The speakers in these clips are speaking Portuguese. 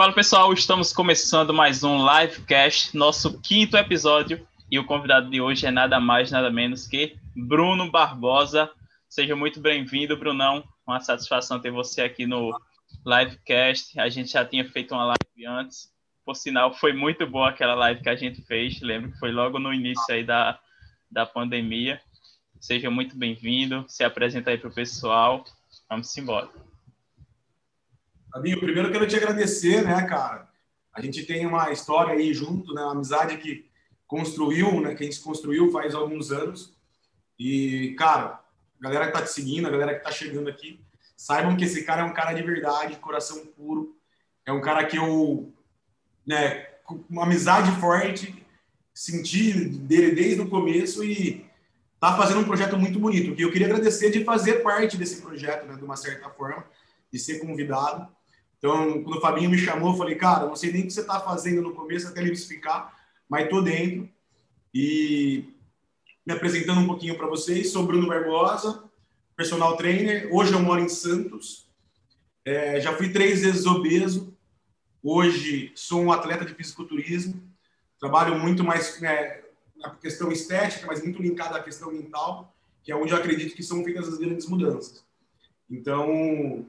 Fala pessoal, estamos começando mais um livecast, nosso quinto episódio, e o convidado de hoje é nada mais, nada menos que Bruno Barbosa. Seja muito bem-vindo, Brunão. Uma satisfação ter você aqui no livecast. A gente já tinha feito uma live antes, por sinal, foi muito boa aquela live que a gente fez. Lembro que foi logo no início aí da, da pandemia. Seja muito bem-vindo, se apresenta aí para o pessoal. Vamos embora. Fabinho, primeiro eu quero te agradecer, né, cara? A gente tem uma história aí junto, né? Uma amizade que construiu, né? Que a gente construiu faz alguns anos. E, cara, a galera que tá te seguindo, a galera que tá chegando aqui, saibam que esse cara é um cara de verdade, coração puro. É um cara que eu, né, com uma amizade forte, senti dele desde o começo e tá fazendo um projeto muito bonito. Que eu queria agradecer de fazer parte desse projeto, né, de uma certa forma, de ser convidado. Então, quando o Fabinho me chamou, eu falei, cara, não sei nem o que você está fazendo no começo até ele explicar, mas tô dentro. E me apresentando um pouquinho para vocês, sou Bruno Barbosa, personal trainer. Hoje eu moro em Santos. É, já fui três vezes obeso. Hoje sou um atleta de fisiculturismo. Trabalho muito mais né, na questão estética, mas muito linkado à questão mental, que é onde eu acredito que são feitas as grandes mudanças. Então,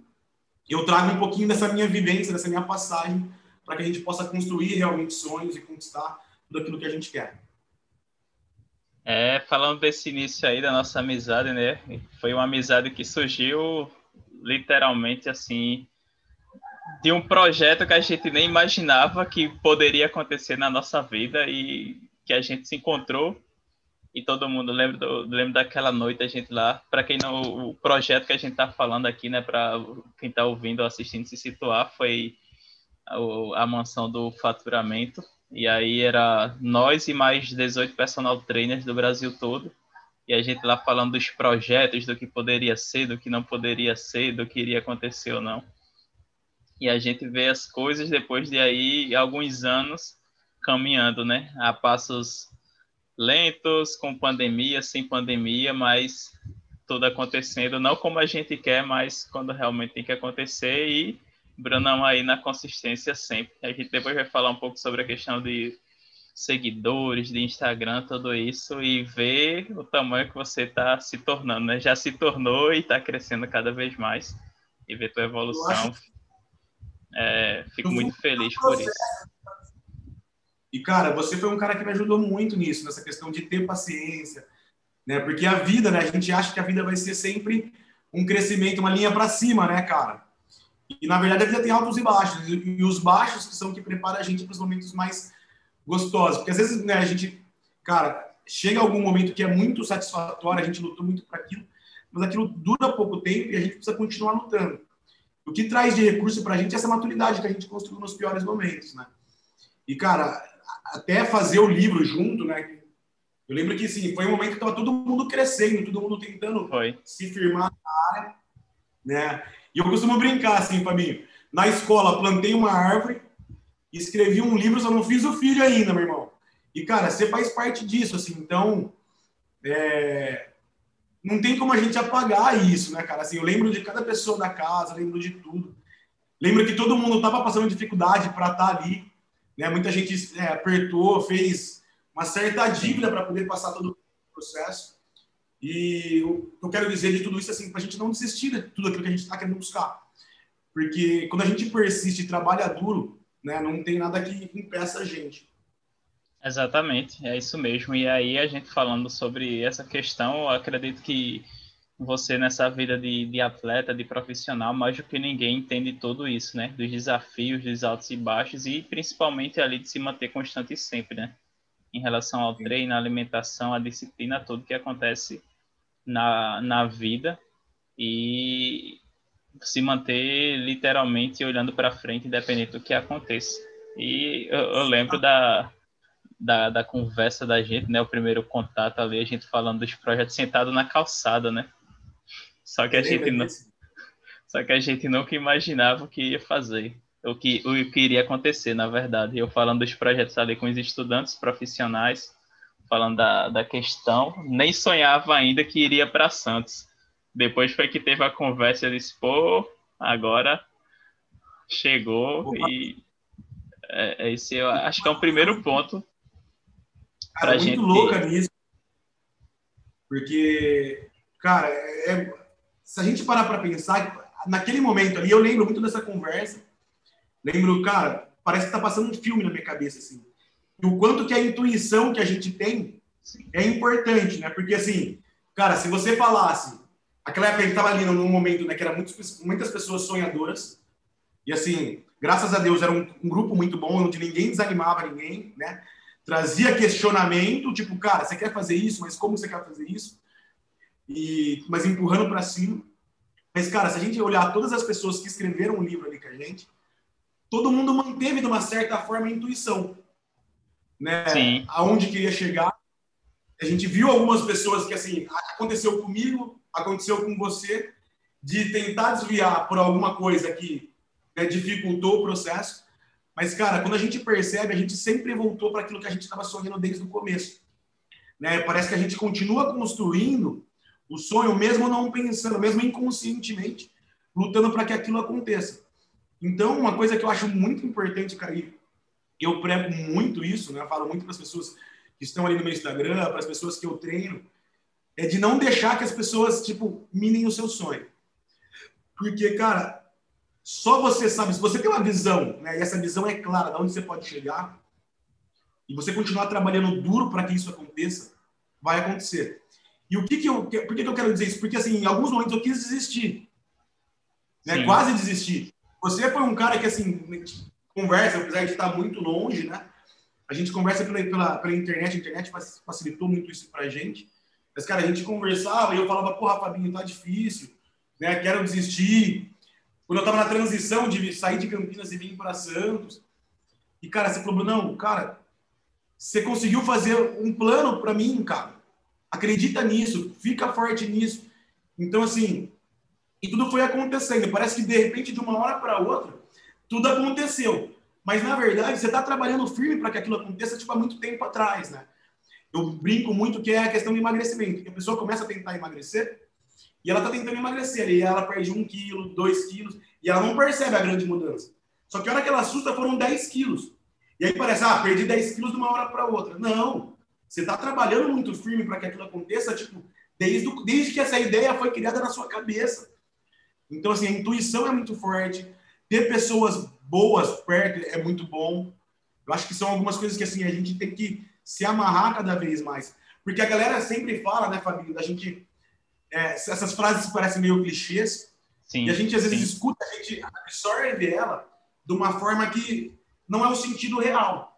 eu trago um pouquinho dessa minha vivência, dessa minha passagem, para que a gente possa construir realmente sonhos e conquistar tudo aquilo que a gente quer. É, falando desse início aí da nossa amizade, né? Foi uma amizade que surgiu literalmente assim de um projeto que a gente nem imaginava que poderia acontecer na nossa vida e que a gente se encontrou e todo mundo lembra, do, lembra daquela noite a gente lá. Para quem não, o projeto que a gente está falando aqui, né, para quem está ouvindo ou assistindo se situar, foi a, a, mansão do faturamento. E aí era nós e mais 18 personal trainers do Brasil todo. E a gente lá falando dos projetos, do que poderia ser, do que não poderia ser, do que iria acontecer ou não. E a gente vê as coisas depois de aí alguns anos caminhando, né, a passos lentos, com pandemia, sem pandemia, mas tudo acontecendo não como a gente quer, mas quando realmente tem que acontecer e Brunão aí na consistência sempre. A gente depois vai falar um pouco sobre a questão de seguidores, de Instagram, tudo isso e ver o tamanho que você está se tornando, né? Já se tornou e está crescendo cada vez mais e ver tua evolução. É, fico muito feliz por isso. E, cara, você foi um cara que me ajudou muito nisso, nessa questão de ter paciência, né? Porque a vida, né? A gente acha que a vida vai ser sempre um crescimento, uma linha para cima, né, cara? E, na verdade, a vida tem altos e baixos. E os baixos que são que preparam a gente para os momentos mais gostosos. Porque, às vezes, né, a gente, cara, chega algum momento que é muito satisfatório, a gente lutou muito para aquilo, mas aquilo dura pouco tempo e a gente precisa continuar lutando. O que traz de recurso para a gente é essa maturidade que a gente construiu nos piores momentos, né? E, cara, até fazer o livro junto, né? Eu lembro que sim, foi um momento que estava todo mundo crescendo, todo mundo tentando foi. se firmar na área, né? E eu costumo brincar assim, Fabinho. Na escola, plantei uma árvore, escrevi um livro, só não fiz o filho ainda, meu irmão. E, cara, você faz parte disso, assim. Então, é... não tem como a gente apagar isso, né, cara? Assim, eu lembro de cada pessoa da casa, lembro de tudo. Lembro que todo mundo estava passando dificuldade para estar tá ali. Né? Muita gente é, apertou, fez uma certa dívida para poder passar todo o processo. E o que eu quero dizer de tudo isso é assim, para a gente não desistir de tudo aquilo que a gente está querendo buscar. Porque quando a gente persiste e trabalha duro, né, não tem nada que impeça a gente. Exatamente, é isso mesmo. E aí a gente falando sobre essa questão, eu acredito que você nessa vida de, de atleta, de profissional, mais do que ninguém entende tudo isso, né? Dos desafios, dos altos e baixos e principalmente ali de se manter constante sempre, né? Em relação ao treino, à alimentação, à disciplina, tudo que acontece na, na vida e se manter literalmente olhando para frente, independente do que aconteça. E eu, eu lembro da, da, da, conversa da gente, né? O primeiro contato ali, a gente falando dos projetos sentado na calçada, né? Só que a gente não, só que a gente nunca imaginava o que ia fazer, o que o que iria acontecer, na verdade. Eu falando dos projetos ali com os estudantes profissionais, falando da, da questão, nem sonhava ainda que iria para Santos. Depois foi que teve a conversa, eu disse, pô, agora chegou Opa. e É, é esse eu acho que é um primeiro ponto para gente. Muito louca nisso, porque, cara, é, se a gente parar para pensar, naquele momento ali, eu lembro muito dessa conversa. Lembro, cara, parece que tá passando um filme na minha cabeça, assim. E o quanto que a intuição que a gente tem é importante, né? Porque, assim, cara, se você falasse, aquela época a gente tava ali num momento, né, que era muitos, muitas pessoas sonhadoras, e assim, graças a Deus era um, um grupo muito bom, onde ninguém desanimava ninguém, né? Trazia questionamento, tipo, cara, você quer fazer isso, mas como você quer fazer isso? E, mas empurrando para cima. Mas, cara, se a gente olhar todas as pessoas que escreveram um livro ali com a gente, todo mundo manteve, de uma certa forma, a intuição. Né? Sim. Aonde queria chegar. A gente viu algumas pessoas que, assim, aconteceu comigo, aconteceu com você, de tentar desviar por alguma coisa que né, dificultou o processo. Mas, cara, quando a gente percebe, a gente sempre voltou para aquilo que a gente estava sonhando desde o começo. Né? Parece que a gente continua construindo o sonho, mesmo não pensando, mesmo inconscientemente, lutando para que aquilo aconteça. Então, uma coisa que eu acho muito importante, e eu prego muito isso, né? Eu falo muito para as pessoas que estão ali no meu Instagram, para as pessoas que eu treino, é de não deixar que as pessoas, tipo, minem o seu sonho. Porque, cara, só você sabe, se você tem uma visão, né, e essa visão é clara de onde você pode chegar, e você continuar trabalhando duro para que isso aconteça, vai acontecer. E o que que eu, por que, que eu quero dizer isso? Porque, assim, em alguns momentos eu quis desistir. Né? Quase desistir. Você foi um cara que, assim, conversa, apesar de estar muito longe, né? A gente conversa pela, pela, pela internet, a internet facilitou muito isso pra gente. Mas, cara, a gente conversava e eu falava, porra, Fabinho, tá difícil, né? Quero desistir. Quando eu tava na transição de sair de Campinas e vir para Santos. E, cara, você falou, não, cara, você conseguiu fazer um plano para mim, cara. Acredita nisso, fica forte nisso. Então, assim, e tudo foi acontecendo. Parece que de repente, de uma hora para outra, tudo aconteceu. Mas na verdade, você está trabalhando firme para que aquilo aconteça tipo, há muito tempo atrás, né? Eu brinco muito que é a questão do emagrecimento. A pessoa começa a tentar emagrecer e ela está tentando emagrecer. E ela perde um quilo, dois quilos e ela não percebe a grande mudança. Só que a hora que ela assusta foram 10 quilos. E aí parece, ah, perdi 10 quilos de uma hora para outra. Não. Você está trabalhando muito firme para que aquilo aconteça, tipo, desde, desde que essa ideia foi criada na sua cabeça. Então, assim, a intuição é muito forte. Ter pessoas boas perto é muito bom. Eu acho que são algumas coisas que, assim, a gente tem que se amarrar cada vez mais. Porque a galera sempre fala, né, Fabinho, da gente... É, essas frases parecem meio clichês. Sim, e a gente, às vezes, sim. escuta, a gente absorve ela de uma forma que não é o sentido real.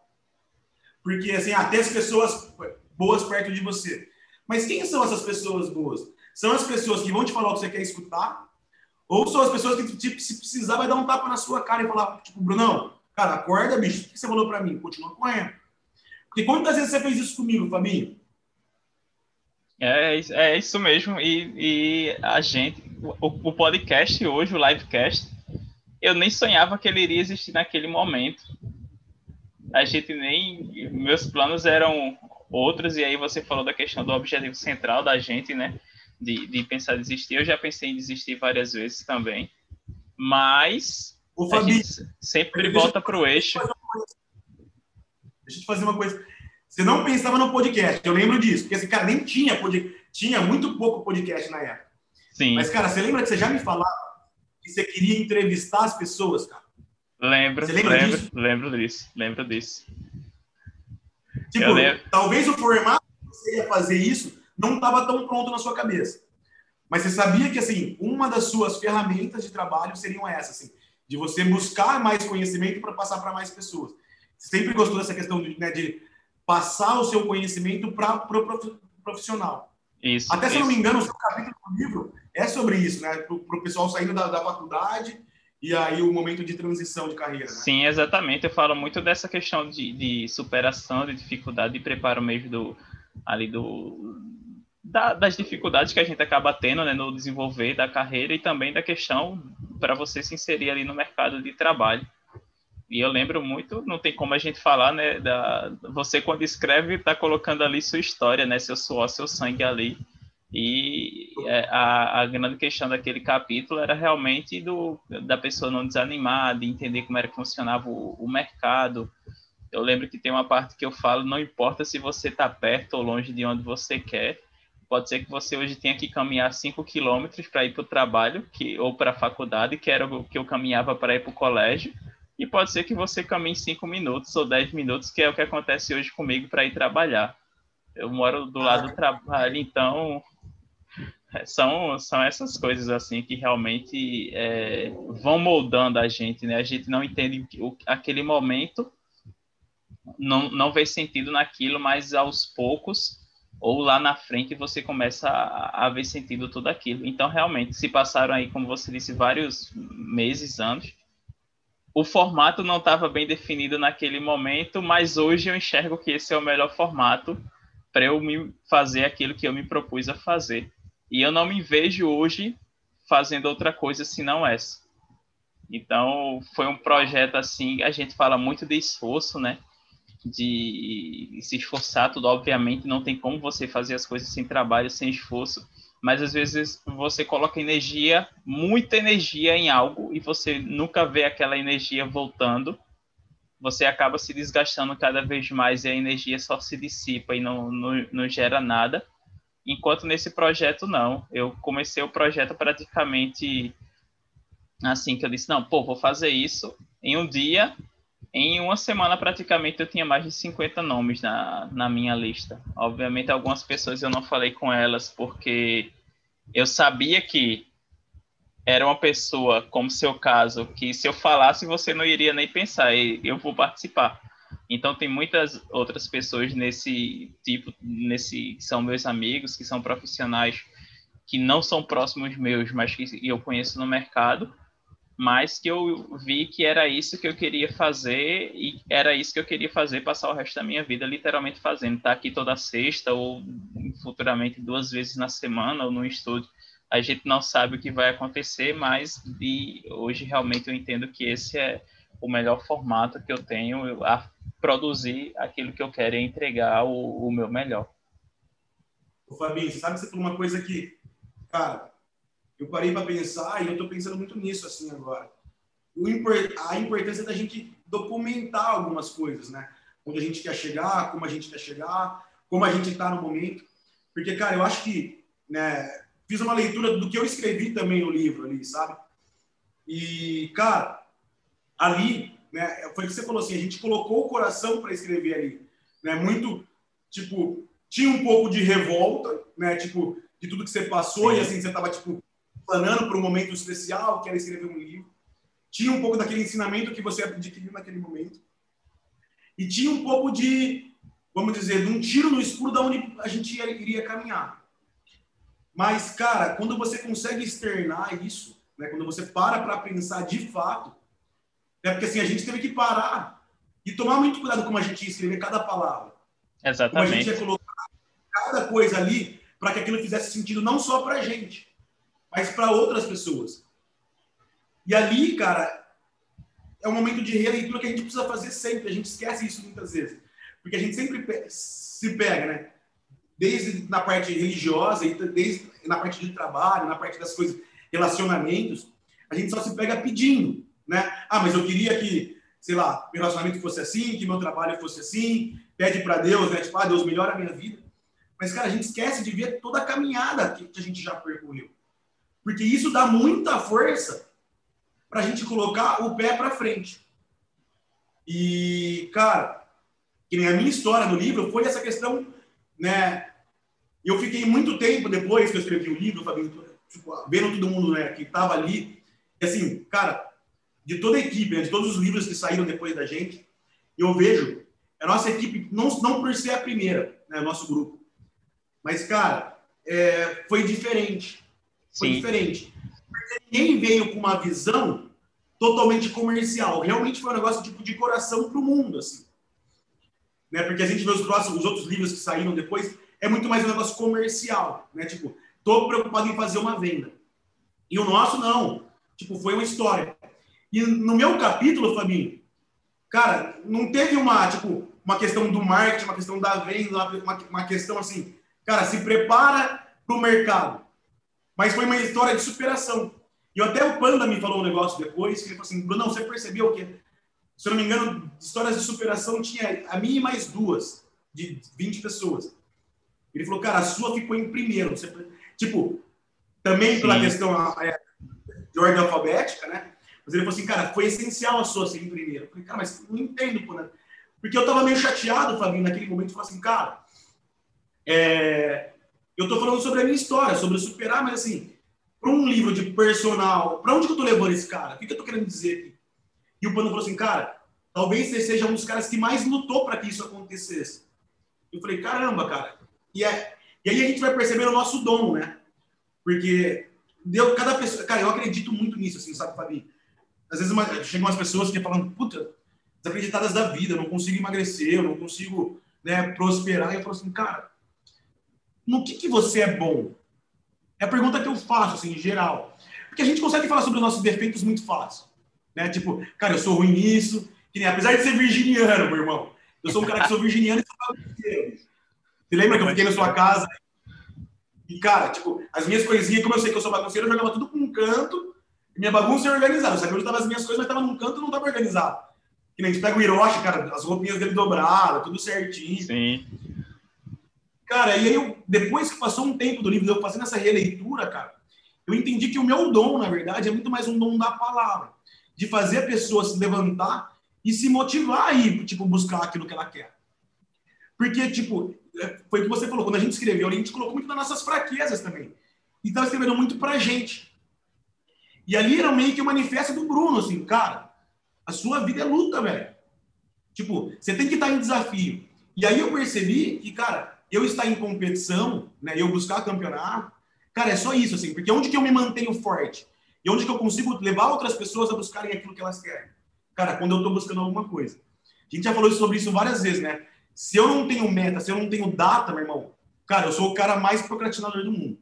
Porque, assim, até as pessoas boas perto de você. Mas quem são essas pessoas boas? São as pessoas que vão te falar o que você quer escutar? Ou são as pessoas que, tipo, se precisar, vai dar um tapa na sua cara e falar, tipo, Brunão, cara, acorda, bicho, o que você falou para mim? Continua correndo. Porque quantas vezes você fez isso comigo, Fabinho? É, é isso mesmo. E, e a gente, o, o podcast hoje, o livecast, eu nem sonhava que ele iria existir naquele momento a gente nem. Meus planos eram outros, e aí você falou da questão do objetivo central da gente, né? De, de pensar em desistir. Eu já pensei em desistir várias vezes também. Mas o Fabi, sempre volta para o eixo. Deixa eu te fazer uma coisa. Você não pensava no podcast, eu lembro disso, porque esse cara nem tinha podcast, tinha muito pouco podcast na época. Sim. Mas, cara, você lembra que você já me falava que você queria entrevistar as pessoas, cara? Lembro, lembro, disso? lembro disso, lembro disso. Tipo, lembro. talvez o formato que você ia fazer isso não estava tão pronto na sua cabeça. Mas você sabia que, assim, uma das suas ferramentas de trabalho seriam essas, assim, de você buscar mais conhecimento para passar para mais pessoas. Você sempre gostou dessa questão de, né, de passar o seu conhecimento para o profissional. Isso. Até se isso. não me engano, o seu capítulo do livro é sobre isso, né? Para o pessoal saindo da, da faculdade e aí o momento de transição de carreira. Né? Sim, exatamente. Eu falo muito dessa questão de, de superação, de dificuldade, de preparo mesmo do ali do da, das dificuldades que a gente acaba tendo né, no desenvolver da carreira e também da questão para você se inserir ali no mercado de trabalho. E eu lembro muito, não tem como a gente falar, né, da você quando escreve está colocando ali sua história, né, seu suor, seu sangue ali. E é, a, a grande questão daquele capítulo era realmente do, da pessoa não desanimar, de entender como era que funcionava o, o mercado. Eu lembro que tem uma parte que eu falo, não importa se você está perto ou longe de onde você quer, pode ser que você hoje tenha que caminhar 5 quilômetros para ir para o trabalho que, ou para a faculdade, que era o que eu caminhava para ir para o colégio, e pode ser que você caminhe 5 minutos ou 10 minutos, que é o que acontece hoje comigo para ir trabalhar. Eu moro do lado do trabalho, então são, são essas coisas assim que realmente é, vão moldando a gente, né? A gente não entende o, aquele momento, não, não vê sentido naquilo, mas aos poucos ou lá na frente você começa a, a, ver sentido tudo aquilo. Então, realmente, se passaram aí, como você disse, vários meses, anos. O formato não estava bem definido naquele momento, mas hoje eu enxergo que esse é o melhor formato para eu me fazer aquilo que eu me propus a fazer. E eu não me vejo hoje fazendo outra coisa senão essa. Então, foi um projeto assim, a gente fala muito de esforço, né? de se esforçar, tudo obviamente não tem como você fazer as coisas sem trabalho, sem esforço, mas às vezes você coloca energia, muita energia em algo e você nunca vê aquela energia voltando, você acaba se desgastando cada vez mais e a energia só se dissipa e não, não, não gera nada. Enquanto nesse projeto não, eu comecei o projeto praticamente assim que eu disse, não, pô, vou fazer isso em um dia em uma semana, praticamente, eu tinha mais de 50 nomes na, na minha lista. Obviamente, algumas pessoas eu não falei com elas porque eu sabia que era uma pessoa, como seu caso, que se eu falasse, você não iria nem pensar, eu vou participar. Então, tem muitas outras pessoas nesse tipo, nesse que são meus amigos, que são profissionais que não são próximos meus, mas que eu conheço no mercado, mas que eu vi que era isso que eu queria fazer e era isso que eu queria fazer passar o resto da minha vida literalmente fazendo. Estar tá aqui toda sexta ou futuramente duas vezes na semana ou no estúdio. A gente não sabe o que vai acontecer mas de hoje realmente eu entendo que esse é o melhor formato que eu tenho a produzir aquilo que eu quero entregar o, o meu melhor o Fabinho sabe você falou uma coisa que cara eu parei para pensar e eu estou pensando muito nisso assim agora. a importância da gente documentar algumas coisas, né? Onde a gente quer chegar, como a gente quer chegar, como a gente está no momento. Porque, cara, eu acho que, né, fiz uma leitura do que eu escrevi também no livro ali, sabe? E, cara, ali, né, foi o que você falou assim, a gente colocou o coração para escrever ali, né? Muito, tipo, tinha um pouco de revolta, né? Tipo, de tudo que você passou Sim. e assim, você tava, tipo, planando para um momento especial, que era escrever um livro. Tinha um pouco daquele ensinamento que você adquiriu naquele momento. E tinha um pouco de, vamos dizer, de um tiro no escuro da onde a gente iria caminhar. Mas, cara, quando você consegue externar isso, né, quando você para para pensar de fato, é porque assim, a gente teve que parar e tomar muito cuidado como a gente ia escrever cada palavra. Exatamente. Como a gente ia colocar cada coisa ali para que aquilo fizesse sentido não só para a gente, mas para outras pessoas. E ali, cara, é um momento de releitura que a gente precisa fazer sempre. A gente esquece isso muitas vezes. Porque a gente sempre se pega, né? Desde na parte religiosa, desde na parte de trabalho, na parte das coisas, relacionamentos, a gente só se pega pedindo, né? Ah, mas eu queria que, sei lá, meu relacionamento fosse assim, que meu trabalho fosse assim, pede para Deus, né? Tipo, ah, Deus melhora a minha vida. Mas, cara, a gente esquece de ver toda a caminhada que a gente já percorreu. Porque isso dá muita força para a gente colocar o pé para frente. E, cara, que nem a minha história no livro foi essa questão, né? Eu fiquei muito tempo depois que eu escrevi o livro, tipo, vendo todo mundo né, que estava ali. E assim, cara, de toda a equipe, né, de todos os livros que saíram depois da gente, eu vejo a nossa equipe, não, não por ser a primeira, né, nosso grupo, mas, cara, é, foi diferente foi Sim. diferente. Porque ninguém veio com uma visão totalmente comercial. Realmente foi um negócio tipo de coração para o mundo, assim. Né? Porque a gente vê os, próximos, os outros livros que saíram depois, é muito mais um negócio comercial, né? Tipo, tô preocupado em fazer uma venda. E o nosso não. Tipo, foi uma história. E no meu capítulo, Fabinho, cara, não teve uma, tipo, uma questão do marketing, uma questão da venda, uma, uma questão assim, cara, se prepara para o mercado. Mas foi uma história de superação. E até o Panda me falou um negócio depois, que ele falou assim, Bruno, você percebeu que, se eu não me engano, histórias de superação tinha a minha e mais duas, de 20 pessoas. Ele falou, cara, a sua ficou em primeiro. Você, tipo, também pela Sim. questão é, de ordem alfabética, né? Mas ele falou assim, cara, foi essencial a sua ser em primeiro. Eu falei, cara, mas não entendo, pô, né? Porque eu tava meio chateado, Fabinho, naquele momento, falou assim, cara, é, eu tô falando sobre a minha história, sobre superar, mas assim, para um livro de personal, para onde que eu tô levando esse cara? O que, que eu tô querendo dizer aqui? E o Pano falou assim, cara, talvez você seja um dos caras que mais lutou para que isso acontecesse. Eu falei, caramba, cara. E, é, e aí a gente vai perceber o nosso dom, né? Porque deu cada pessoa. Cara, eu acredito muito nisso, assim, sabe, Fabi? Às vezes uma, chegam umas pessoas que falam, puta, desacreditadas da vida, eu não consigo emagrecer, eu não consigo né, prosperar. E eu falo assim, cara, no que, que você é bom? É a pergunta que eu faço, assim, em geral. Porque a gente consegue falar sobre os nossos defeitos muito fácil. Né? Tipo, cara, eu sou ruim nisso. Que nem, apesar de ser virginiano, meu irmão. Eu sou um cara que sou virginiano e sou. Você lembra que eu fiquei na sua casa? E, cara, tipo, as minhas coisinhas, como eu sei que eu sou bagunceiro, eu jogava tudo com um canto. Minha bagunça era organizada. Eu sabia onde estavam as minhas coisas, mas estava num canto e não estava organizado. Que nem a gente pega o Hiroshi, cara, as roupinhas dele dobradas, tudo certinho. Sim. Cara, e aí, eu, depois que passou um tempo do livro, eu fazendo essa releitura, cara, eu entendi que o meu dom, na verdade, é muito mais um dom da palavra. De fazer a pessoa se levantar e se motivar aí, tipo, buscar aquilo que ela quer. Porque, tipo, é, foi o que você falou, quando a gente escreveu, a gente colocou muito nas nossas fraquezas também. E estava escrevendo muito pra gente. E ali era meio que o manifesto do Bruno, assim, cara, a sua vida é luta, velho. Tipo, você tem que estar em desafio. E aí eu percebi que, cara, eu estar em competição, né, eu buscar campeonato, cara, é só isso, assim, porque onde que eu me mantenho forte? E onde que eu consigo levar outras pessoas a buscarem aquilo que elas querem? Cara, quando eu estou buscando alguma coisa. A gente já falou sobre isso várias vezes, né? Se eu não tenho meta, se eu não tenho data, meu irmão, cara, eu sou o cara mais procrastinador do mundo.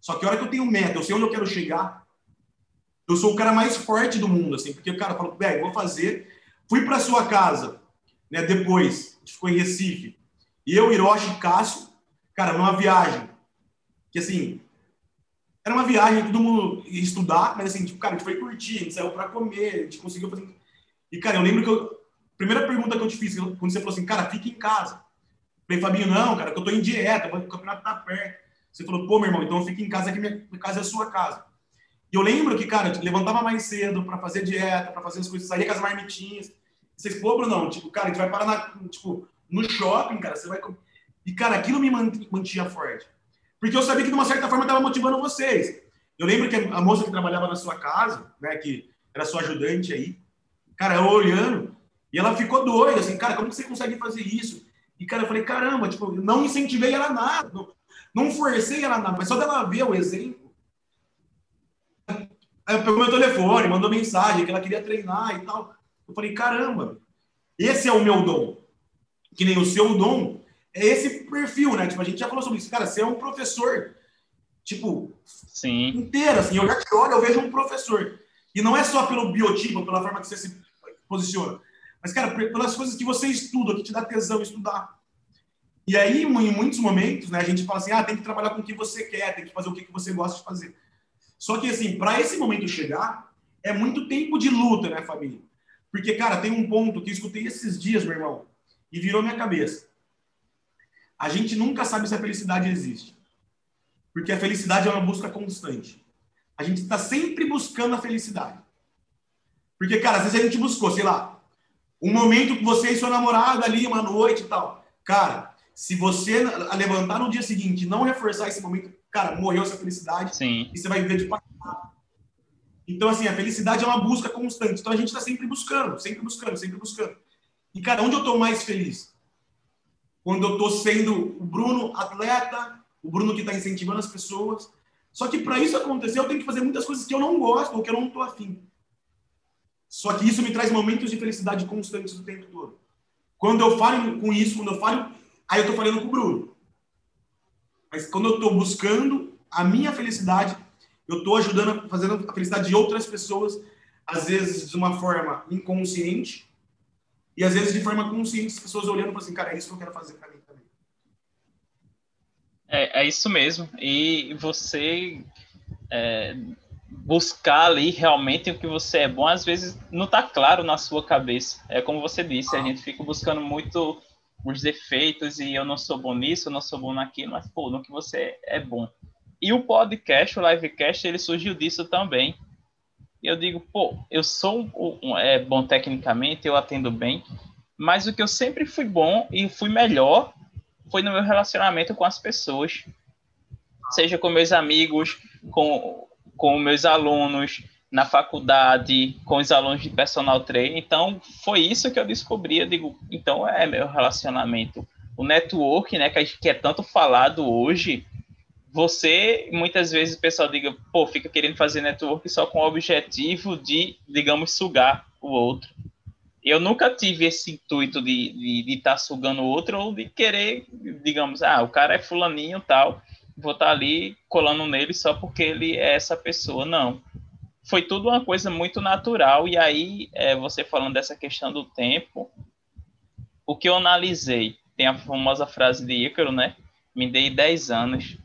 Só que a hora que eu tenho meta, eu sei onde eu quero chegar, eu sou o cara mais forte do mundo, assim, porque o cara fala, velho, vou fazer. Fui para sua casa, né? Depois, a gente ficou em Recife. E eu, Hiroshi e Cássio, cara, numa viagem. Que assim, era uma viagem, todo mundo ia estudar, mas assim, tipo, cara, a gente foi curtir, a gente saiu pra comer, a gente conseguiu fazer. E, cara, eu lembro que eu. Primeira pergunta que eu te fiz, quando você falou assim, cara, fica em casa. Eu falei, Fabinho, não, cara, que eu tô em dieta, o campeonato tá perto. Você falou, pô, meu irmão, então fica em casa, que minha casa é a sua casa. E eu lembro que, cara, levantava mais cedo para fazer dieta, para fazer as coisas, saía com as marmitinhas. Vocês, pô, Bruno, tipo, cara, a gente vai parar na, tipo, no shopping, cara, você vai. E, cara, aquilo me mantinha forte. Porque eu sabia que, de uma certa forma, estava motivando vocês. Eu lembro que a moça que trabalhava na sua casa, né, que era sua ajudante aí, cara, eu olhando, e ela ficou doida, assim, cara, como que você consegue fazer isso? E, cara, eu falei, caramba, tipo, não incentivei ela nada, não, não forcei ela nada, mas só dela ver o exemplo. Aí pegou meu telefone, mandou mensagem que ela queria treinar e tal. Eu falei, caramba, esse é o meu dom que nem o seu dom, é esse perfil, né? Tipo, a gente já falou sobre isso. Cara, você é um professor, tipo, Sim. inteiro, assim. Eu já te olho, eu vejo um professor. E não é só pelo biotipo, pela forma que você se posiciona. Mas, cara, pelas coisas que você estuda, que te dá tesão estudar. E aí, em muitos momentos, né, a gente fala assim, ah, tem que trabalhar com o que você quer, tem que fazer o que você gosta de fazer. Só que, assim, para esse momento chegar, é muito tempo de luta, né, família? Porque, cara, tem um ponto que eu escutei esses dias, meu irmão e virou minha cabeça. A gente nunca sabe se a felicidade existe. Porque a felicidade é uma busca constante. A gente está sempre buscando a felicidade. Porque, cara, às vezes a gente buscou, sei lá, um momento que você e sua namorada ali, uma noite e tal. Cara, se você levantar no dia seguinte e não reforçar esse momento, cara, morreu essa felicidade Sim. e você vai viver de passado. Então, assim, a felicidade é uma busca constante. Então, a gente está sempre buscando, sempre buscando, sempre buscando. E, cara, onde eu estou mais feliz? Quando eu estou sendo o Bruno atleta, o Bruno que está incentivando as pessoas. Só que para isso acontecer, eu tenho que fazer muitas coisas que eu não gosto ou que eu não estou afim. Só que isso me traz momentos de felicidade constantes o tempo todo. Quando eu falo com isso, quando eu falo, aí eu estou falando com o Bruno. Mas quando eu estou buscando a minha felicidade, eu estou ajudando, fazendo a felicidade de outras pessoas, às vezes de uma forma inconsciente, e às vezes de forma consciente, as pessoas olhando para assim, cara, é isso que eu quero fazer para mim também. É, é isso mesmo. E você é, buscar ali realmente o que você é bom, às vezes não está claro na sua cabeça. É como você disse, a gente fica buscando muito os defeitos e eu não sou bom nisso, eu não sou bom naquilo, mas pô, no que você é bom. E o podcast, o livecast, ele surgiu disso também. Eu digo, pô, eu sou um, é, bom tecnicamente, eu atendo bem, mas o que eu sempre fui bom e fui melhor foi no meu relacionamento com as pessoas. Seja com meus amigos, com, com meus alunos, na faculdade, com os alunos de personal training. Então, foi isso que eu descobri. Eu digo, então é meu relacionamento. O network, né, que, é tanto falado hoje, você, muitas vezes o pessoal diga, pô, fica querendo fazer network só com o objetivo de, digamos, sugar o outro. Eu nunca tive esse intuito de estar tá sugando o outro ou de querer, digamos, ah, o cara é fulaninho tal, vou estar tá ali colando nele só porque ele é essa pessoa. Não. Foi tudo uma coisa muito natural. E aí, é, você falando dessa questão do tempo, o que eu analisei, tem a famosa frase de Ícaro, né? Me dei 10 anos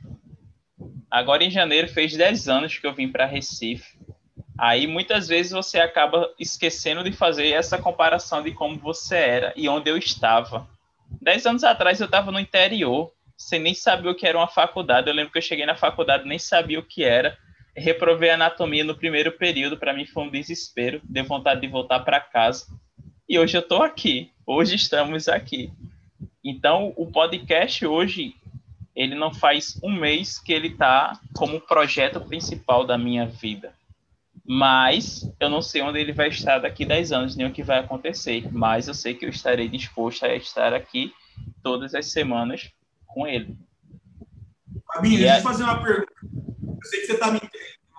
Agora em janeiro fez 10 anos que eu vim para Recife. Aí muitas vezes você acaba esquecendo de fazer essa comparação de como você era e onde eu estava. Dez anos atrás eu estava no interior, sem nem saber o que era uma faculdade. Eu lembro que eu cheguei na faculdade nem sabia o que era. Reprovei anatomia no primeiro período, para mim foi um desespero, deu vontade de voltar para casa. E hoje eu estou aqui, hoje estamos aqui. Então, o podcast hoje ele não faz um mês que ele está como projeto principal da minha vida. Mas eu não sei onde ele vai estar daqui 10 anos, nem o que vai acontecer. Mas eu sei que eu estarei disposto a estar aqui todas as semanas com ele. Fabinho, deixa eu fazer uma pergunta. Eu sei que você está me,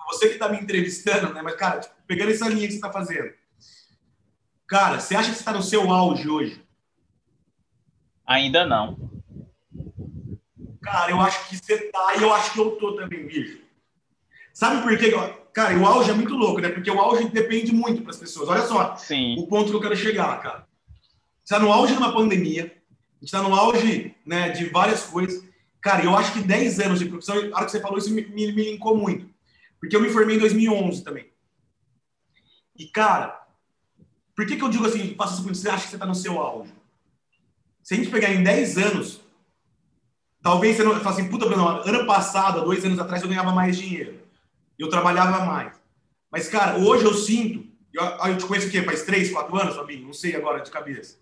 você que está me entrevistando, né? Mas, cara, tipo, pegando essa linha que você está fazendo. Cara, você acha que você está no seu auge hoje? Ainda não. Cara, eu acho que você tá e eu acho que eu tô também, bicho. Sabe por quê? Cara, o auge é muito louco, né? Porque o auge depende muito para as pessoas. Olha só Sim. o ponto que eu quero chegar, cara. Você tá no auge de uma pandemia, a gente tá no auge né, de várias coisas. Cara, eu acho que 10 anos de profissão, a hora que você falou isso me, me, me linkou muito. Porque eu me formei em 2011 também. E, cara, por que, que eu digo assim, faça isso, você acha que você tá no seu auge? Se a gente pegar em 10 anos, Talvez você não fale assim, puta, Bruno, ano passado, dois anos atrás, eu ganhava mais dinheiro. Eu trabalhava mais. Mas, cara, hoje eu sinto. Eu, eu te conheço o quê? Faz três, quatro anos, Fabinho? Não sei agora de cabeça.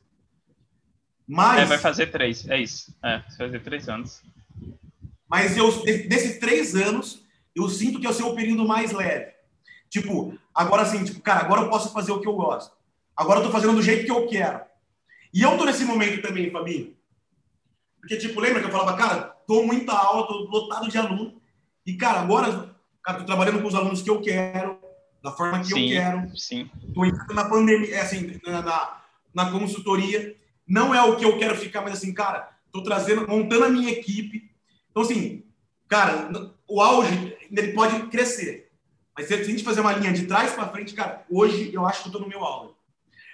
Mas. É, vai fazer três, é isso. É, vai fazer três anos. Mas eu, desses três anos, eu sinto que é o seu período mais leve. Tipo, agora assim, tipo, cara, agora eu posso fazer o que eu gosto. Agora eu tô fazendo do jeito que eu quero. E eu tô nesse momento também, Fabinho. Porque, tipo, lembra que eu falava, cara, tô muita aula, tô lotado de aluno. E, cara, agora, cara, tô trabalhando com os alunos que eu quero, da forma que sim, eu quero. Sim. Tô entrando na pandemia, é assim, na, na, na, consultoria. Não é o que eu quero ficar, mas assim, cara, tô trazendo, montando a minha equipe. Então, assim, cara, o auge, ele pode crescer. Mas se a gente fazer uma linha de trás para frente, cara, hoje eu acho que eu tô no meu auge.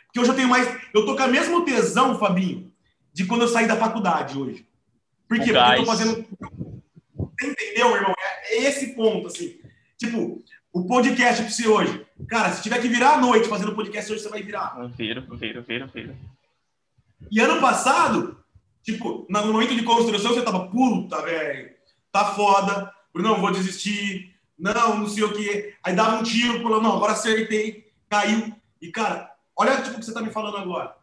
Porque hoje eu tenho mais. Eu tô com a mesma tesão, Fabinho, de quando eu saí da faculdade hoje. Por quê? Porque eu tô fazendo. Você entendeu, irmão? É esse ponto, assim. Tipo, o podcast pra você hoje. Cara, se tiver que virar à noite fazendo podcast hoje, você vai virar. Viro, viro, viro, viro. E ano passado, tipo, no momento de construção, você tava, puta, velho, tá foda, não, vou desistir, não, não sei o quê. Aí dava um tiro, falou, não, agora acertei, caiu. E, cara, olha tipo, o que você tá me falando agora.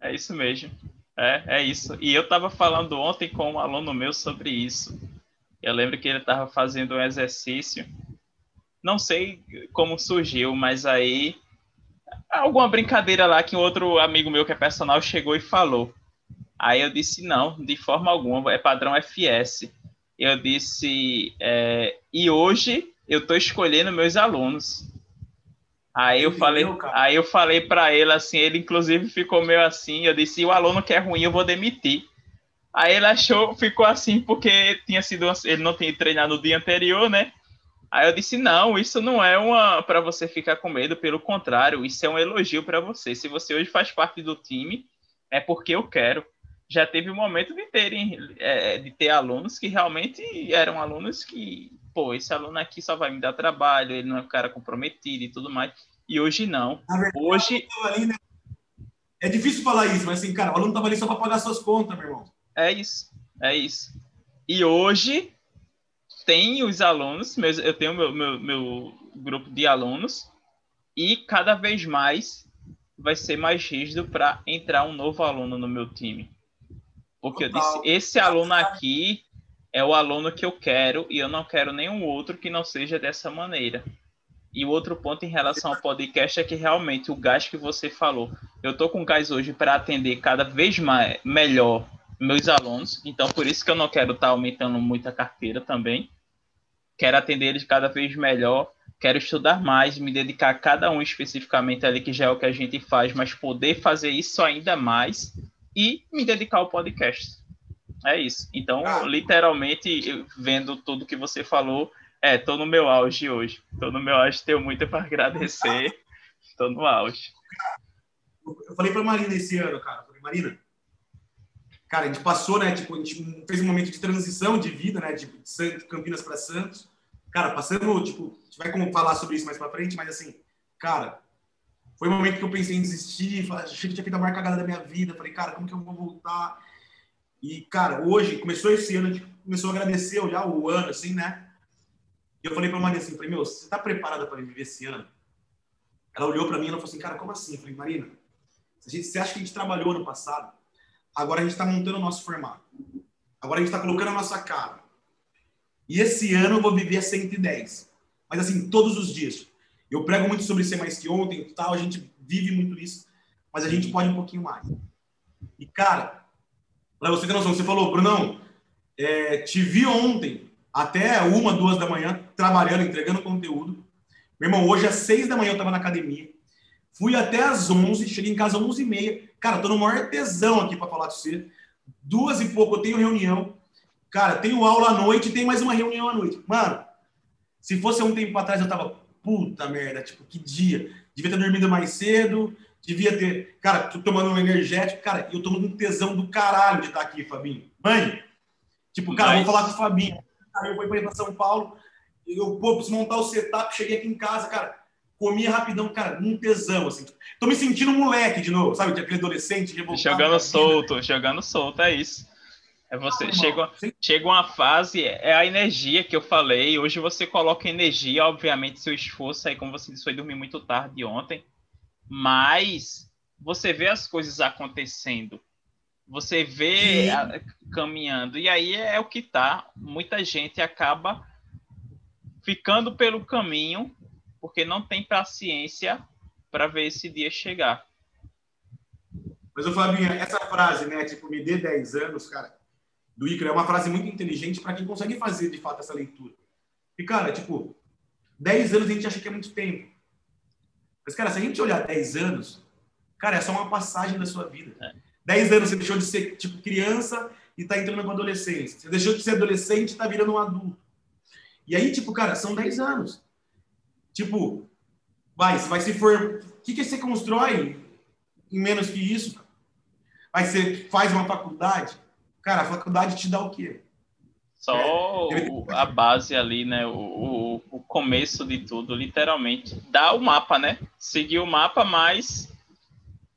É isso mesmo. É, é isso. E eu estava falando ontem com um aluno meu sobre isso. Eu lembro que ele estava fazendo um exercício. Não sei como surgiu, mas aí alguma brincadeira lá que um outro amigo meu que é personal chegou e falou. Aí eu disse não, de forma alguma, é padrão FS. Eu disse é, e hoje eu estou escolhendo meus alunos. Aí eu falei, aí eu falei para ele assim, ele inclusive ficou meio assim, eu disse, o aluno que é ruim eu vou demitir. Aí ele achou, ficou assim porque tinha sido, ele não tinha treinado no dia anterior, né? Aí eu disse, não, isso não é uma para você ficar com medo, pelo contrário, isso é um elogio para você. Se você hoje faz parte do time, é porque eu quero. Já teve o um momento de terem é, de ter alunos que realmente eram alunos que, pô, esse aluno aqui só vai me dar trabalho, ele não é um cara comprometido e tudo mais. E hoje não. Verdade, hoje ali, né? é difícil falar isso, mas assim, cara, o aluno tava ali só para pagar suas contas, meu irmão. É isso, é isso. E hoje tem os alunos, eu tenho meu, meu, meu grupo de alunos e cada vez mais vai ser mais rígido para entrar um novo aluno no meu time. Porque eu disse, esse aluno aqui é o aluno que eu quero e eu não quero nenhum outro que não seja dessa maneira. E o outro ponto em relação ao podcast é que realmente o gás que você falou, eu tô com gás hoje para atender cada vez mais melhor meus alunos, então por isso que eu não quero estar tá aumentando muito a carteira também. Quero atender eles cada vez melhor, quero estudar mais, me dedicar a cada um especificamente ali, que já é o que a gente faz, mas poder fazer isso ainda mais e me dedicar ao podcast. É isso. Então, ah. literalmente, vendo tudo que você falou, é, tô no meu auge hoje. Tô no meu auge, tenho muito para agradecer. Tô no auge. Eu falei para Marina esse ano, cara. falei, Marina, cara, a gente passou, né? Tipo, a gente fez um momento de transição de vida, né? De Campinas para Santos. Cara, passando, tipo, a gente vai como falar sobre isso mais para frente, mas assim, cara, foi um momento que eu pensei em desistir, achei que tinha feito a maior cagada da minha vida. Falei, cara, como que eu vou voltar? E, cara, hoje, começou esse ano, a gente começou a agradecer já o ano, assim, né? E eu falei pra Marina assim, falei, meu, você tá preparada para viver esse ano? Ela olhou para mim e falou assim, cara, como assim? Eu falei, Marina, você acha que a gente trabalhou ano passado? Agora a gente está montando o nosso formato. Agora a gente está colocando a nossa cara. E esse ano eu vou viver a 110. Mas assim, todos os dias. Eu prego muito sobre ser mais que ontem tal, a gente vive muito isso, mas a gente pode um pouquinho mais. E, cara, para você ter noção, você falou, Brunão, é, te vi ontem até uma, duas da manhã, trabalhando, entregando conteúdo. Meu irmão, hoje às seis da manhã eu tava na academia. Fui até às onze, cheguei em casa às onze e meia. Cara, tô no maior tesão aqui para falar com você. Duas e pouco eu tenho reunião. Cara, tenho aula à noite tem mais uma reunião à noite. Mano, se fosse um tempo atrás eu tava puta merda, tipo, que dia. Devia ter dormido mais cedo, devia ter. Cara, tô tomando um energético, cara, eu tô um tesão do caralho de estar aqui, Fabinho. Mãe, tipo, cara, Mas... vou falar com o Fabinho. Aí eu vou ir para São Paulo, eu pô, preciso montar o setup, cheguei aqui em casa, cara, comia rapidão, cara, um tesão, assim. Tô me sentindo um moleque de novo, sabe? De aquele adolescente revoltado. Jogando solto, jogando solto, é isso. É você chega, chega uma fase, é a energia que eu falei. Hoje você coloca energia, obviamente, seu esforço aí, como você disse, foi dormir muito tarde ontem, mas você vê as coisas acontecendo, você vê a, caminhando, e aí é, é o que tá. Muita gente acaba ficando pelo caminho porque não tem paciência para ver esse dia chegar. Mas, o Fabinho, essa frase, né? Tipo, me dê 10 anos, cara do Icaro é uma frase muito inteligente para quem consegue fazer de fato essa leitura. E, cara, tipo, 10 anos a gente acha que é muito tempo. Mas, cara, se a gente olhar 10 anos, cara, é só uma passagem da sua vida. É. 10 anos você deixou de ser, tipo, criança e tá entrando na adolescência. Você deixou de ser adolescente e tá virando um adulto. E aí, tipo, cara, são 10 anos. Tipo, vai, vai se for. O que, que você constrói em menos que isso? Vai ser, faz uma faculdade? Cara, a faculdade te dá o quê? Só é, o, a base ali, né? O, o, começo de tudo, literalmente. Dá o mapa, né? Seguir o mapa, mas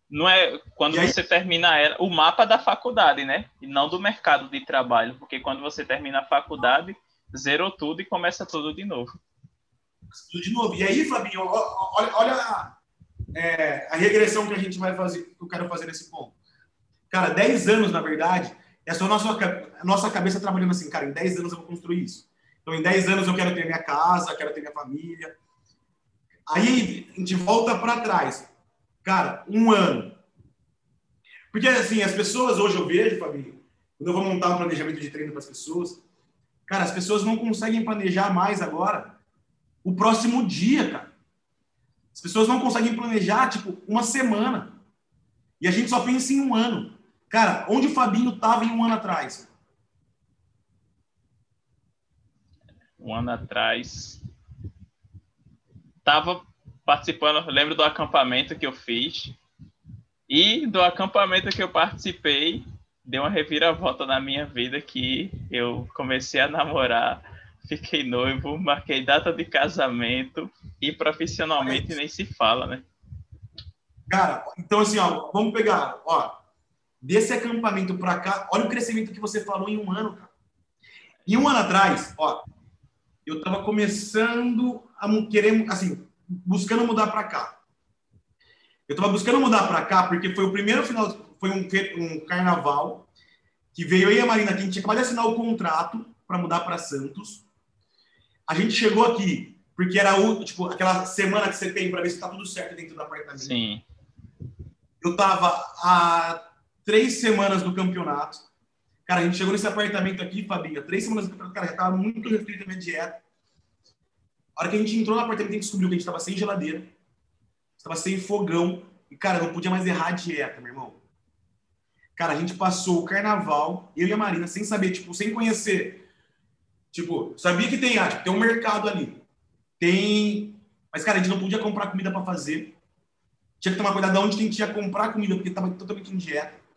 não é quando você termina ela, o mapa da faculdade, né? E não do mercado de trabalho, porque quando você termina a faculdade, zerou tudo e começa tudo de novo. Tudo de novo. E aí, Fabinho, olha, olha a, é, a regressão que a gente vai fazer, que eu quero fazer nesse ponto. Cara, 10 anos, na verdade, é só a nossa, nossa cabeça trabalhando assim, cara, em 10 anos eu vou construir isso. Então, em 10 anos eu quero ter minha casa, quero ter minha família. Aí a gente volta para trás. Cara, um ano. Porque, assim, as pessoas, hoje eu vejo, Fabinho, quando eu vou montar um planejamento de treino para as pessoas, cara, as pessoas não conseguem planejar mais agora o próximo dia, cara. As pessoas não conseguem planejar, tipo, uma semana. E a gente só pensa em um ano. Cara, onde o Fabinho estava em um ano atrás? Um ano atrás. Estava participando, lembro do acampamento que eu fiz. E do acampamento que eu participei, deu uma reviravolta na minha vida que eu comecei a namorar, fiquei noivo, marquei data de casamento e profissionalmente nem se fala, né? Cara, então assim, ó, vamos pegar, ó, desse acampamento para cá, olha o crescimento que você falou em um ano, cara. Em um ano atrás, ó, eu tava começando a querer, assim, buscando mudar para cá. Eu tava buscando mudar para cá porque foi o primeiro final, foi um, um carnaval que veio eu e a Marina, que a gente tinha acabado de assinar o contrato para mudar para Santos. A gente chegou aqui porque era o, tipo, aquela semana que você tem para ver se tá tudo certo dentro do apartamento. Sim. Eu tava há três semanas do campeonato. Cara, a gente chegou nesse apartamento aqui, Fabinha, três semanas do campeonato, cara, já tava muito restrito a minha dieta. A hora que a gente entrou no apartamento, a gente descobriu que a gente tava sem geladeira, estava sem fogão, e, cara, não podia mais errar a dieta, meu irmão. Cara, a gente passou o carnaval, eu e a Marina, sem saber, tipo, sem conhecer. Tipo, sabia que tem, ah, tipo, tem um mercado ali. Tem. Mas, cara, a gente não podia comprar comida para fazer. Tinha que tomar cuidado de onde a gente ia comprar comida, porque tava totalmente em dieta.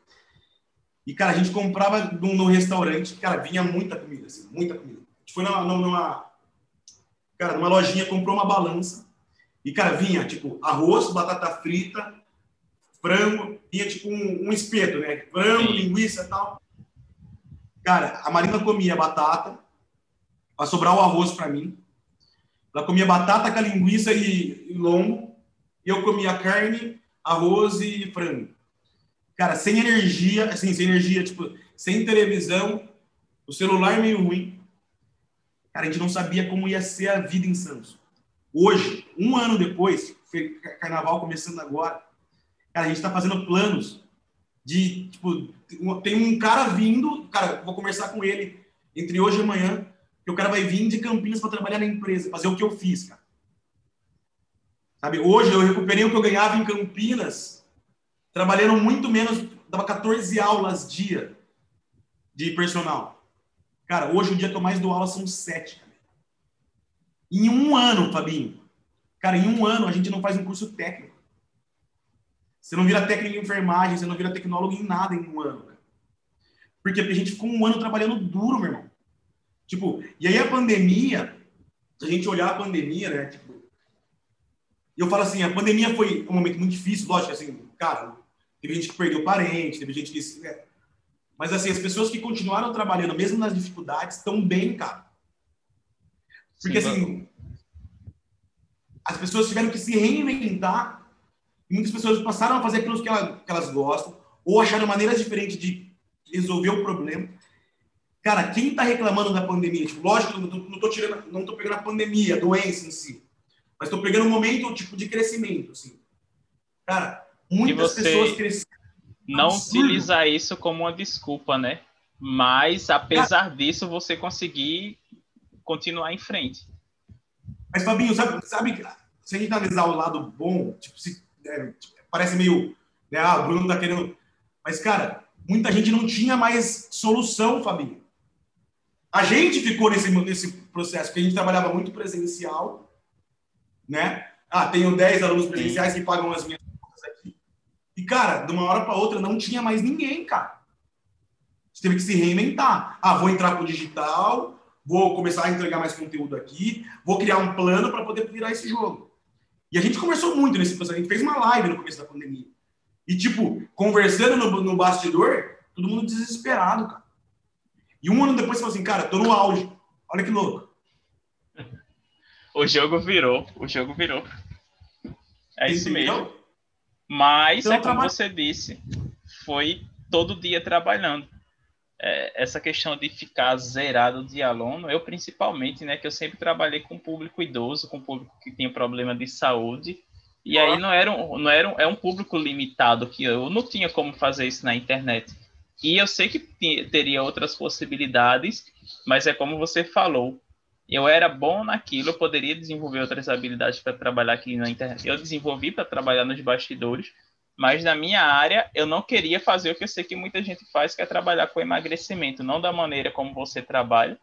E, cara, a gente comprava no, no restaurante, cara, vinha muita comida, assim, muita comida. A gente foi numa, numa, cara, numa lojinha, comprou uma balança. E, cara, vinha, tipo, arroz, batata frita, frango, ia tipo um, um espeto, né? Frango, linguiça e tal. Cara, a Marina comia batata, para sobrar o arroz para mim. Ela comia batata com linguiça e, e lombo. E eu comia carne, arroz e frango. Cara, sem energia, assim, sem energia, tipo, sem televisão, o celular meio ruim. Cara, a gente não sabia como ia ser a vida em Santos. Hoje, um ano depois, carnaval começando agora, Cara, a gente está fazendo planos de, tipo, tem um cara vindo, cara, vou conversar com ele entre hoje e amanhã, que o cara vai vir de Campinas para trabalhar na empresa, fazer o que eu fiz, cara. Sabe, hoje eu recuperei o que eu ganhava em Campinas, trabalhando muito menos, dava 14 aulas dia de personal. Cara, hoje o dia que eu mais dou aula são sete. Cara. Em um ano, Fabinho. Cara, em um ano a gente não faz um curso técnico. Você não vira técnico em enfermagem, você não vira tecnólogo em nada em um ano. Cara. Porque a gente ficou um ano trabalhando duro, meu irmão. Tipo, e aí a pandemia, se a gente olhar a pandemia, né? Tipo, eu falo assim, a pandemia foi um momento muito difícil, lógico, assim, cara, teve gente que perdeu parente, teve gente que. Né? Mas assim, as pessoas que continuaram trabalhando, mesmo nas dificuldades, estão bem, cara. Porque Sim, assim, as pessoas tiveram que se reinventar muitas pessoas passaram a fazer aquilo que, ela, que elas gostam, ou acharam maneiras diferentes de resolver o problema. Cara, quem está reclamando da pandemia? Tipo, lógico, não estou tirando, não tô pegando a pandemia, a doença em si, mas estou pegando um momento tipo de crescimento, assim. Cara, muitas pessoas cresceram. Não absurdo. utilizar isso como uma desculpa, né? Mas apesar Cara, disso, você conseguir continuar em frente. Mas Fabinho, sabe, sabe se a gente analisar o lado bom, tipo, se é, parece meio, né, ah, o Bruno tá querendo. Mas, cara, muita gente não tinha mais solução, Fabinho. A gente ficou nesse, nesse processo, porque a gente trabalhava muito presencial, né? Ah, tenho 10 alunos presenciais que pagam as minhas. E, cara, de uma hora para outra não tinha mais ninguém, cara. Você teve que se reinventar. Ah, vou entrar pro digital, vou começar a entregar mais conteúdo aqui, vou criar um plano para poder virar esse jogo. E a gente conversou muito nesse processo. A gente fez uma live no começo da pandemia. E, tipo, conversando no, no bastidor, todo mundo desesperado, cara. E um ano depois, você falou assim, cara, tô no auge. Olha que louco. O jogo virou. O jogo virou. É isso mesmo. Mas, então, é como você disse, foi todo dia trabalhando. É, essa questão de ficar zerado de aluno, eu principalmente, né, que eu sempre trabalhei com público idoso, com público que tinha problema de saúde, e aí não era um, não era um, é um público limitado que eu não tinha como fazer isso na internet. E eu sei que teria outras possibilidades, mas é como você falou, eu era bom naquilo, eu poderia desenvolver outras habilidades para trabalhar aqui na internet. Eu desenvolvi para trabalhar nos bastidores, mas na minha área, eu não queria fazer o que eu sei que muita gente faz, que é trabalhar com emagrecimento, não da maneira como você trabalha,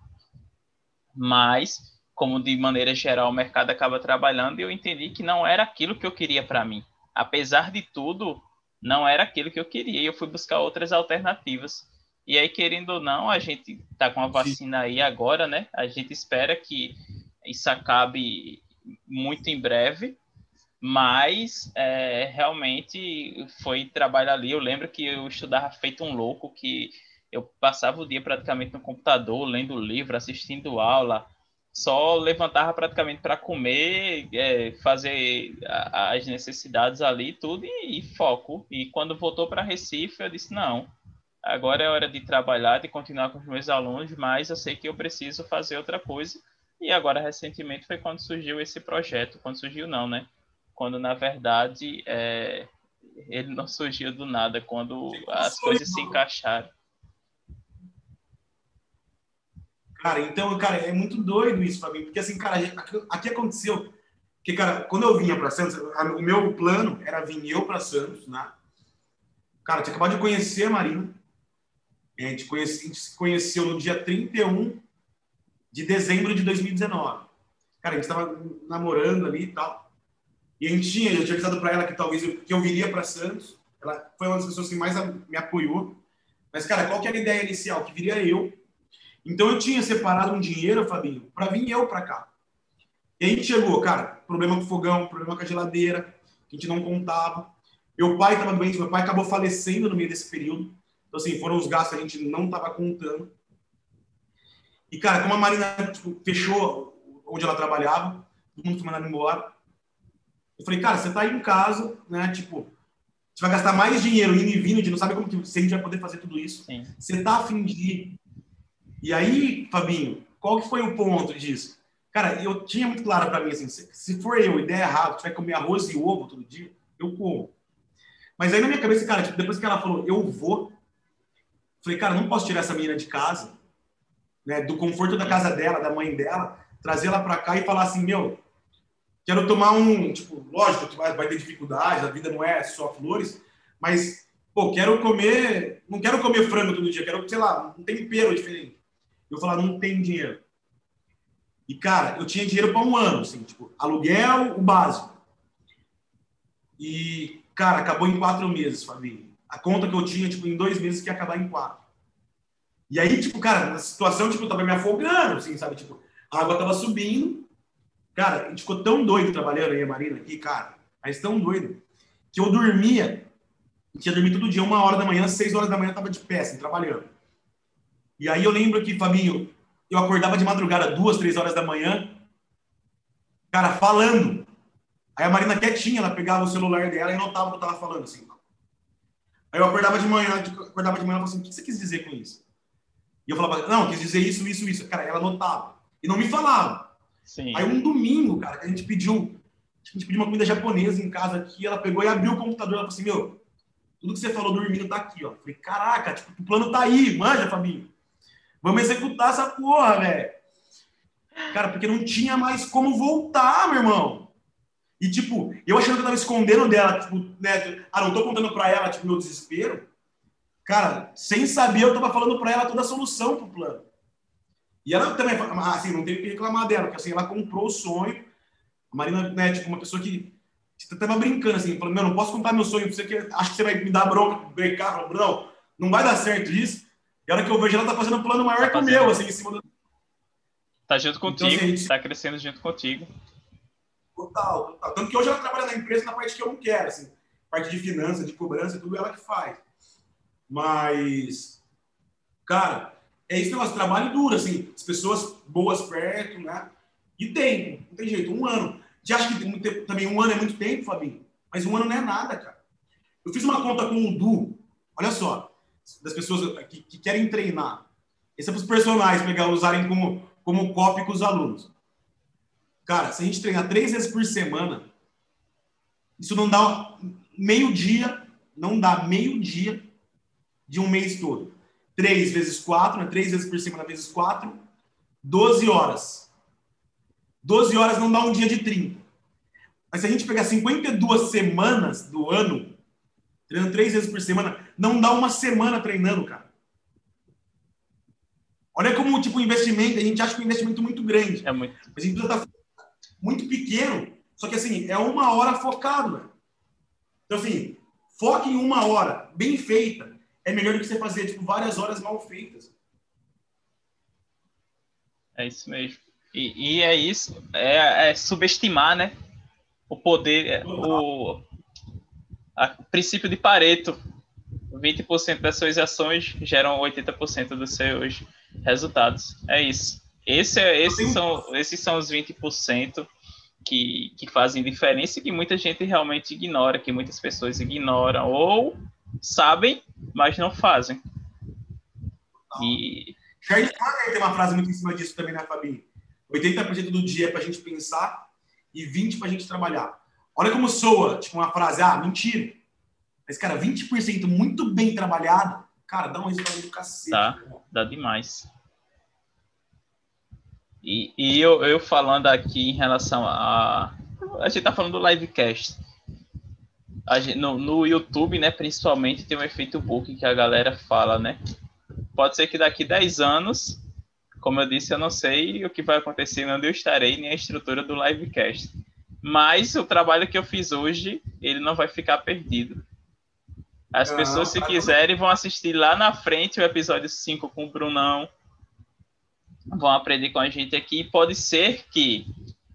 mas como de maneira geral o mercado acaba trabalhando, e eu entendi que não era aquilo que eu queria para mim. Apesar de tudo, não era aquilo que eu queria, e eu fui buscar outras alternativas. E aí, querendo ou não, a gente tá com a vacina aí agora, né? A gente espera que isso acabe muito em breve, mas é, realmente foi trabalho ali. Eu lembro que eu estudava feito um louco, que eu passava o dia praticamente no computador, lendo livro, assistindo aula, só levantava praticamente para comer, é, fazer a, as necessidades ali, tudo e, e foco. E quando voltou para Recife, eu disse: não, agora é hora de trabalhar, de continuar com os meus alunos, mas eu sei que eu preciso fazer outra coisa. E agora, recentemente, foi quando surgiu esse projeto. Quando surgiu, não, né? Quando, na verdade, é... ele não surgiu do nada, quando as coisas se encaixaram. Cara, então, cara, é muito doido isso para mim, porque assim, cara, aqui, aqui aconteceu que, cara, quando eu vinha para Santos, o meu plano era vir eu para Santos, né? Cara, tinha acabado de conhecer a Marina. A gente, conhece, a gente se conheceu no dia 31 de dezembro de 2019. Cara, a gente estava namorando ali e tal. E a gente tinha, eu tinha avisado para ela que talvez eu, que eu viria para Santos. Ela foi uma das pessoas que mais me apoiou. Mas, cara, qual que era a ideia inicial? Que viria eu então eu tinha separado um dinheiro, Fabinho, para vir eu para cá. E a gente chegou, cara, problema com o fogão, problema com a geladeira, que a gente não contava. Meu pai estava doente, meu pai acabou falecendo no meio desse período. Então, assim, foram os gastos que a gente não estava contando. E, cara, como a Marina tipo, fechou onde ela trabalhava, todo mundo foi mandado embora. Eu falei, cara, você tá aí em casa, né? Tipo, você vai gastar mais dinheiro indo e vindo, a gente não sabe como que gente vai poder fazer tudo isso. Sim. Você tá afim de ir e aí, Fabinho, qual que foi o ponto disso? Cara, eu tinha muito claro para mim assim, se for eu e der errado, tiver que comer arroz e ovo todo dia, eu como. Mas aí na minha cabeça, cara, tipo, depois que ela falou, eu vou, falei, cara, não posso tirar essa menina de casa, né, do conforto da casa dela, da mãe dela, trazer ela para cá e falar assim, meu, quero tomar um, tipo, lógico que vai, vai ter dificuldades, a vida não é só flores, mas, pô, quero comer, não quero comer frango todo dia, quero, sei lá, um tempero diferente. Eu falava, não tem dinheiro. E, cara, eu tinha dinheiro para um ano, assim, tipo, aluguel, o básico. E, cara, acabou em quatro meses, família. A conta que eu tinha, tipo, em dois meses que ia acabar em quatro. E aí, tipo, cara, na situação, tipo, eu tava me afogando, assim, sabe? Tipo, a água tava subindo. Cara, a gente ficou tão doido trabalhando aí, a Marina, aqui, cara. Mas tão doido. Que eu dormia, tinha dormido todo dia, uma hora da manhã, seis horas da manhã, tava de pé, assim, trabalhando. E aí eu lembro que, Fabinho, eu acordava de madrugada, duas, três horas da manhã, cara, falando. Aí a Marina quietinha, ela pegava o celular dela e notava o que eu tava falando, assim. Aí eu acordava de manhã, acordava de manhã e falava assim, o que você quis dizer com isso? E eu falava, não, quis dizer isso, isso, isso. Cara, ela notava. E não me falava. Sim. Aí um domingo, cara, que a gente pediu, a gente pediu uma comida japonesa em casa aqui, ela pegou e abriu o computador, ela falou assim, meu, tudo que você falou dormindo tá aqui, ó. falei, caraca, tipo, o plano tá aí, manja, Fabinho. Vamos executar essa porra, velho. Cara, porque não tinha mais como voltar, meu irmão. E, tipo, eu achando que eu tava escondendo dela, tipo, né? Ah, não tô contando pra ela, tipo, meu desespero. Cara, sem saber, eu tava falando pra ela toda a solução pro plano. E ela também, assim, não tem que reclamar dela, porque assim, ela comprou o sonho. A Marina, né, tipo, uma pessoa que tava brincando, assim, falando, meu, não posso contar meu sonho pra você, que acho que você vai me dar bronca, brecar, falando, não, não vai dar certo isso. E a hora que eu vejo, ela tá fazendo um plano maior tá que o meu, assim, em cima do. Tá junto contigo, então, assim, gente... tá crescendo junto contigo. Total, total. Tanto que hoje ela trabalha na empresa na parte que eu não quero, assim, parte de finanças, de cobrança, tudo ela que faz. Mas, cara, é isso negócio, trabalho duro, assim, as pessoas boas perto, né? E tempo, não tem jeito, um ano. Você acha que também um ano é muito tempo, Fabinho? Mas um ano não é nada, cara. Eu fiz uma conta com o Du, olha só, das pessoas que, que querem treinar. Esse é para os personagens pegar, usarem como, como copy com os alunos. Cara, se a gente treinar três vezes por semana, isso não dá meio dia, não dá meio dia de um mês todo. Três vezes quatro, né? três vezes por semana vezes quatro, 12 horas. 12 horas não dá um dia de 30. Mas se a gente pegar 52 semanas do ano, treinando três vezes por semana, não dá uma semana treinando, cara. Olha como, tipo, o investimento, a gente acha que é um investimento muito grande. É muito. A gente precisa estar muito pequeno, só que, assim, é uma hora focado, velho. Então, assim, foque em uma hora, bem feita. é melhor do que você fazer tipo, várias horas mal feitas. É isso mesmo. E, e é isso, é, é, subestimar, né? O poder, é, o a, princípio de Pareto. 20% das suas ações geram 80% dos seus resultados. É isso. Esse, é, esses, são, esses são os 20% que, que fazem diferença e que muita gente realmente ignora, que muitas pessoas ignoram ou sabem, mas não fazem. E... Charles tem uma frase muito em cima disso também, né, Fabi? 80% do dia é para a gente pensar e 20% para a gente trabalhar. Olha como soa, tipo, uma frase, ah, mentira. Mas, cara, 20% muito bem trabalhado, cara, dá um resultado do cacete. Dá, dá demais. E, e eu, eu falando aqui em relação a. A gente tá falando do livecast. Gente, no, no YouTube, né, principalmente, tem um efeito book que a galera fala, né? Pode ser que daqui 10 anos, como eu disse, eu não sei o que vai acontecer, onde eu estarei, nem a estrutura do livecast. Mas o trabalho que eu fiz hoje, ele não vai ficar perdido. As pessoas, se quiserem, vão assistir lá na frente o episódio 5 com o Brunão, vão aprender com a gente aqui. Pode ser que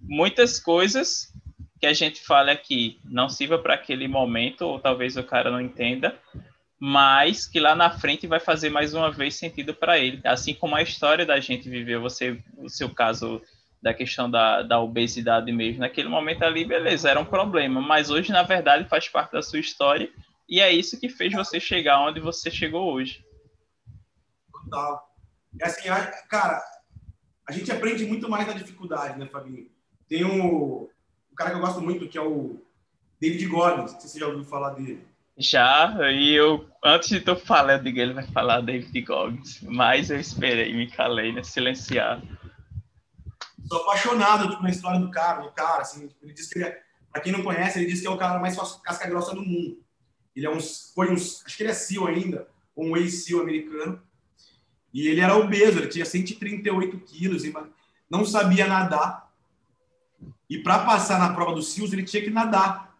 muitas coisas que a gente fale aqui não sirva para aquele momento, ou talvez o cara não entenda, mas que lá na frente vai fazer mais uma vez sentido para ele. Assim como a história da gente viveu, você, o seu caso da questão da, da obesidade mesmo, naquele momento ali, beleza, era um problema, mas hoje, na verdade, faz parte da sua história e é isso que fez você chegar onde você chegou hoje. Total. E assim, cara, a gente aprende muito mais na dificuldade, né, Fabinho? Tem um, um cara que eu gosto muito, que é o David Goggins. Não sei se você já ouviu falar dele. Já, e eu, antes de tu falar, eu digo, ele vai falar David Goggins, mas eu esperei, me calei, né, silenciar. Sou apaixonado tipo, na história do cara, do cara, assim, tipo, ele diz que ele é, pra quem não conhece, ele diz que é o cara mais casca grossa do mundo. Ele é um, foi um, acho que ele é SEAL ainda, um ex-SEAL americano, e ele era obeso, ele tinha 138 quilos, não sabia nadar. E para passar na prova dos SEALs, ele tinha que nadar.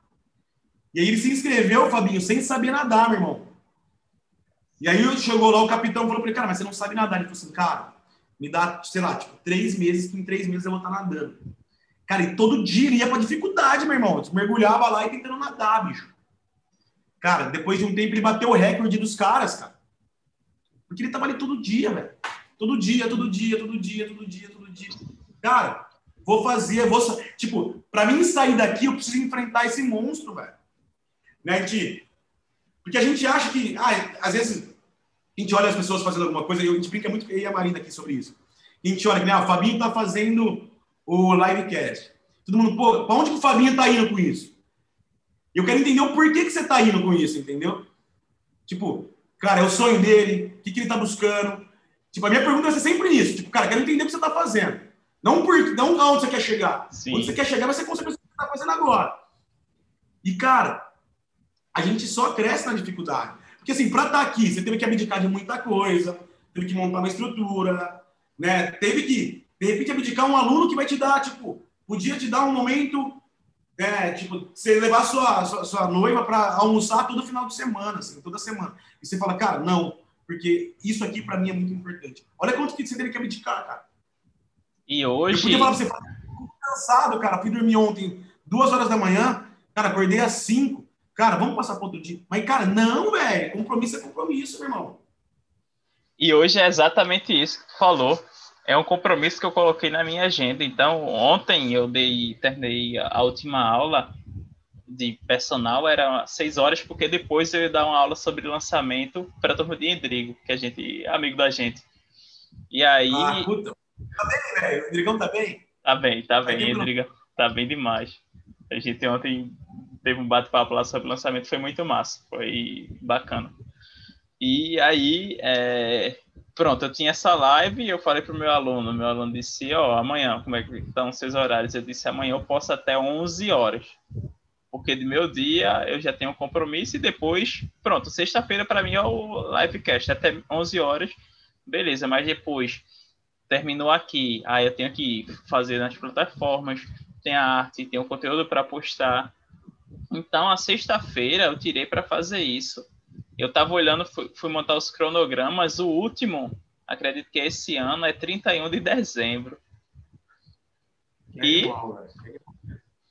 E aí ele se inscreveu, Fabinho, sem saber nadar, meu irmão. E aí chegou lá o capitão falou para ele, cara, mas você não sabe nadar. Ele falou assim, cara, me dá, sei lá, tipo, três meses, que em três meses eu vou estar nadando. Cara, e todo dia ele ia pra dificuldade, meu irmão. Mergulhava lá e tentando nadar, bicho. Cara, depois de um tempo ele bateu o recorde dos caras, cara. Porque ele tava ali todo dia, velho. Todo dia, todo dia, todo dia, todo dia, todo dia. Cara, vou fazer, vou. Tipo, pra mim sair daqui, eu preciso enfrentar esse monstro, velho. Né, de... Porque a gente acha que. Ah, às vezes a gente olha as pessoas fazendo alguma coisa, e a gente brinca muito, eu e a Marina aqui sobre isso. A gente olha que, né, ah, o Fabinho tá fazendo o livecast. Todo mundo, pô, pra onde que o Fabinho tá indo com isso? Eu quero entender o porquê que você tá indo com isso, entendeu? Tipo, Cara, é o sonho dele, o que, que ele está buscando. Tipo, a minha pergunta vai ser sempre isso. Tipo, cara, quero entender o que você está fazendo. Não, por, não aonde você quer chegar. Sim. Onde você quer chegar vai ser consequência do que você está fazendo agora. E, cara, a gente só cresce na dificuldade. Porque, assim, para estar tá aqui, você teve que abdicar de muita coisa, teve que montar uma estrutura, né? Teve que, de repente, abdicar um aluno que vai te dar, tipo, podia te dar um momento é, tipo, você levar sua, sua, sua noiva para almoçar todo final de semana, assim, toda semana. E você fala, cara, não, porque isso aqui para mim é muito importante. Olha quanto que você teve que abdicar, cara. E hoje. Eu podia falar pra você, cansado, cara, fui dormir ontem, duas horas da manhã, cara, acordei às cinco. Cara, vamos passar para outro dia. Mas, cara, não, velho. Compromisso é compromisso, meu irmão. E hoje é exatamente isso que tu falou é um compromisso que eu coloquei na minha agenda. Então, ontem eu dei, terminei a última aula de personal, era seis horas, porque depois eu ia dar uma aula sobre lançamento para a turma de Endrigo, que a gente é amigo da gente. E aí. Ah, puta. Tá bem, velho? O Endrigão tá bem? Tá bem, tá bem, tá Endriga. Tá bem demais. A gente ontem teve um bate-papo lá sobre lançamento, foi muito massa, foi bacana. E aí, é, pronto, eu tinha essa live e eu falei pro meu aluno, meu aluno disse, ó, oh, amanhã, como é que estão seus horários? Eu disse, amanhã eu posso até 11 horas, porque de meu dia eu já tenho um compromisso e depois, pronto, sexta-feira para mim é o livecast, até 11 horas, beleza, mas depois terminou aqui, aí eu tenho que fazer nas plataformas, tem a arte, tem o conteúdo para postar, então a sexta-feira eu tirei para fazer isso, Eu tava olhando, fui, fui montar os cronogramas, o último, acredito que esse ano, é 31 de dezembro. É e igual,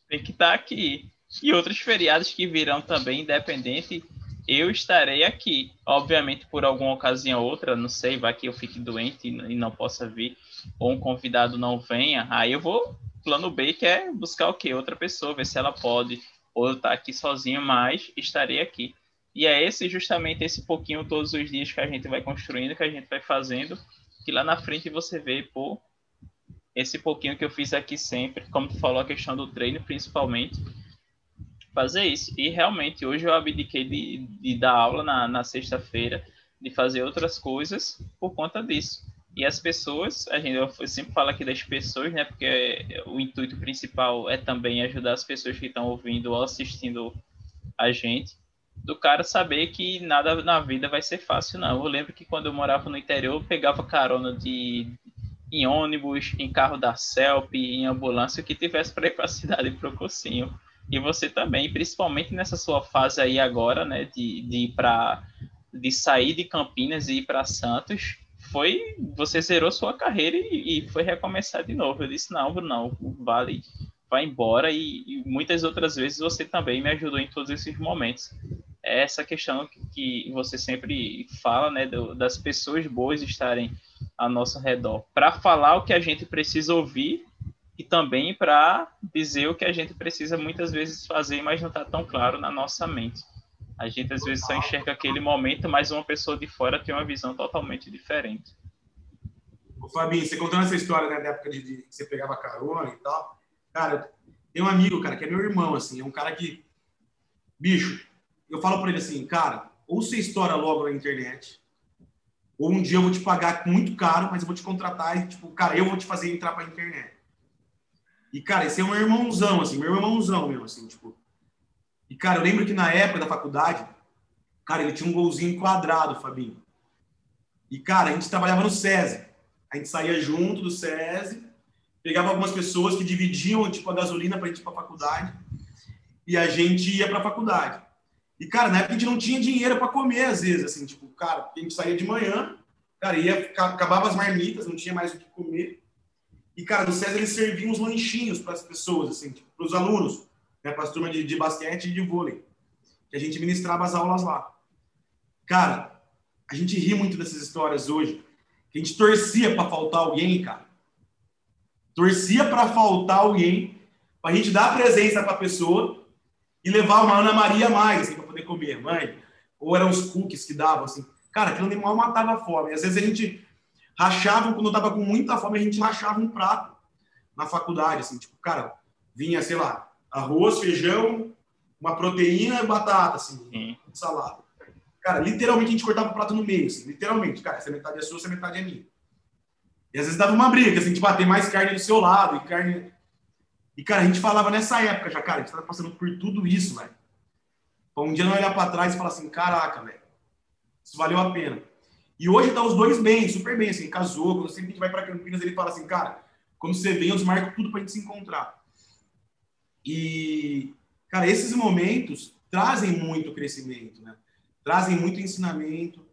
tem que estar tá aqui. E outros feriados que virão também, independente, eu estarei aqui. Obviamente, por alguma ocasião ou outra, não sei, vai que eu fique doente e não possa vir, ou um convidado não venha, aí eu vou. Plano B, que é buscar o quê? Outra pessoa, ver se ela pode, ou eu estar tá aqui sozinho, mas estarei aqui. E é esse justamente esse pouquinho todos os dias que a gente vai construindo, que a gente vai fazendo, que lá na frente você vê, pô, esse pouquinho que eu fiz aqui sempre, como tu falou, a questão do treino, principalmente, fazer isso. E realmente, hoje eu abdiquei de, de dar aula na, na sexta-feira, de fazer outras coisas por conta disso. E as pessoas, a gente eu sempre falo aqui das pessoas, né? Porque o intuito principal é também ajudar as pessoas que estão ouvindo ou assistindo a gente, do cara saber que nada na vida vai ser fácil, não. Eu lembro que quando eu morava no interior, eu pegava carona de em ônibus, em carro da CELP, em ambulância, que tivesse para ir para a cidade para o cursinho. E você também, principalmente nessa sua fase aí agora, né, de, de ir para de sair de Campinas e ir para Santos, foi você zerou sua carreira e, e, foi recomeçar de novo. Eu disse não, não, vale, vai embora e, e, muitas outras vezes você também me ajudou em todos esses momentos. É essa questão que, você sempre fala, né, do, das pessoas boas estarem ao nosso redor, para falar o que a gente precisa ouvir e também para dizer o que a gente precisa muitas vezes fazer, mas não está tão claro na nossa mente. A gente às vezes só enxerga aquele momento, mas uma pessoa de fora tem uma visão totalmente diferente. Ô, Fabinho, você contando essa história né, da época de, de, que você pegava carona e tal. Cara, tem um amigo, cara, que é meu irmão, assim, é um cara que. Bicho, eu falo para ele assim, cara, ou você estoura logo na internet, ou um dia eu vou te pagar muito caro, mas eu vou te contratar e, tipo, cara, eu vou te fazer entrar pra internet. E, cara, esse é um irmãozão, assim, meu irmãozão mesmo, assim, tipo. E, cara, eu lembro que na época da faculdade, cara, ele tinha um golzinho quadrado, Fabinho. E, cara, a gente trabalhava no SESI. A gente saía junto do SESI, pegava algumas pessoas que dividiam, tipo, a gasolina gente ir pra faculdade. E a gente ia pra faculdade. E, cara, na época a gente não tinha dinheiro para comer, às vezes, assim, tipo, cara, a gente saía de manhã, cara, ia, acabava as marmitas, não tinha mais o que comer. E, cara, no César eles serviam uns lanchinhos para as pessoas, assim, tipo, para os alunos, né, para as turmas de, de basquete e de vôlei, que a gente ministrava as aulas lá. Cara, a gente ri muito dessas histórias hoje, a gente torcia para faltar alguém, cara. Torcia para faltar alguém, para a gente dar presença para a pessoa e levar uma Ana Maria a mais, assim, para poder comer, mãe. Ou eram os cookies que davam, assim. Cara, aquilo animal matava a fome. Às vezes a gente rachava, quando eu tava com muita fome, a gente rachava um prato na faculdade, assim, tipo, cara, vinha, sei lá, arroz, feijão, uma proteína e batata, assim, Sim. salada. Cara, literalmente a gente cortava o prato no meio, assim, literalmente, cara, essa metade é sua, essa metade é minha. E às vezes dava uma briga, assim, tipo, ah, tem mais carne do seu lado, e carne. E, cara, a gente falava nessa época já, cara, a gente tava passando por tudo isso, velho. Pra um dia não olhar para trás e falar assim, caraca, velho, isso valeu a pena. E hoje tá os dois bem, super bem, assim, casou. Quando sempre a gente vai para Campinas, ele fala assim, cara, quando você vem, eu desmarco tudo pra gente se encontrar. E, cara, esses momentos trazem muito crescimento, né? Trazem muito ensinamento.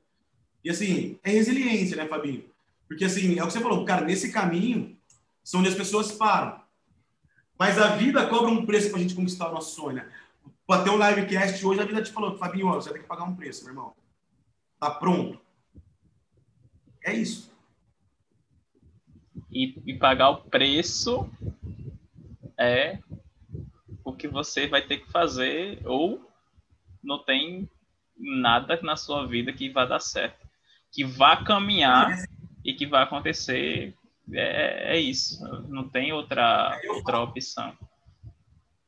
E, assim, é resiliência, né, Fabinho? Porque, assim, é o que você falou, cara, nesse caminho são onde as pessoas param. Mas a vida cobra um preço pra gente conquistar o nosso sonho, né? Pra ter um livecast hoje, a vida te falou, Fabinho, ó, você vai ter que pagar um preço, meu irmão. Tá pronto? É isso. E, e pagar o preço é o que você vai ter que fazer ou não tem nada na sua vida que vá dar certo. Que vá caminhar e que vai acontecer. É, é isso. Não tem outra, outra opção.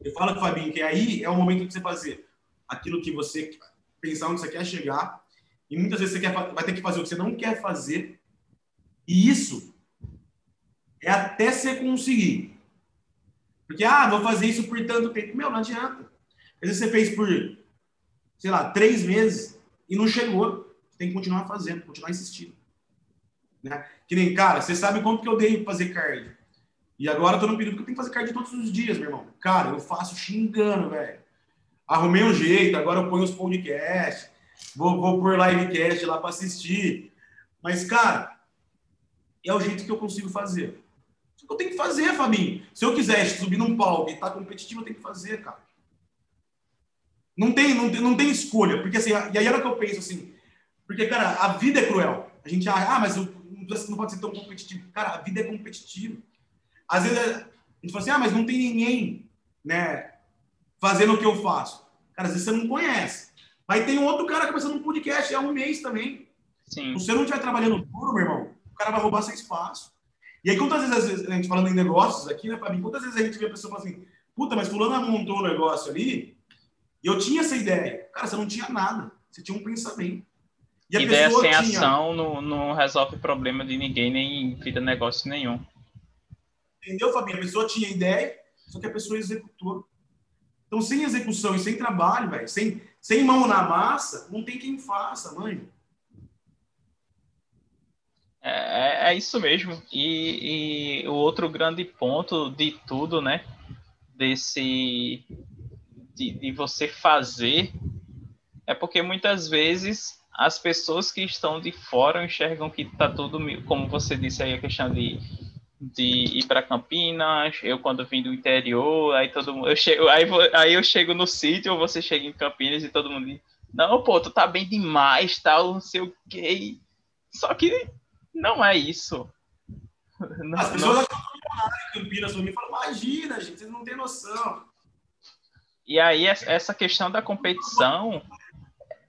Eu falo, Fabinho, que aí é o momento de você fazer aquilo que você pensar onde você quer chegar e muitas vezes você quer, vai ter que fazer o que você não quer fazer. E isso é até você conseguir. Porque, ah, vou fazer isso por tanto tempo. Meu, não adianta. Às vezes você fez por, sei lá, três meses e não chegou. Você tem que continuar fazendo, continuar insistindo. Né? Que nem, cara, você sabe quanto que eu dei pra fazer cardio. E agora eu tô no período que eu tenho que fazer cardio todos os dias, meu irmão. Cara, eu faço xingando, velho. Arrumei um jeito, agora eu ponho os podcasts vou, vou por livecast lá para assistir. Mas, cara, é o jeito que eu consigo fazer. Eu tenho que fazer, Fabinho. Se eu quiser subir num palco e estar tá competitivo, eu tenho que fazer, cara. Não tem, não tem, não tem escolha. Porque assim, e aí era que eu penso assim, porque, cara, a vida é cruel. A gente ah, mas eu, não pode ser tão competitivo. Cara, a vida é competitiva. Às vezes a gente fala assim, ah, mas não tem ninguém, né, fazendo o que eu faço. Cara, às vezes você não conhece. Mas tem um outro cara começando um podcast há um mês também. Sim. Se você não estiver trabalhando duro, meu irmão, o cara vai roubar seu espaço. E aí, quantas vezes a gente falando em negócios aqui, né, Fabinho? Quantas vezes a gente vê a pessoa falando assim, puta, mas fulano montou um negócio ali, e eu tinha essa ideia. Cara, você não tinha nada. Você tinha um pensamento. E ideia sem tinha... ação não, não resolve problema de ninguém, nem vira negócio nenhum. Entendeu, Fabinho? A pessoa tinha ideia, só que a pessoa executou. Então, sem execução e sem trabalho, velho, sem, sem mão na massa, não tem quem faça, mãe. É, é, é isso mesmo. E, e, o outro grande ponto de tudo, né? Desse. De, de você fazer. É porque muitas vezes as pessoas que estão de fora enxergam que está tudo. Como você disse aí, a questão de, de ir para Campinas. Eu, quando vim do interior, aí todo mundo. Eu chego, aí, aí eu chego no sítio, ou você chega em Campinas e todo mundo diz: Não, pô, tu tá bem demais, tal, não sei o quê. Só que não é isso. Não, As pessoas não... acham que Campinas pra mim falam, imagina, gente, vocês não têm noção. E aí, essa questão da competição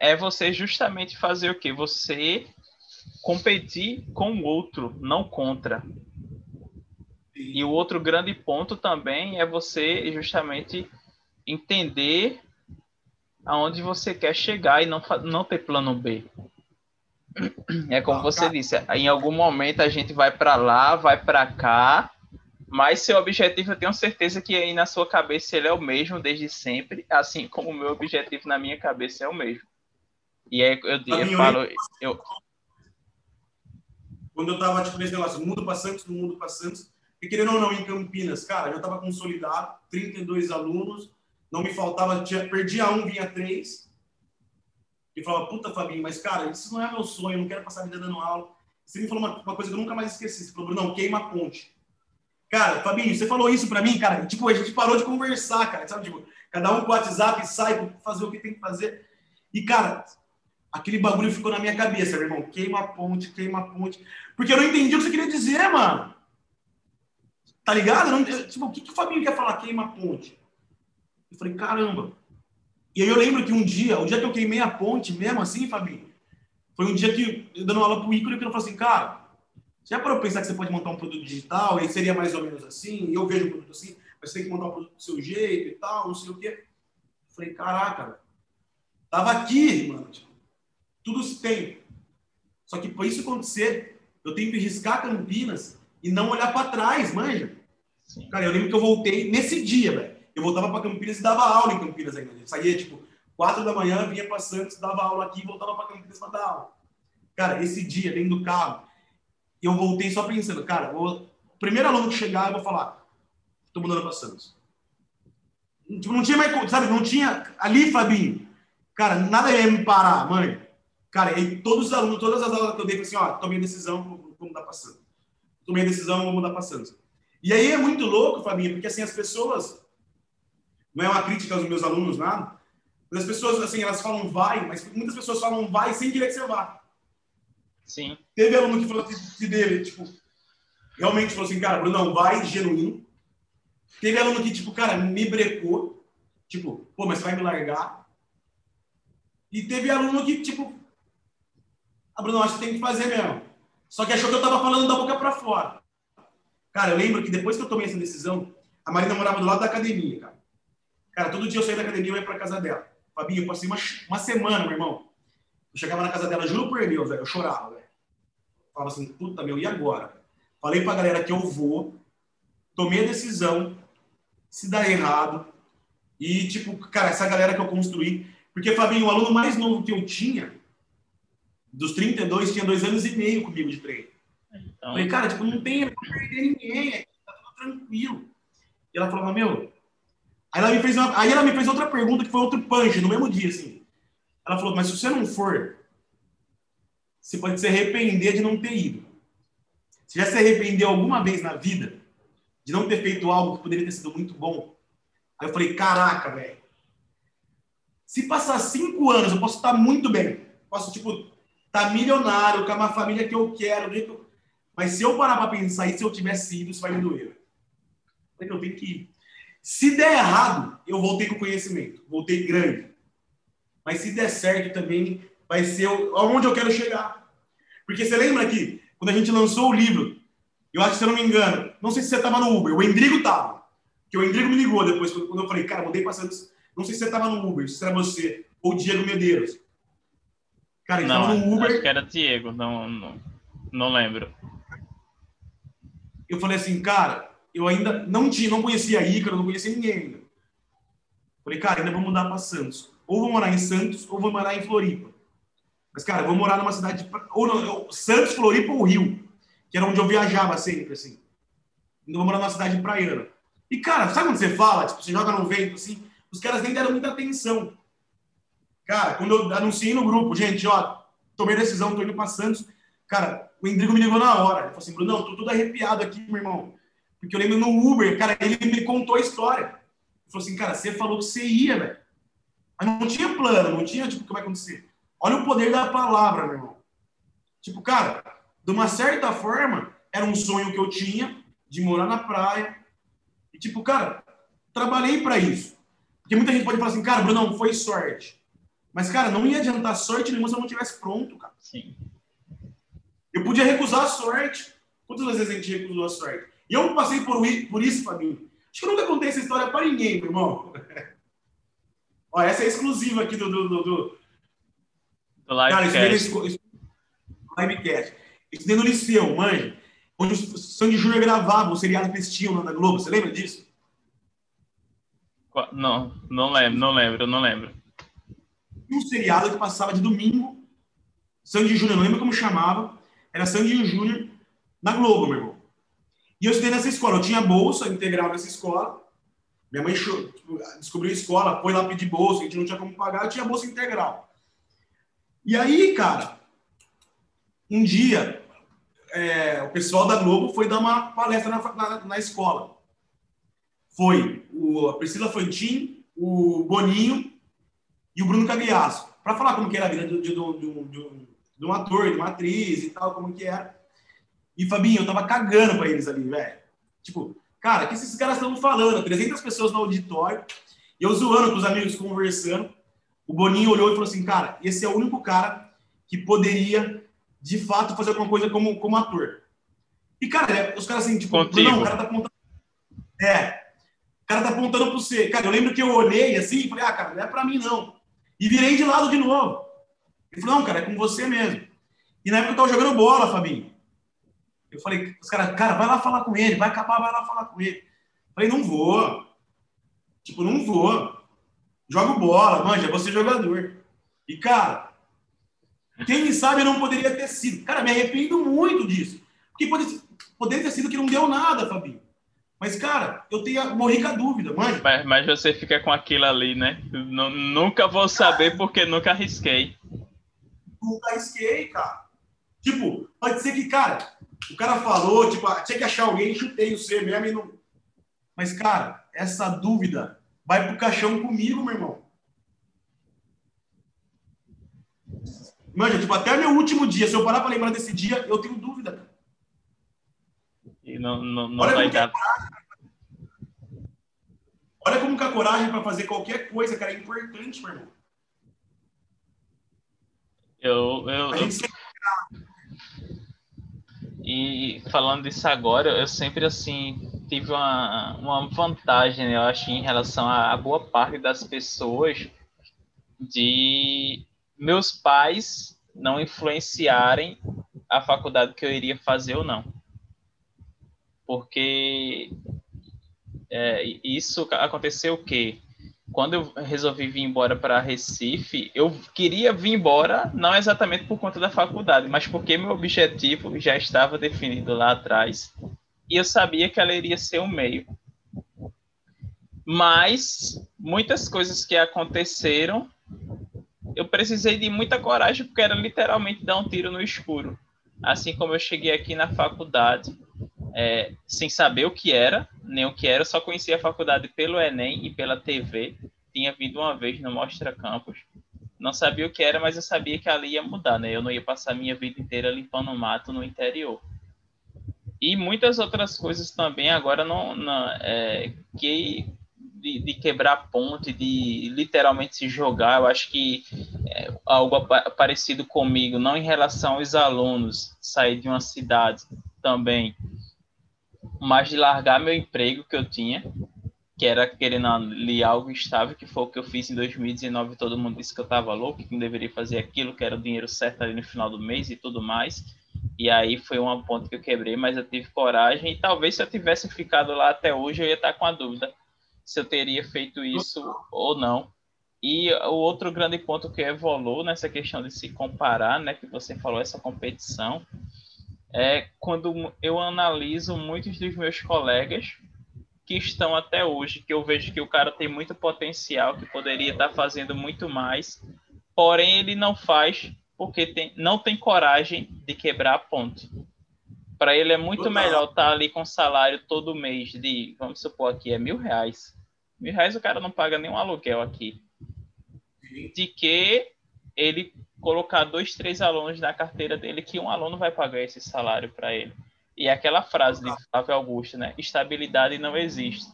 é você justamente fazer o quê? Você competir com o outro, não contra. E o outro grande ponto também é você justamente entender aonde você quer chegar e não, não ter plano B. É como você disse, em algum momento a gente vai para lá, vai para cá, mas seu objetivo eu tenho certeza que aí na sua cabeça ele é o mesmo desde sempre, assim como o meu objetivo na minha cabeça é o mesmo. E aí eu, eu, eu falo, eu... quando eu tava tipo nesse negócio, mundo para Santos, no mundo para Santos, e querendo ou não, em Campinas, cara, eu tava consolidado, 32 alunos, não me faltava, tinha, perdia um, vinha três, e falava, puta, Fabinho, mas, cara, isso não é meu sonho, eu não quero passar a vida dando aula. Você me falou uma, uma coisa que eu nunca mais esqueci. Você falou, não, queima a ponte. Cara, Fabinho, você falou isso para mim, cara. Tipo, a gente parou de conversar, cara. Sabe, tipo, cada um com o WhatsApp sai fazer o que tem que fazer. E, cara, aquele bagulho ficou na minha cabeça, meu irmão. Queima a ponte, queima a ponte. Porque eu não entendi o que você queria dizer, mano. Tá ligado? Não, tipo, o que, que o Fabinho quer falar? Queima a ponte. Eu falei, caramba. E aí eu lembro que um dia, o dia que eu queimei a ponte mesmo assim, Fabinho, foi um dia que, eu dando aula pro Ícaro, que ele falou assim, cara, já para eu pensar que você pode montar um produto digital, e seria mais ou menos assim, eu vejo um produto assim, mas você tem que montar um produto do seu jeito e tal, não sei o quê. Eu falei, caraca, tava aqui, mano, tipo, tudo se tem. Só que para isso acontecer, eu tenho que riscar Campinas e não olhar para trás, manja. Sim. Cara, eu lembro que eu voltei nesse dia, velho eu voltava para Campinas e dava aula em Campinas ainda. Eu saía, tipo, quatro da manhã, vinha para Santos, dava aula aqui e voltava para Campinas para dar aula. Cara, esse dia, dentro do carro, eu voltei só pensando, cara, o primeiro aluno que chegar, eu vou falar, tô mudando para Santos. Tipo, não tinha mais, sabe, não tinha, ali, Fabinho, cara, nada ia me parar, mãe. Cara, e todos os alunos, todas as aulas que eu dei, assim, ó, tomei a decisão, vou mudar para Santos. Tomei a decisão, vou mudar para Santos. E aí é muito louco, Fabinho, porque assim, as pessoas não é uma crítica aos meus alunos, nada. As pessoas, assim, elas falam vai, mas muitas pessoas falam vai sem querer que você vá. Sim. Teve aluno que falou que dele, tipo, realmente falou assim, cara, Bruno, vai genuíno. Teve aluno que, tipo, cara, me brecou. Tipo, pô, mas vai me largar. E teve aluno que, tipo, ah, Bruno, acho que tem que fazer mesmo. Só que achou que eu tava falando da boca para fora. Cara, eu lembro que depois que eu tomei essa decisão, a Marina morava do lado da academia, cara. Cara, todo dia eu saía da academia e ia pra casa dela. Fabinho, eu passei uma, uma semana, meu irmão. Eu chegava na casa dela, juro por Deus, velho, eu chorava, velho. Falava assim, puta, meu, e agora? Falei pra galera que eu vou, tomei a decisão, se dá errado. E, tipo, cara, essa galera que eu construí. Porque, Fabinho, o aluno mais novo que eu tinha, dos 32, tinha dois anos e meio comigo de treino. Então... Falei, cara, tipo, não tem pra perder ninguém, tá tudo tranquilo. E ela falava, meu, Aí ela me fez, uma, aí ela me fez outra pergunta que foi outro punch no mesmo dia, assim. Ela falou, mas se você não for, você pode se arrepender de não ter ido. Você já se arrependeu alguma vez na vida de não ter feito algo que poderia ter sido muito bom? Aí eu falei, caraca, velho. Se passar cinco anos, eu posso estar muito bem. Posso, tipo, tá milionário, com uma família que eu quero. Mas se eu parar para pensar e se eu tivesse ido, isso vai me doer. Eu tenho que ir. Se der errado, eu voltei com conhecimento. Voltei grande. Mas se der certo também, vai ser aonde eu quero chegar. Porque você lembra que quando a gente lançou o livro, eu acho que se eu não me engano, não sei se você estava no Uber, o Endrigo estava. Que o Endrigo me ligou depois, quando eu falei, cara, mudei para Santos. Não sei se você estava no Uber, se era você, ou Diego Medeiros. Cara, ele estava no Uber. Acho que era Diego, não, não, não lembro. Eu falei assim, cara, eu ainda não tinha, não conhecia a Ícaro, não conhecia ninguém ainda. Falei, cara, ainda vou mudar para Santos. Ou vou morar em Santos, ou vou morar em Floripa. Mas, cara, eu vou morar numa cidade. Ou não, Santos, Floripa ou Rio, que era onde eu viajava sempre, assim. Ainda vou morar numa cidade praiana. E, cara, sabe quando você fala? Tipo, você joga no vento, assim, os caras nem deram muita atenção. Cara, quando eu anunciei no grupo, gente, ó, tomei decisão, tô indo para Santos. Cara, o Endrigo me ligou na hora. Ele falou assim, Bruno, tô tudo arrepiado aqui, meu irmão. Porque eu lembro no Uber, cara, ele me contou a história. Ele falou assim, cara, você falou que você ia, velho. Mas não tinha plano, não tinha, tipo, o que vai acontecer. Olha o poder da palavra, meu irmão. Tipo, cara, de uma certa forma, era um sonho que eu tinha de morar na praia. E, tipo, cara, trabalhei para isso. Porque muita gente pode falar assim, cara, Bruno, foi sorte. Mas, cara, não ia adiantar sorte nenhuma se eu não tivesse pronto, cara. Sim. Eu podia recusar a sorte. Quantas vezes a gente recusou a sorte? E eu passei por, por isso, Fabinho. Acho que eu nunca contei essa história para ninguém, meu irmão. Ó, essa é exclusiva aqui do, do, do, do... do Livecast. Cara, Livecast. Estudei no Liceu, mãe, onde o Sandy Júnior gravava o seriado que eles tinham na Globo. Você lembra disso? Não, não lembro, não lembro, não lembro. Um seriado que passava de domingo, Sandy Júnior, não lembro como chamava, era Sandy Júnior na Globo, meu irmão. E eu estudei nessa escola, eu tinha bolsa integral nessa escola, minha mãe descobriu a escola, foi lá pedir bolsa, a gente não tinha como pagar, eu tinha bolsa integral. E aí, cara, um dia, é, o pessoal da Globo foi dar uma palestra na, na, na escola. Foi o, a Priscila Fantin, o Boninho e o Bruno Cagliasso, para falar como que era a vida de, de, de, de, de um ator, de uma atriz e tal, como que era. E, Fabinho, eu tava cagando pra eles ali, velho. Tipo, Cara, o que esses caras estão falando? 300 pessoas no auditório, e eu zoando com os amigos, conversando. O Boninho olhou e falou assim: Cara, esse é o único cara que poderia, de fato, fazer alguma coisa como, como ator. E, cara, os caras assim, tipo, não, o cara tá apontando. É. O cara tá apontando pra você. Cara, eu lembro que eu olhei assim e falei: Ah, cara, não é pra mim, não. E virei de lado de novo. Ele falou: Não, cara, é com você mesmo. E na época eu tava jogando bola, Fabinho. Eu falei, os caras, cara, vai lá falar com ele, vai acabar, vai lá falar com ele. Eu falei, não vou. Tipo, não vou. Jogo bola, manja, você é jogador. E, cara, quem sabe não poderia ter sido. Cara, me arrependo muito disso. Porque pode, poderia ter sido que não deu nada, Fabinho. Mas, cara, eu tenho, morri com a dúvida, manja. Mas, mas você fica com aquilo ali, né? nunca vou saber porque nunca arrisquei. Nunca arrisquei, cara. Tipo, pode ser que, cara, o cara falou, tipo, ah, tinha que achar alguém, chutei o C mesmo e não. Mas, cara, essa dúvida vai pro caixão comigo, meu irmão. Manja, tipo, até meu último dia, se eu parar para lembrar desse dia, eu tenho dúvida, cara. E não, não, não Olha vai dar. É Olha como que a coragem para fazer qualquer coisa, cara, é importante, meu irmão. Eu, eu, a gente sempre e falando disso agora, eu sempre assim tive uma, uma vantagem, eu acho, em relação a, a boa parte das pessoas de meus pais não influenciarem a faculdade que eu iria fazer ou não. Porque é, isso aconteceu o quê? quando eu resolvi vir embora para Recife, eu queria vir embora não exatamente por conta da faculdade, mas porque meu objetivo já estava definido lá atrás e eu sabia que ela iria ser um meio. Mas muitas coisas que aconteceram eu precisei de muita coragem, porque era literalmente dar um tiro no escuro. Assim como eu cheguei aqui na faculdade, é, sem saber o que era, nem o que era, só conhecia a faculdade pelo Enem e pela TV. Tinha vindo uma vez no Mostra Campus. Não sabia o que era, mas eu sabia que ali ia mudar, né? Eu não ia passar minha vida inteira limpando mato no interior. E muitas outras coisas também agora não, não é, que de, de, quebrar ponte, de literalmente se jogar. Eu acho que é algo parecido comigo, não em relação aos alunos sair de uma cidade também, mas de largar meu emprego que eu tinha, que era querendo ali algo estável, que foi o que eu fiz em 2019. Todo mundo disse que eu estava louco, que não deveria fazer aquilo, que era o dinheiro certo ali no final do mês e tudo mais. E aí foi uma ponte que eu quebrei, mas eu tive coragem. E talvez se eu tivesse ficado lá até hoje, eu ia estar com a dúvida se eu teria feito isso ou não. E o outro grande ponto que evoluiu nessa questão de se comparar, né, que você falou, essa competição, é quando eu analiso muitos dos meus colegas que estão até hoje, que eu vejo que o cara tem muito potencial, que poderia estar fazendo muito mais, porém ele não faz porque tem, não tem coragem de quebrar a ponte. Para ele é muito Total. melhor estar ali com salário todo mês de, vamos supor aqui, é mil reais. Mil reais o cara não paga nenhum aluguel aqui. De que ele colocar dois, três alunos na carteira dele, que um aluno vai pagar esse salário para ele. E aquela frase de Flávio Augusto, né? Estabilidade não existe.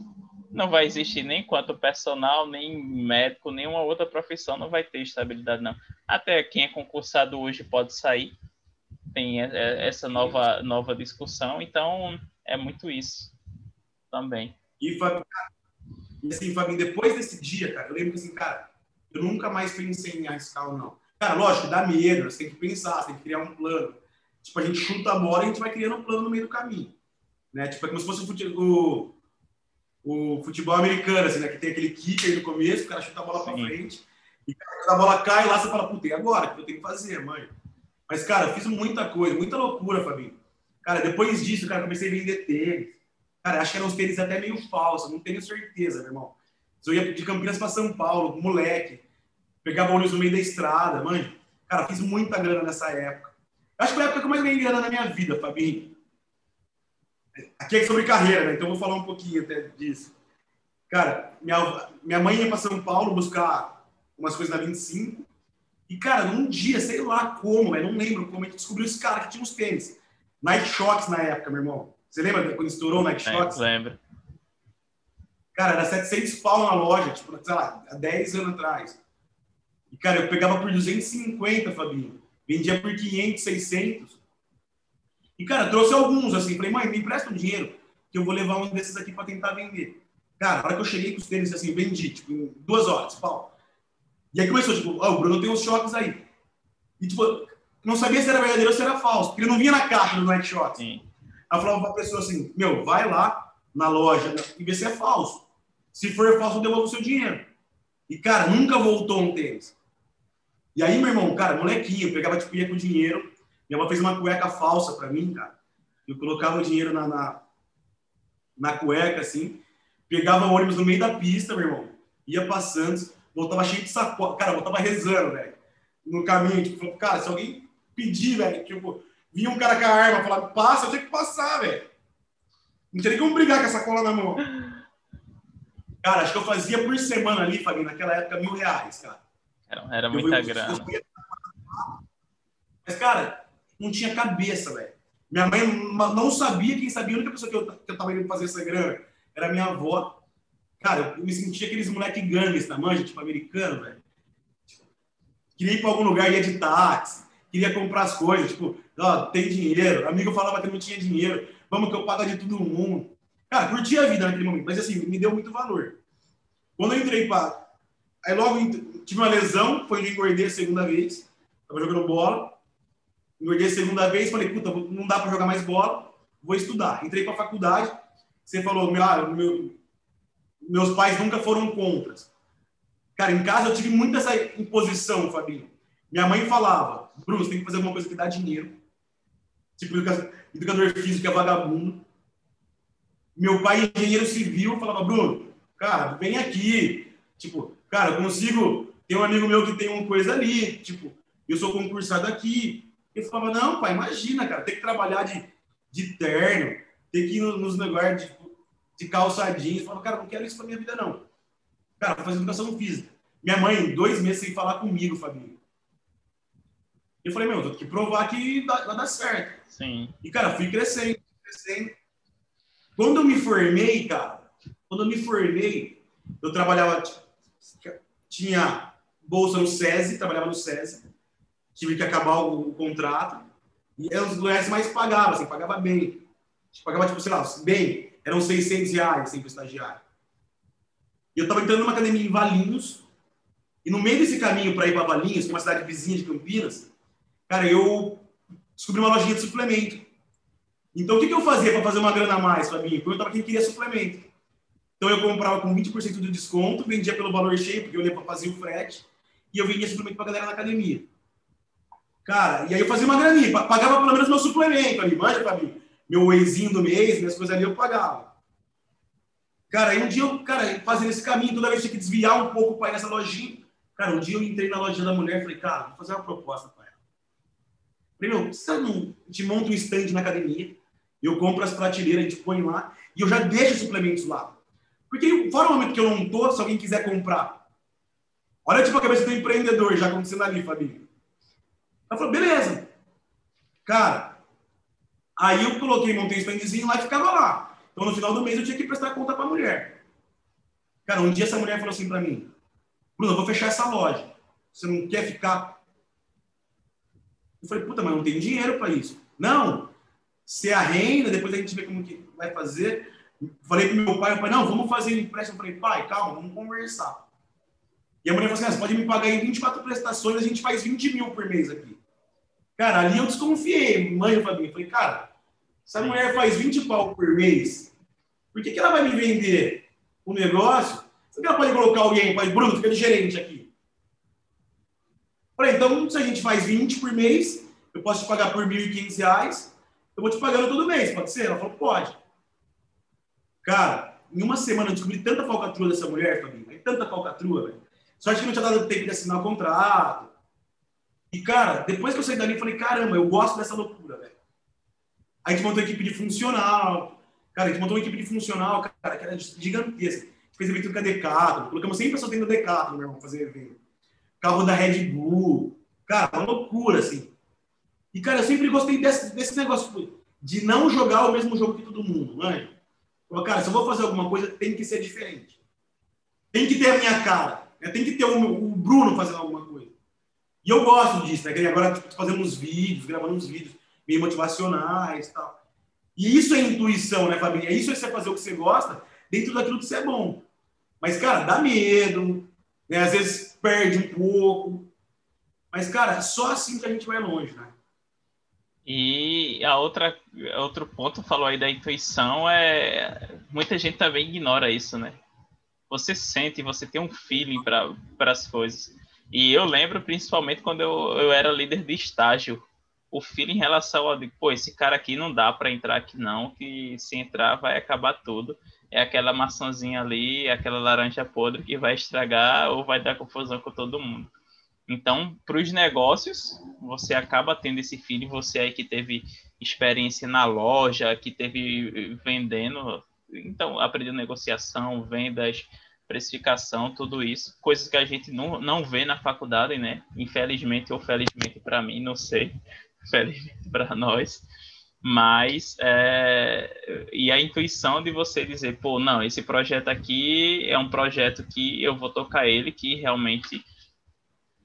Não vai existir nem quanto personal, nem médico, nenhuma outra profissão não vai ter estabilidade, não. Até quem é concursado hoje pode sair. Tem essa nova, nova discussão. Então, é muito isso também. E, assim, Fabinho, depois desse dia, cara, eu lembro assim, cara, eu nunca mais pensei em arriscar ou não. Cara, lógico, dá medo, você tem que pensar, você tem que criar um plano. Tipo, a gente chuta a bola e a gente vai criando um plano no meio do caminho. Né? Tipo, é como se fosse o futebol, o, o futebol americano, assim, né? Que tem aquele kick aí no começo, o cara chuta a bola para frente. E quando a bola cai lá, você fala, puta, e agora? O que eu tenho que fazer, mãe? Mas, cara, eu fiz muita coisa, muita loucura, Fabinho. Cara, depois disso, cara, comecei a vender tênis. Cara, acho que eram uns tênis até meio falsos, não tenho certeza, meu irmão. Eu ia de Campinas para São Paulo, moleque pegava ônibus no meio da estrada, mãe. Cara, fiz muita grana nessa época. Acho que foi a época que eu mais ganhei grana na minha vida, Fabinho. Aqui é sobre carreira, né? Então eu vou falar um pouquinho até disso. Cara, minha, minha mãe ia para São Paulo buscar umas coisas na 25. E, cara, num dia, sei lá como, eu não lembro como, a gente descobriu esse cara que tinha uns tênis. Nike Shox na época, meu irmão. Você lembra quando estourou o Nike Shox? Lembro. Cara, era 700 pau na loja, tipo, sei lá, há 10 anos atrás. Cara, eu pegava por 250, Fabinho. Vendia por 500, 600. E, cara, trouxe alguns, assim. Falei, mãe, me empresta um dinheiro que eu vou levar um desses aqui para tentar vender. Cara, a hora que eu cheguei com os tênis, assim, vendi, tipo, em duas horas, pau. E aí começou, tipo, ó, oh, o Bruno tem uns choques aí. E, tipo, não sabia se era verdadeiro ou se era falso, porque ele não vinha na caixa do Night Shot. Sim. Aí eu falava pra pessoa assim, meu, vai lá na loja e vê se é falso. Se for falso, eu devolvo o seu dinheiro. E, cara, nunca voltou um tênis. E aí, meu irmão, cara, molequinho, pegava, tipo, ia com dinheiro. Minha mãe fez uma cueca falsa pra mim, cara. Eu colocava o dinheiro na, na, na cueca, assim. Pegava o ônibus no meio da pista, meu irmão. Ia passando, voltava cheio de sacola. Cara, voltava rezando, velho. No caminho, tipo, cara, se alguém pedir, velho, tipo, vinha um cara com a arma, falava, passa, eu tinha que passar, velho. Não tinha nem como brigar com essa cola na mão. Cara, acho que eu fazia por semana ali, Fabinho, naquela época, mil reais, cara. Era, era muita grana. Mas, cara, não tinha cabeça, velho. Minha mãe não sabia, quem sabia, a única pessoa que eu, que eu tava indo fazer essa grana era minha avó. Cara, eu me sentia aqueles moleque gangues na manja, tipo, americano, velho. Queria ir pra algum lugar, ia de táxi, queria comprar as coisas, tipo, ó, tem dinheiro. Amigo falava que não tinha dinheiro, vamos que eu pago de todo mundo. Cara, curti a vida naquele momento, mas assim, me deu muito valor. Quando eu entrei para Aí logo tive uma lesão, foi onde engordei a segunda vez. Tava jogando bola. Engordei a segunda vez, falei, puta, não dá para jogar mais bola, vou estudar. Entrei para a faculdade. Você falou, ah, meu, meus pais nunca foram contra. Cara, em casa eu tive muita essa imposição, Fabinho. Minha mãe falava, Bruno, você tem que fazer alguma coisa que dá dinheiro. Tipo, educador físico é vagabundo. Meu pai, engenheiro civil, falava, Bruno, cara, vem aqui. Tipo, cara, eu consigo Tem um amigo meu que tem uma coisa ali, tipo, eu sou concursado aqui. Eu falava, não, pai, imagina, cara, tem que trabalhar de, de terno, ter que ir nos negócios de, de calça jeans. Eu falava, cara, não quero isso pra minha vida, não. Cara, vou fazer educação física. Minha mãe, dois meses sem falar comigo, Fabinho. Eu falei, meu, eu tenho que provar que vai dar certo. Sim. E, cara, fui crescendo, crescendo. Quando eu me formei, cara, quando eu me formei, eu trabalhava, tinha bolsa no SESI, trabalhava no SESI, tive que acabar o, o contrato, e era um dos lugares mais pagava, assim, pagava bem. Pagava, tipo, sei lá, bem, eram 600 reais, assim, para estagiário. E eu estava entrando numa academia em Valinhos, e no meio desse caminho para ir para Valinhos, que é uma cidade vizinha de Campinas, cara, eu descobri uma lojinha de suplemento. Então, o que, que eu fazia para fazer uma grana a mais para mim? Perguntava quem queria suplemento. Então, eu comprava com 20% de desconto, vendia pelo valor cheio, porque eu ia para fazer o frete, e eu vendia suplemento para galera na academia. Cara, e aí eu fazia uma graninha, pagava pelo menos meu suplemento ali, manja para mim. Meu wheyzinho do mês, minhas coisas ali eu pagava. Cara, aí um dia eu, cara, fazendo esse caminho, toda vez tinha que desviar um pouco para ir nessa lojinha. Cara, um dia eu entrei na loja da mulher e falei, cara, vou fazer uma proposta para ela. Falei, meu, você não te monta um stand na academia, eu compro as prateleiras, a gente põe lá, e eu já deixo os suplementos lá. Porque fora o momento que eu não tô, se alguém quiser comprar. Olha tipo a cabeça do empreendedor já acontecendo ali, Fabinho. Ela falou, beleza. Cara, aí eu coloquei, montei um standzinho lá e ficava lá. Então no final do mês eu tinha que prestar conta para a mulher. Cara, um dia essa mulher falou assim para mim, Bruno, eu vou fechar essa loja. Você não quer ficar? Eu falei, puta, mas não tem dinheiro para isso. Não, você arrenda, depois a gente vê como que vai fazer. Falei pro meu pai, o pai, não, vamos fazer empréstimo. Eu falei, pai, calma, vamos conversar. E a mulher falou assim, ah, você pode me pagar em 24 prestações, a gente faz 20 mil por mês aqui. Cara, ali eu desconfiei, mãe eu falei, falei, cara, essa mulher faz 20 pau por mês, por que, que ela vai me vender o um negócio? Você ela pode colocar alguém, pai, Bruno, fica de gerente aqui. Falei, então, se a gente faz 20 por mês, eu posso te pagar por 1.500 reais, eu vou te pagando todo mês, pode ser? Ela falou, pode. Cara, em uma semana eu descobri tanta falcatrua dessa mulher, Fabinho, tanta falcatrua, velho. Só que não tinha dado tempo de assinar o contrato. E, cara, depois que eu saí dali, eu falei, caramba, eu gosto dessa loucura, velho. Aí a gente montou uma equipe de funcional. Cara, a gente montou uma equipe de funcional, cara, que era gigantesca. Fez evento com a Decathlon. Colocamos 100 pessoas dentro da Decathlon, meu irmão, fazer evento. Carro da Red Bull. Cara, uma loucura, assim. E, cara, eu sempre gostei desse, desse negócio de não jogar o mesmo jogo que todo mundo, né? Falei, cara, se eu vou fazer alguma coisa, tem que ser diferente. Tem que ter a minha cara. Né? Tem que ter o, Bruno fazendo alguma coisa. E eu gosto disso, né? Agora tipo, fazendo uns vídeos, gravando uns vídeos meio motivacionais e tal. E isso é intuição, né, família? Isso é você fazer o que você gosta dentro daquilo que você é bom. Mas, cara, dá medo, né? Às vezes perde um pouco. Mas, cara, só assim que a gente vai longe, né? E a outra, outro ponto falou aí da intuição é muita gente também ignora isso, né? Você sente, você tem um feeling para as coisas. E eu lembro principalmente quando eu, eu era líder de estágio, o feeling em relação ao, pô, esse cara aqui não dá para entrar aqui não, que se entrar vai acabar tudo. É aquela maçãzinha ali, aquela laranja podre que vai estragar ou vai dar confusão com todo mundo. Então, para os negócios, você acaba tendo esse feeling, você aí que teve experiência na loja, que teve vendendo, então, aprendeu negociação, vendas, precificação, tudo isso, coisas que a gente não, não vê na faculdade, né? Infelizmente ou felizmente para mim, não sei, felizmente para nós, mas é, e a intuição de você dizer, pô, não, esse projeto aqui é um projeto que eu vou tocar ele, que realmente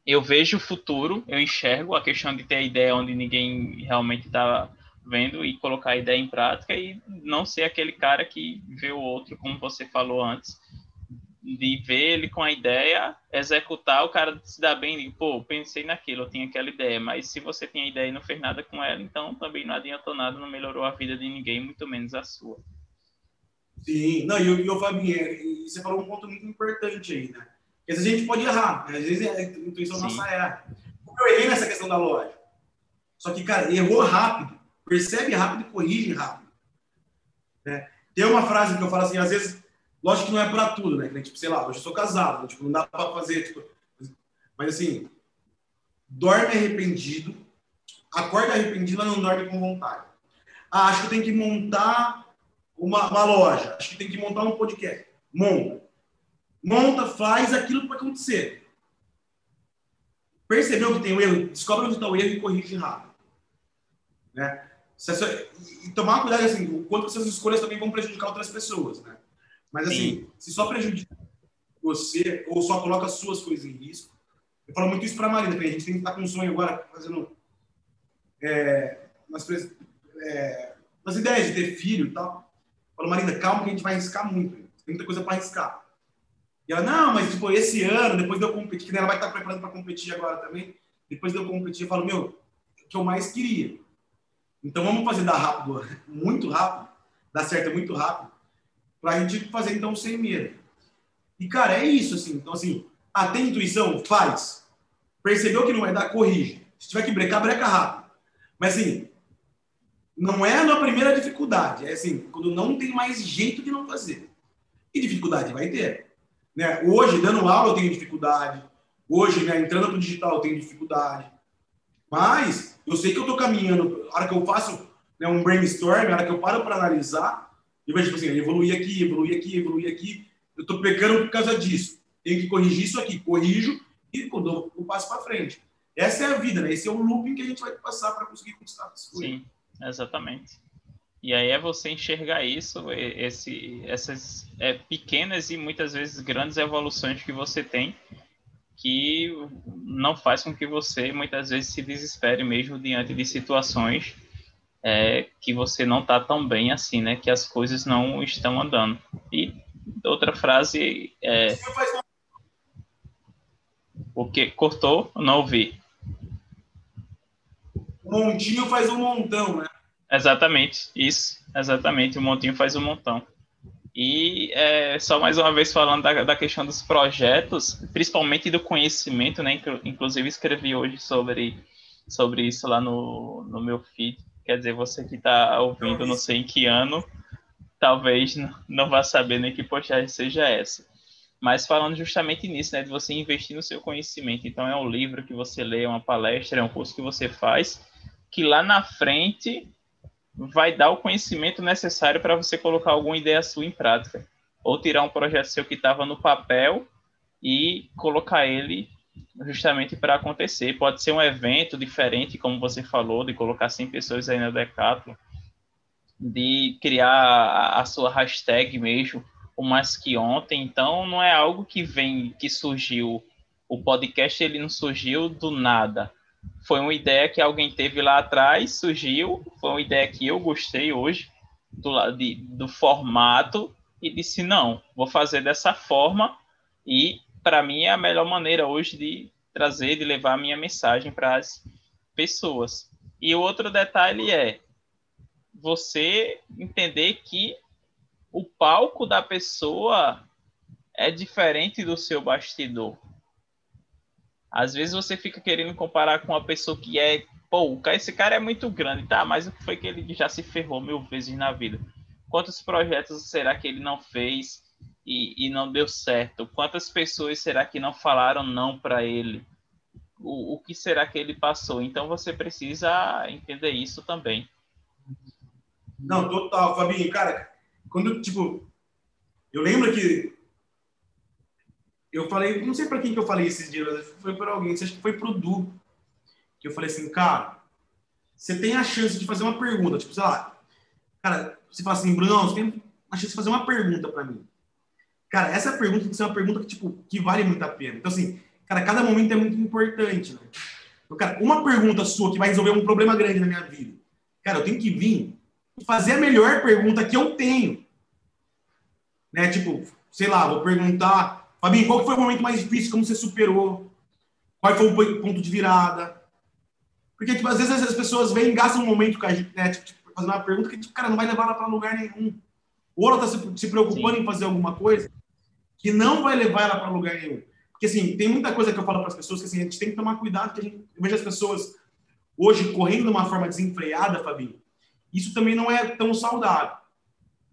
eu vejo o futuro, eu enxergo a questão de ter a ideia onde ninguém realmente está vendo e colocar a ideia em prática e não ser aquele cara que vê o outro, como você falou antes, de ver ele com a ideia, executar, o cara se dá bem, e, pô, pensei naquilo, eu tinha aquela ideia, mas se você tem a ideia e não fez nada com ela, então também não adiantou nada, não melhorou a vida de ninguém, muito menos a sua. Sim, não, e o Fabinho, e você falou um ponto muito importante aí, né? Porque às vezes a gente pode errar, né? às vezes a intuição Sim. nossa erra. Eu errei nessa questão da loja. Só que, cara, errou rápido percebe rápido e corrige rápido. Né? Tem uma frase que eu falo assim, às vezes, lógico que não é para tudo, né? Tipo, sei lá, hoje eu sou casado, tipo, não dá para fazer, tipo, Mas assim, dorme arrependido, acorda arrependido, mas não dorme com vontade. Ah, acho que tem que montar uma, uma loja, acho que tem que montar um podcast. Monta. Monta, faz aquilo para acontecer. Percebeu que tem um erro? Descobre onde está o erro e corrige rápido. Né? E tomar cuidado assim, o quanto essas escolhas também vão prejudicar outras pessoas, né? Mas assim, Sim. se só prejudica você ou só coloca suas coisas em risco, eu falo muito isso para a Marina, que a gente tem que estar com um sonho agora, fazendo é, umas, é, umas ideias de ter filho e tal. Eu falo, Marina, calma que a gente vai arriscar muito. Tem muita coisa para arriscar. E ela, não, mas tipo, esse ano, depois de eu competir, que ela vai estar preparando para competir agora também, depois de eu competir, eu falo, meu, o que eu mais queria. Então vamos fazer dar rápido, muito rápido, dar certo muito rápido, para a gente fazer então sem medo. E, cara, é isso, assim. Então, assim, tem intuição? Faz. Percebeu que não vai dar? Corrige. Se tiver que brecar, breca rápido. Mas, assim, não é na primeira dificuldade. É assim, quando não tem mais jeito de não fazer. E dificuldade vai ter. Né? Hoje, dando aula, eu tenho dificuldade. Hoje, né, entrando para o digital, eu tenho dificuldade. Mas eu sei que eu estou caminhando. A hora que eu faço né, um brainstorm, a hora que eu paro para analisar, eu vejo, tipo assim, evoluir aqui, evoluir aqui, evoluir aqui. Eu estou pecando por causa disso. Tenho que corrigir isso aqui. Corrijo e quando eu passo para frente. Essa é a vida, né? Esse é o looping que a gente vai passar para conseguir conquistar. Sim, exatamente. E aí é você enxergar isso, esse, essas é, pequenas e muitas vezes grandes evoluções que você tem, que não faz com que você muitas vezes se desespere mesmo diante de situações é, que você não está tão bem assim, né? Que as coisas não estão andando. E outra frase é. O que? Cortou? Não ouvi. montinho faz um montão, né? Exatamente, isso, exatamente. O montinho faz um montão. E é, só mais uma vez falando da, da, questão dos projetos, principalmente do conhecimento, né? Inclusive escrevi hoje sobre, sobre isso lá no, no meu feed. Quer dizer, você que está ouvindo, não sei em que ano, talvez não, vá saber nem que postagem seja essa. Mas falando justamente nisso, né? De você investir no seu conhecimento. Então é um livro que você lê, é uma palestra, é um curso que você faz, que lá na frente vai dar o conhecimento necessário para você colocar alguma ideia sua em prática. Ou tirar um projeto seu que estava no papel e colocar ele justamente para acontecer. Pode ser um evento diferente, como você falou, de colocar 100 pessoas aí na Decathlon, de criar a sua hashtag mesmo, o mais que ontem. Então, não é algo que vem, que surgiu. O podcast ele não surgiu do nada foi uma ideia que alguém teve lá atrás, surgiu, foi uma ideia que eu gostei hoje do, de, do formato e disse não, vou fazer dessa forma e para mim é a melhor maneira hoje de trazer, de levar a minha mensagem para as pessoas. E o outro detalhe é você entender que o palco da pessoa é diferente do seu bastidor. Às vezes você fica querendo comparar com uma pessoa que é, pô, esse cara é muito grande, tá? Mas o que foi que ele já se ferrou mil vezes na vida? Quantos projetos será que ele não fez e, e não deu certo? Quantas pessoas será que não falaram não para ele? O, o que será que ele passou? Então você precisa entender isso também. Não, total, Fabinho, cara, quando, tipo, eu lembro que eu falei, não sei para quem que eu falei esses dias, foi para alguém, acho que foi pro Du, que eu falei assim, cara, você tem a chance de fazer uma pergunta, tipo, sei lá, cara, você fala assim, Bruno, você tem a chance de fazer uma pergunta para mim. Cara, essa pergunta tem que ser uma pergunta que, tipo, que vale muito a pena. Então, assim, cara, cada momento é muito importante, né? Então, cara, uma pergunta sua que vai resolver um problema grande na minha vida. Cara, eu tenho que vir e fazer a melhor pergunta que eu tenho. Né? Tipo, sei lá, vou perguntar Fabinho, qual foi o momento mais difícil? Como você superou? Qual foi o ponto de virada? Porque, tipo, às vezes as pessoas vêm e gastam um momento com a gente, né? Tipo, tipo, fazendo uma pergunta que, tipo, cara, não vai levar ela para lugar nenhum. Ou ela está se, se, preocupando Sim. em fazer alguma coisa que não vai levar ela para lugar nenhum. Porque, assim, tem muita coisa que eu falo para as pessoas que, assim, a gente tem que tomar cuidado, que a gente, eu vejo as pessoas hoje correndo de uma forma desenfreada, Fabinho. Isso também não é tão saudável.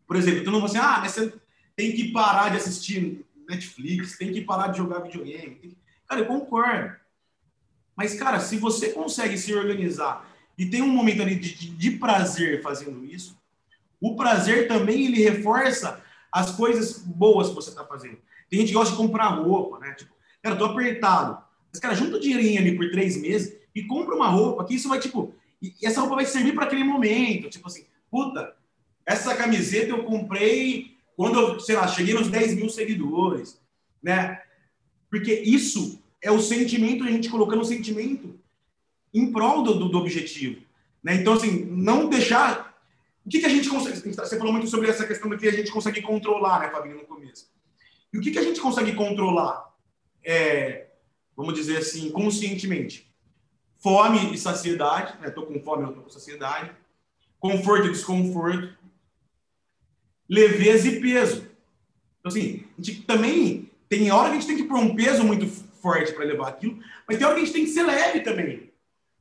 Por exemplo, tu não vai assim, ah, mas você tem que parar de assistir Netflix, tem que parar de jogar videogame. Tem... Cara, eu concordo. Mas, cara, se você consegue se organizar e tem um momento ali de, de, de prazer fazendo isso, o prazer também ele reforça as coisas boas que você está fazendo. Tem gente que gosta de comprar roupa, né? Tipo, cara, tô apertado. Mas, cara, junta o dinheirinho ali por três meses e compra uma roupa que isso vai, tipo, e essa roupa vai servir para aquele momento. Tipo assim, puta, essa camiseta eu comprei quando eu, sei lá, cheguei nos 10 mil seguidores, né? Porque isso é o sentimento, a gente colocando o sentimento em prol do, do objetivo. Né? Então, assim, não deixar. O que, que a gente consegue. Você falou muito sobre essa questão do que a gente consegue controlar, né, Fabinho, no começo. E o que, que a gente consegue controlar? É, vamos dizer assim, conscientemente. Fome e saciedade, né? Com fome, tô com saciedade. Conforto e desconforto. Leveza e peso. Então, assim, a gente também tem hora que a gente tem que pôr um peso muito forte para levar aquilo, mas tem hora que a gente tem que ser leve também.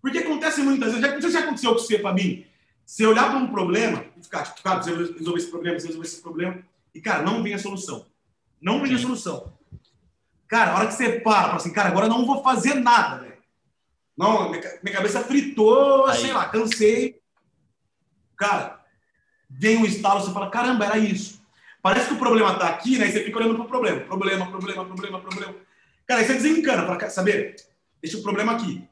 Porque acontece muitas vezes, já, já aconteceu com você, Fabinho, você olhar para um problema e ficar, tipo, cara, você resolver esse problema, você resolver esse problema, e, cara, não vem a solução. Não vem a solução. Cara, a hora que você para, fala assim, cara, agora eu não vou fazer nada, velho. Não, minha, minha cabeça fritou, Aí. sei lá, cansei. Cara, vem um estalo, você fala, caramba, era isso. Parece que o problema tá aqui, né? E você fica olhando pro problema. Problema, problema, problema, problema. Cara, aí você desencana para saber, deixa o problema aqui.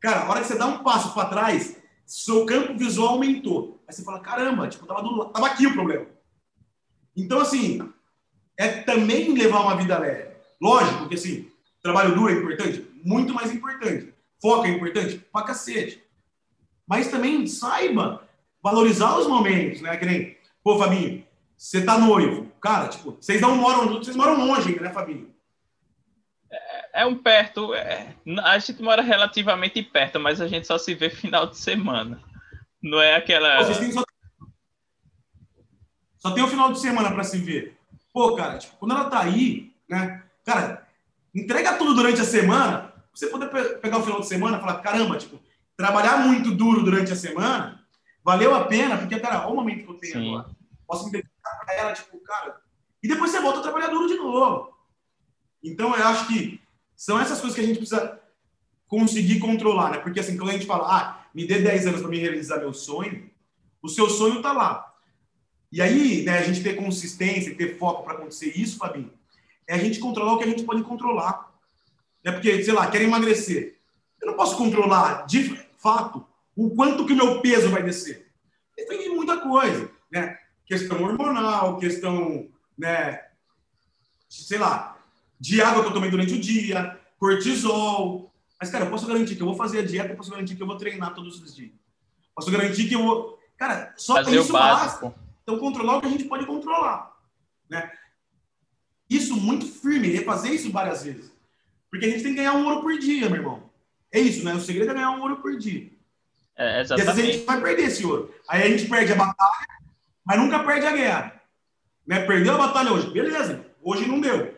Cara, a hora que você dá um passo para trás, seu campo visual aumentou. Aí você fala, caramba, tipo, tava, do, tava aqui o problema. Então, assim, é também levar uma vida leve. Lógico, porque assim, trabalho duro é importante, muito mais importante. Foco é importante, pra cacete. Mas também saiba valorizar os momentos, né? Que nem, pô, Fabinho, você tá noivo. Cara, tipo, vocês não moram, vocês moram longe né, Fabinho? É um perto. É, a gente mora relativamente perto, mas a gente só se vê final de semana. Não é aquela. Só... só tem o final de semana para se ver. Pô, cara, tipo, quando ela tá aí, né? Cara, entrega tudo durante a semana. Você poder pe pegar o final de semana e falar, caramba, tipo, trabalhar muito duro durante a semana valeu a pena, porque, cara, olha o momento que eu tenho Sim. agora. Posso me dedicar pra ela, tipo, cara. E depois você volta a trabalhar duro de novo. Então, eu acho que são essas coisas que a gente precisa conseguir controlar, né? Porque assim, quando a gente fala, ah, me dê 10 anos para me realizar meu sonho, o seu sonho tá lá. E aí, né, a gente ter consistência, ter foco para acontecer isso, Fabinho, é a gente controlar o que a gente pode controlar. É porque, sei lá, quero emagrecer. Eu não posso controlar, de fato, o quanto que o meu peso vai descer. Depende de muita coisa, né? Questão hormonal, questão, né, sei lá, de água que eu tomei durante o dia, cortisol. Mas, cara, eu posso garantir que eu vou fazer a dieta, eu posso garantir que eu vou treinar todos os dias. Posso garantir que eu vou. Cara, só fazer isso basta. Então, controlar o que a gente pode controlar. Né? Isso muito firme, refazer isso várias vezes. Porque a gente tem que ganhar um ouro por dia, meu irmão. É isso, né? O segredo é ganhar um ouro por dia. É, exatamente. E às vezes a gente vai perder esse ouro. Aí a gente perde a batalha, mas nunca perde a guerra. Né? Perdeu a batalha hoje. Beleza, hoje não deu.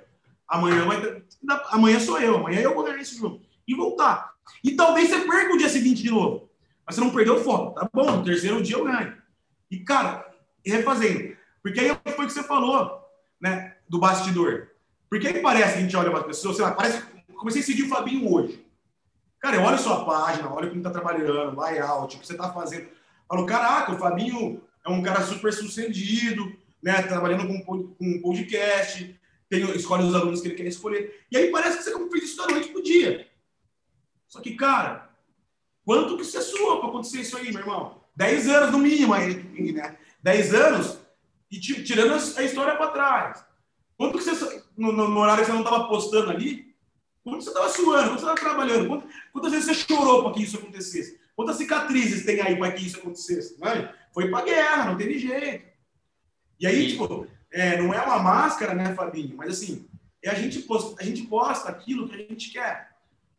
Amanhã vai ter... Amanhã sou eu, amanhã eu vou ganhar esse jogo. E voltar. E talvez você perca o dia seguinte de novo. Mas você não perdeu o foco. Tá bom, no terceiro dia eu ganho. E, cara, refazendo. Porque aí foi o que você falou, né? Do bastidor. Porque aí parece a gente olha as pessoas, sei lá, parece. Comecei a seguir o Fabinho hoje. Cara, eu olho sua página, olho como tá trabalhando, layout, o que você tá fazendo. Falo, caraca, o Fabinho é um cara super sucedido, né? Trabalhando com, com podcast, tem, escolhe os alunos que ele quer escolher. E aí parece que você fez isso da noite pro dia. Só que, cara, quanto que você suou para acontecer isso aí, meu irmão? 10 anos no mínimo aí, né? 10 anos e tirando a história para trás. Quanto que você, no, no, horário que você não estava postando ali, quanto você estava suando, quanto você estava trabalhando, quanto, quantas vezes você chorou para que isso acontecesse? Quantas cicatrizes tem aí para que isso acontecesse? Né? Foi para guerra, não teve jeito. E aí, e... tipo, é, não é uma máscara, né, Fabinho? Mas assim, é a gente, posta, a gente posta aquilo que a gente quer.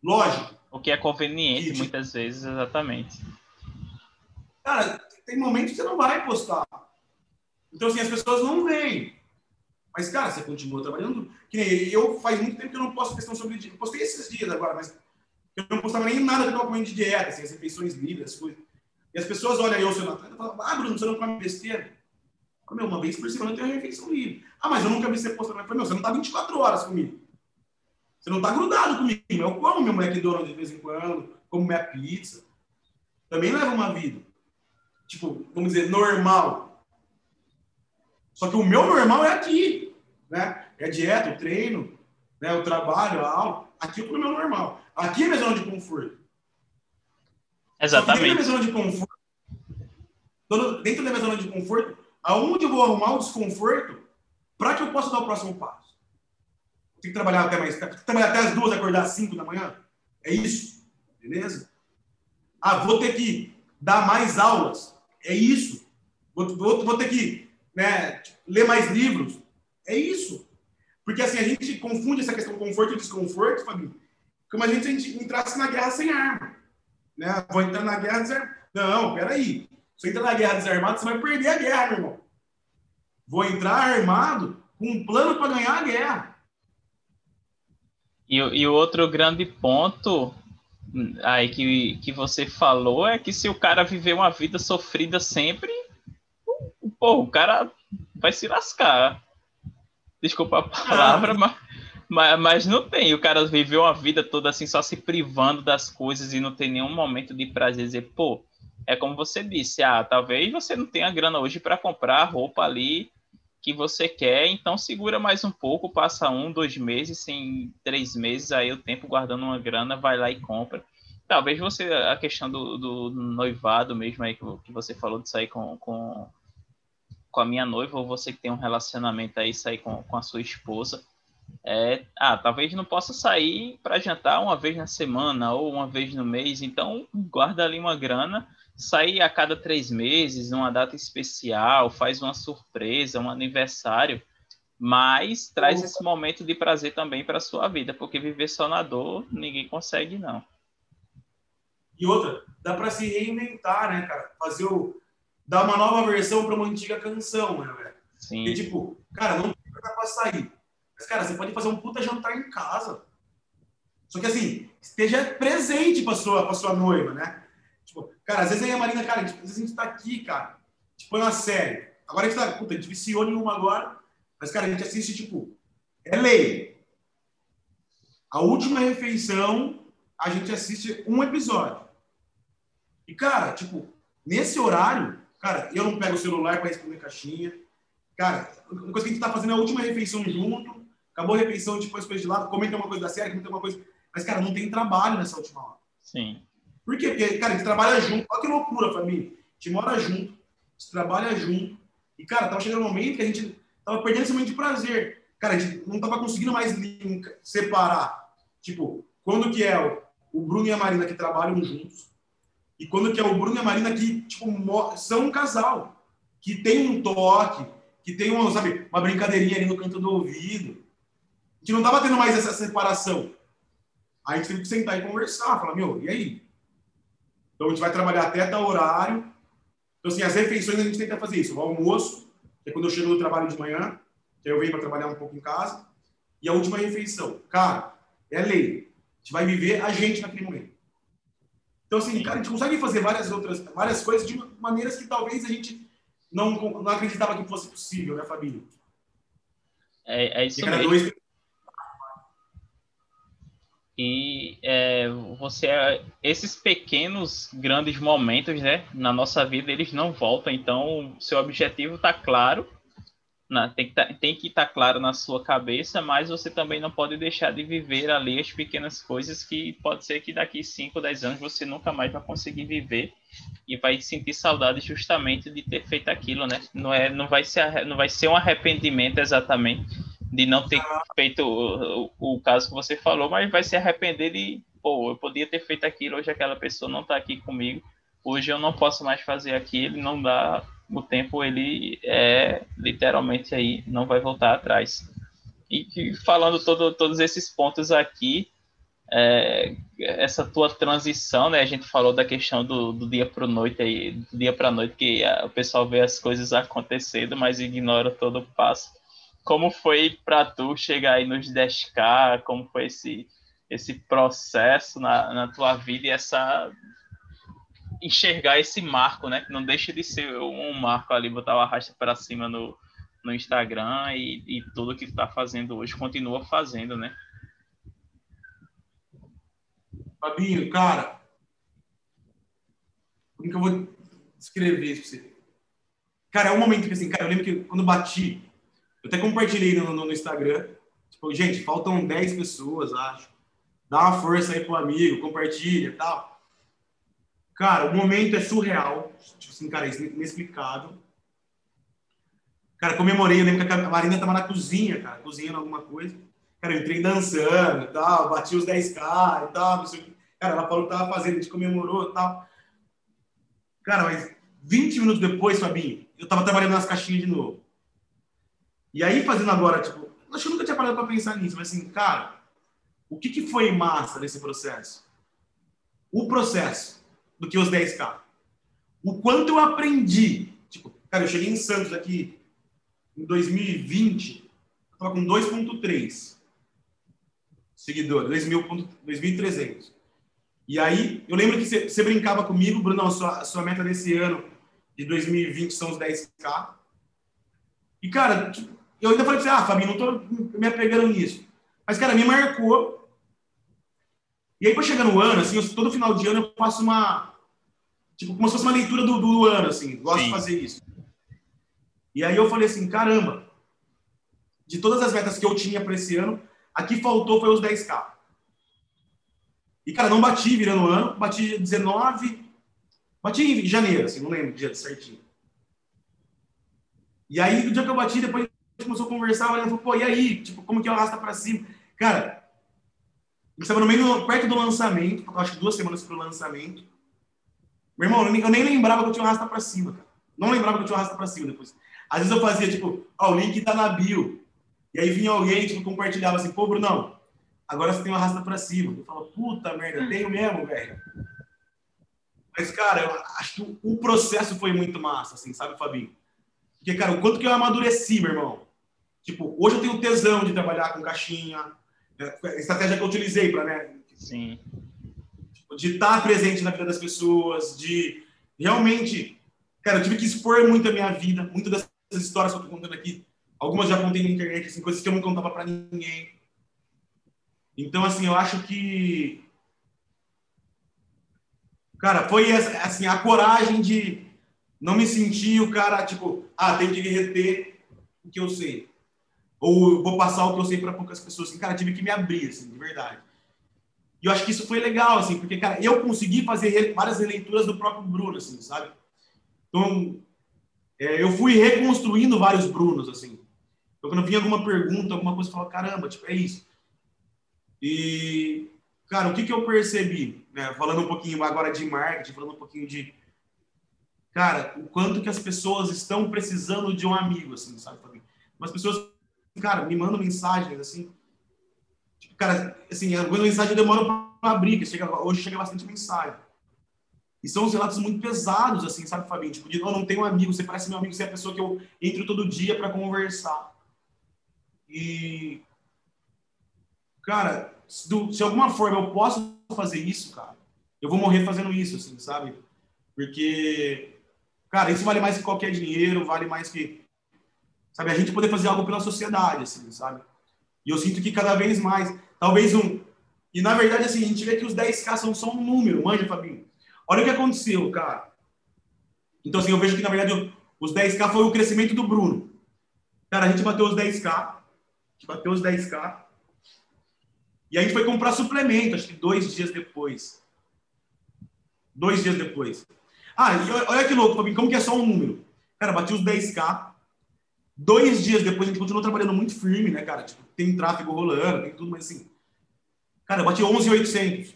Lógico. O que é conveniente, muitas vezes, exatamente. Cara, tem momentos que você não vai postar. Então, assim, as pessoas não veem. Mas, cara, você continua trabalhando. Que nem eu faz muito tempo que eu não posto questão sobre. Eu postei esses dias agora, mas eu não postava nem nada que eu comendo de dieta, assim, as refeições livres, as coisas. E as pessoas olham eu, seu Natal, e falam, ah, Bruno, você não come besteira. Meu, uma vez por semana eu tenho a refeição livre. Ah, mas eu nunca vi você postando. Eu falei, meu, você não tá 24 horas comigo. Você não tá grudado comigo. Eu como meu McDonald's de vez em quando, como minha pizza. Também leva uma vida. Tipo, vamos dizer, normal. Só que o meu normal é aqui. Né? É a dieta, o treino, né? o trabalho, a aula. Aqui é o meu normal. Aqui é minha zona de conforto. Exatamente. Dentro da minha zona de conforto, dentro da minha zona de conforto, aonde eu vou arrumar o desconforto para que eu possa dar o próximo passo? Tem que trabalhar até mais tarde. trabalhar até as duas, acordar às cinco da manhã? É isso. Beleza? Ah, vou ter que dar mais aulas. É isso. Vou, vou, vou ter que né, ler mais livros. É isso. Porque assim, a gente confunde essa questão conforto e desconforto, Fabinho, como a gente, a gente entrasse na guerra sem arma. Né? Vou entrar na guerra desarmado. Não, peraí. Se eu entrar na guerra desarmado, você vai perder a guerra, meu irmão. Vou entrar armado com um plano para ganhar a guerra. E, e o outro grande ponto aí que, que você falou é que se o cara viver uma vida sofrida sempre, pô, o cara vai se lascar. Desculpa a palavra, ah. mas, mas, mas não tem. O cara viveu uma vida toda assim, só se privando das coisas e não tem nenhum momento de prazer. Dizer, pô, é como você disse, ah, talvez você não tenha grana hoje para comprar a roupa ali que você quer, então segura mais um pouco, passa um, dois meses, sem três meses, aí o tempo guardando uma grana, vai lá e compra. Talvez você, a questão do, do noivado mesmo aí que, você falou de sair com, com, com a minha noiva, ou você que tem um relacionamento aí, sair com, com a sua esposa, é, ah, talvez não possa sair para jantar uma vez na semana ou uma vez no mês, então guarda ali uma grana sair a cada três meses, numa data especial, faz uma surpresa, um aniversário, mas traz esse momento de prazer também para a sua vida, porque viver só na dor ninguém consegue, não. E outra, dá para se reinventar, né, cara? Fazer o. dar uma nova versão para uma antiga canção, né, velho? Sim. E tipo, cara, não tem para sair. Mas, cara, você pode fazer um puta jantar em casa. Só que assim, esteja presente para sua, pra sua noiva, né? Cara, às vezes aí a Marina, cara, às vezes a gente tá aqui, cara, tipo, uma série. Agora a gente tá, puta, a gente viciou em uma agora, mas, cara, a gente assiste, tipo, é lei. A última refeição, a gente assiste um episódio. E, cara, tipo, nesse horário, cara, eu não pego o celular para responder caixinha. Cara, a coisa que a gente tá fazendo é a última refeição junto. Acabou a refeição, tipo, as coisas de lado, comenta uma coisa da série, comenta uma coisa. Mas, cara, não tem trabalho nessa última hora. Sim. Por quê? Porque, cara, a gente trabalha junto. Olha que loucura, família. A gente mora junto, a gente trabalha junto. E, cara, tava chegando um momento que a gente tava perdendo esse momento de prazer. Cara, a gente não tava conseguindo mais separar. Tipo, quando que é o, o Bruno e a Marina que trabalham juntos e quando que é o Bruno e a Marina que, tipo, são um casal. Que tem um toque, que tem uma, sabe, uma brincadeirinha ali no canto do ouvido. A gente não tava tendo mais essa separação. Aí a gente teve que sentar e conversar, falar, meu, e aí? Então, a gente vai trabalhar até tal horário. Então, assim, as refeições a gente tenta fazer isso. O almoço, que é quando eu chego do trabalho de manhã, que eu venho para trabalhar um pouco em casa. E a última refeição. Cara, é lei. A gente vai viver a gente naquele momento. Então, assim, cara, a gente consegue fazer várias outras, várias coisas de maneiras que talvez a gente não, não acreditava que fosse possível, né, Fabinho? É, é isso mesmo. Dois, e é, você esses pequenos grandes momentos né na nossa vida eles não voltam. Então seu objetivo está claro na, tem que tá, estar tá claro na sua cabeça mas você também não pode deixar de viver ali as pequenas coisas que pode ser que daqui 5, 10 anos você nunca mais vai conseguir viver e vai sentir saudade justamente de ter feito aquilo né? Não é não vai ser não vai ser um arrependimento exatamente de não ter feito o, o, o, caso que você falou, mas vai se arrepender de, pô, eu podia ter feito aquilo, hoje aquela pessoa não está aqui comigo, hoje eu não posso mais fazer aquilo, não dá, o tempo ele é literalmente aí, não vai voltar atrás. E, e falando todo, todos esses pontos aqui, é, essa tua transição, né? A gente falou da questão do, do dia para noite aí, do dia para noite que a, o pessoal vê as coisas acontecendo, mas ignora todo o passo como foi para tu chegar aí nos 10K, como foi esse, esse processo na, na tua vida e essa enxergar esse marco, né? Que não deixa de ser um marco ali, botar o arrasta para cima no, no Instagram e, e tudo que tu tá fazendo hoje continua fazendo, né? Fabinho, cara, como que eu vou descrever isso pra você? Cara, é um momento que assim, cara, eu lembro que quando bati, eu até compartilhei no, no, no Instagram, tipo, gente, faltam 10 pessoas, acho. Dá uma força aí pro amigo, compartilha e tal. Cara, o momento é surreal, tipo assim, cara, inexplicável. Cara, comemorei, eu lembro que a Marina tava na cozinha, cara, cozinhando alguma coisa. Cara, eu entrei dançando e tal, bati os 10k e tal. Cara, ela falou que tava fazendo, a gente comemorou e tal. Cara, mas 20 minutos depois, Fabinho, eu tava trabalhando nas caixinhas de novo. E aí, fazendo agora, tipo, acho que eu nunca tinha parado pra pensar nisso, mas assim, cara, o que, que foi massa nesse processo? O processo do que os 10K. O quanto eu aprendi. Tipo, cara, eu cheguei em Santos aqui em 2020, eu tava com 2.3 seguidores, 2.300. E aí, eu lembro que você brincava comigo, Bruno, a sua, sua meta desse ano de 2020 são os 10K. E, cara, tipo, eu ainda falei pra você, ah, Fabinho, não tô me apegando nisso. Mas, cara, me marcou. E aí, pra chegar no ano, assim, eu, todo final de ano eu faço uma. Tipo, como se fosse uma leitura do, do ano, assim. Gosto Sim. de fazer isso. E aí eu falei assim, caramba, de todas as metas que eu tinha para esse ano, aqui faltou foi os 10K. E, cara, não bati virando o ano, bati 19, bati em janeiro, assim, não lembro o dia certinho. E aí, no dia que eu bati, depois começou a conversar, ela falou, pô, e aí? Tipo, como que eu arrasta para cima? Cara, eu estava no meio, perto do lançamento, acho que duas semanas pro lançamento. Meu irmão, eu nem, eu nem lembrava que eu tinha arrasta para cima, cara. Não lembrava que eu tinha arrasta para cima depois. Às vezes eu fazia, tipo, ó, oh, o link tá na bio. E aí vinha alguém, tipo, compartilhava assim, pô, Brunão, agora você tem uma rasta pra cima. Eu falo, puta merda, tenho mesmo, velho. Mas, cara, eu acho que o processo foi muito massa, assim, sabe, Fabinho? Porque, cara, o quanto que eu amadureci, meu irmão. Tipo, hoje eu tenho tesão de trabalhar com caixinha, né? a estratégia que eu utilizei para, né? Sim. Tipo, de estar presente na vida das pessoas, de realmente. Cara, eu tive que expor muito a minha vida, muitas das histórias que eu tô contando aqui. Algumas já contei na internet, assim, coisas que eu não contava para ninguém. Então, assim, eu acho que. Cara, foi assim, a coragem de não me sentir o cara, tipo, ah, tem que reter o que eu sei. Ou vou passar o que eu sei para poucas pessoas. Assim, cara, tive que me abrir, assim, de verdade. E eu acho que isso foi legal, assim, porque, cara, eu consegui fazer várias releituras do próprio Bruno, assim, sabe? Então, é, eu fui reconstruindo vários Brunos, assim. Então, quando vinha alguma pergunta, alguma coisa, eu falava, caramba, tipo, é isso. E, cara, o que, que eu percebi? Né? Falando um pouquinho agora de marketing, falando um pouquinho de. Cara, o quanto que as pessoas estão precisando de um amigo, assim, sabe? As pessoas, cara, me mandam mensagens, assim. Tipo, cara, assim, algumas mensagens demoram para abrir, chega, hoje chega bastante mensagem. E são uns relatos muito pesados, assim, sabe, Fabinho? Tipo, de, eu não tenho um amigo, você parece meu amigo, você é a pessoa que eu entro todo dia para conversar. E, cara, se, do, se alguma forma eu posso fazer isso, cara, eu vou morrer fazendo isso, assim, sabe? Porque, cara, isso vale mais que qualquer dinheiro, vale mais que, sabe, a gente poder fazer algo pela sociedade, assim, sabe? E eu sinto que cada vez mais, talvez um. E na verdade, assim, a gente vê que os 10K são só um número, manja, Fabinho. Olha o que aconteceu, cara. Então, assim, eu vejo que na verdade os 10K foi o crescimento do Bruno. Cara, a gente bateu os 10K. A gente bateu os 10K. E a gente foi comprar suplemento, acho que dois dias depois. Dois dias depois. Ah, olha que louco, Fabinho, como que é só um número? Cara, bati os 10K. Dois dias depois a gente continuou trabalhando muito firme, né, cara? Tipo, tem tráfego rolando, tem tudo, mas assim. Cara, eu bati 11,800.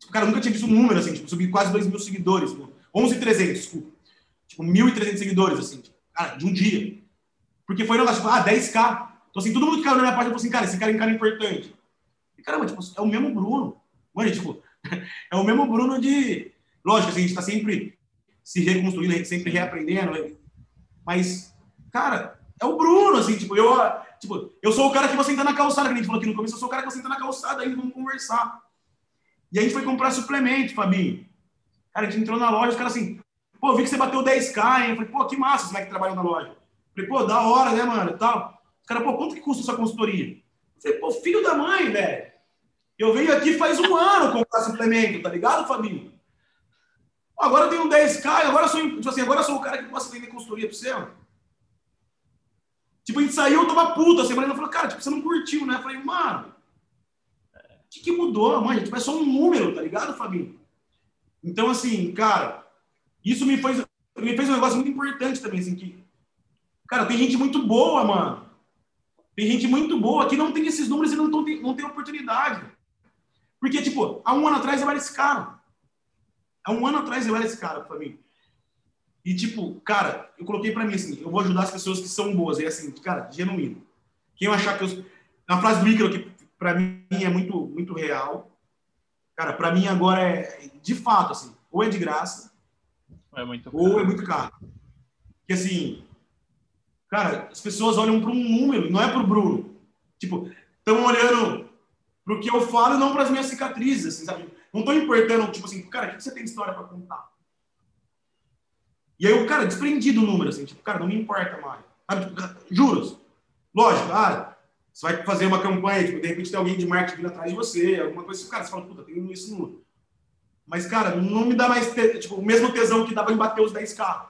Tipo, cara, eu nunca tinha visto um número assim, tipo, subi quase 2 mil seguidores. Tipo, 11,300, desculpa. Tipo, 1.300 seguidores, assim, tipo, cara, de um dia. Porque foi um negócio, tipo, ah, 10K. Então, assim, todo mundo que caiu na minha página falou assim, cara, esse cara é um cara importante. E, caramba, tipo, é o mesmo Bruno. Mano, tipo, é o mesmo Bruno de. Lógico, assim, a gente tá sempre se reconstruindo, sempre reaprendendo. Né? Mas, cara, é o Bruno, assim, tipo, eu, tipo, eu sou o cara que você entra na calçada, que a gente falou aqui no começo, eu sou o cara que você entra na calçada aí, vamos conversar. E a gente foi comprar suplemento, Fabinho. Cara, a gente entrou na loja, os caras assim, pô, vi que você bateu 10k, hein? Eu falei, pô, que massa, os moleques trabalham na loja. Eu falei, pô, da hora, né, mano, tal. Os caras, pô, quanto que custa sua consultoria? Eu falei, pô, filho da mãe, velho. Eu venho aqui faz um ano comprar suplemento, tá ligado, Fabinho? Agora eu tenho 10k, agora eu sou, tipo assim, agora eu sou o cara que possa vender consultoria pra você, mano. Tipo, a gente saiu, eu tava puta. A semana falou, cara, tipo, você não curtiu, né? Eu falei, mano, o que, que mudou, mãe? Tipo, é só um número, tá ligado, Fabinho? Então, assim, cara, isso me fez, me fez um negócio muito importante também, assim, que, cara, tem gente muito boa, mano. Tem gente muito boa que não tem esses números e não, tem, não tem oportunidade. Porque, tipo, há um ano atrás eu era esse cara. Há um ano atrás eu era esse cara mim. E, tipo, cara, eu coloquei pra mim assim, eu vou ajudar as pessoas que são boas. E assim, cara, genuíno. Quem achar que eu... Na frase do Ícaro, que pra mim é muito, muito real. Cara, pra mim agora é, de fato, assim, ou é de graça, é muito ou é muito caro. Porque, assim, cara, as pessoas olham para um número, não é pro Bruno. Tipo, estão olhando pro que eu falo e não para as minhas cicatrizes, assim, sabe? Não tô importando, tipo assim, cara, o que você tem história para contar? E aí o cara, desprendido o número, assim, tipo, cara, não me importa mais. Sabe? Tipo, juros. Lógico, ah, você vai fazer uma campanha, tipo, de repente tem alguém de marketing vindo atrás de você, alguma coisa assim, cara, você fala, puta, tenho isso no. Mas, cara, não me dá mais, tipo, o mesmo tesão que dava em bater os 10k.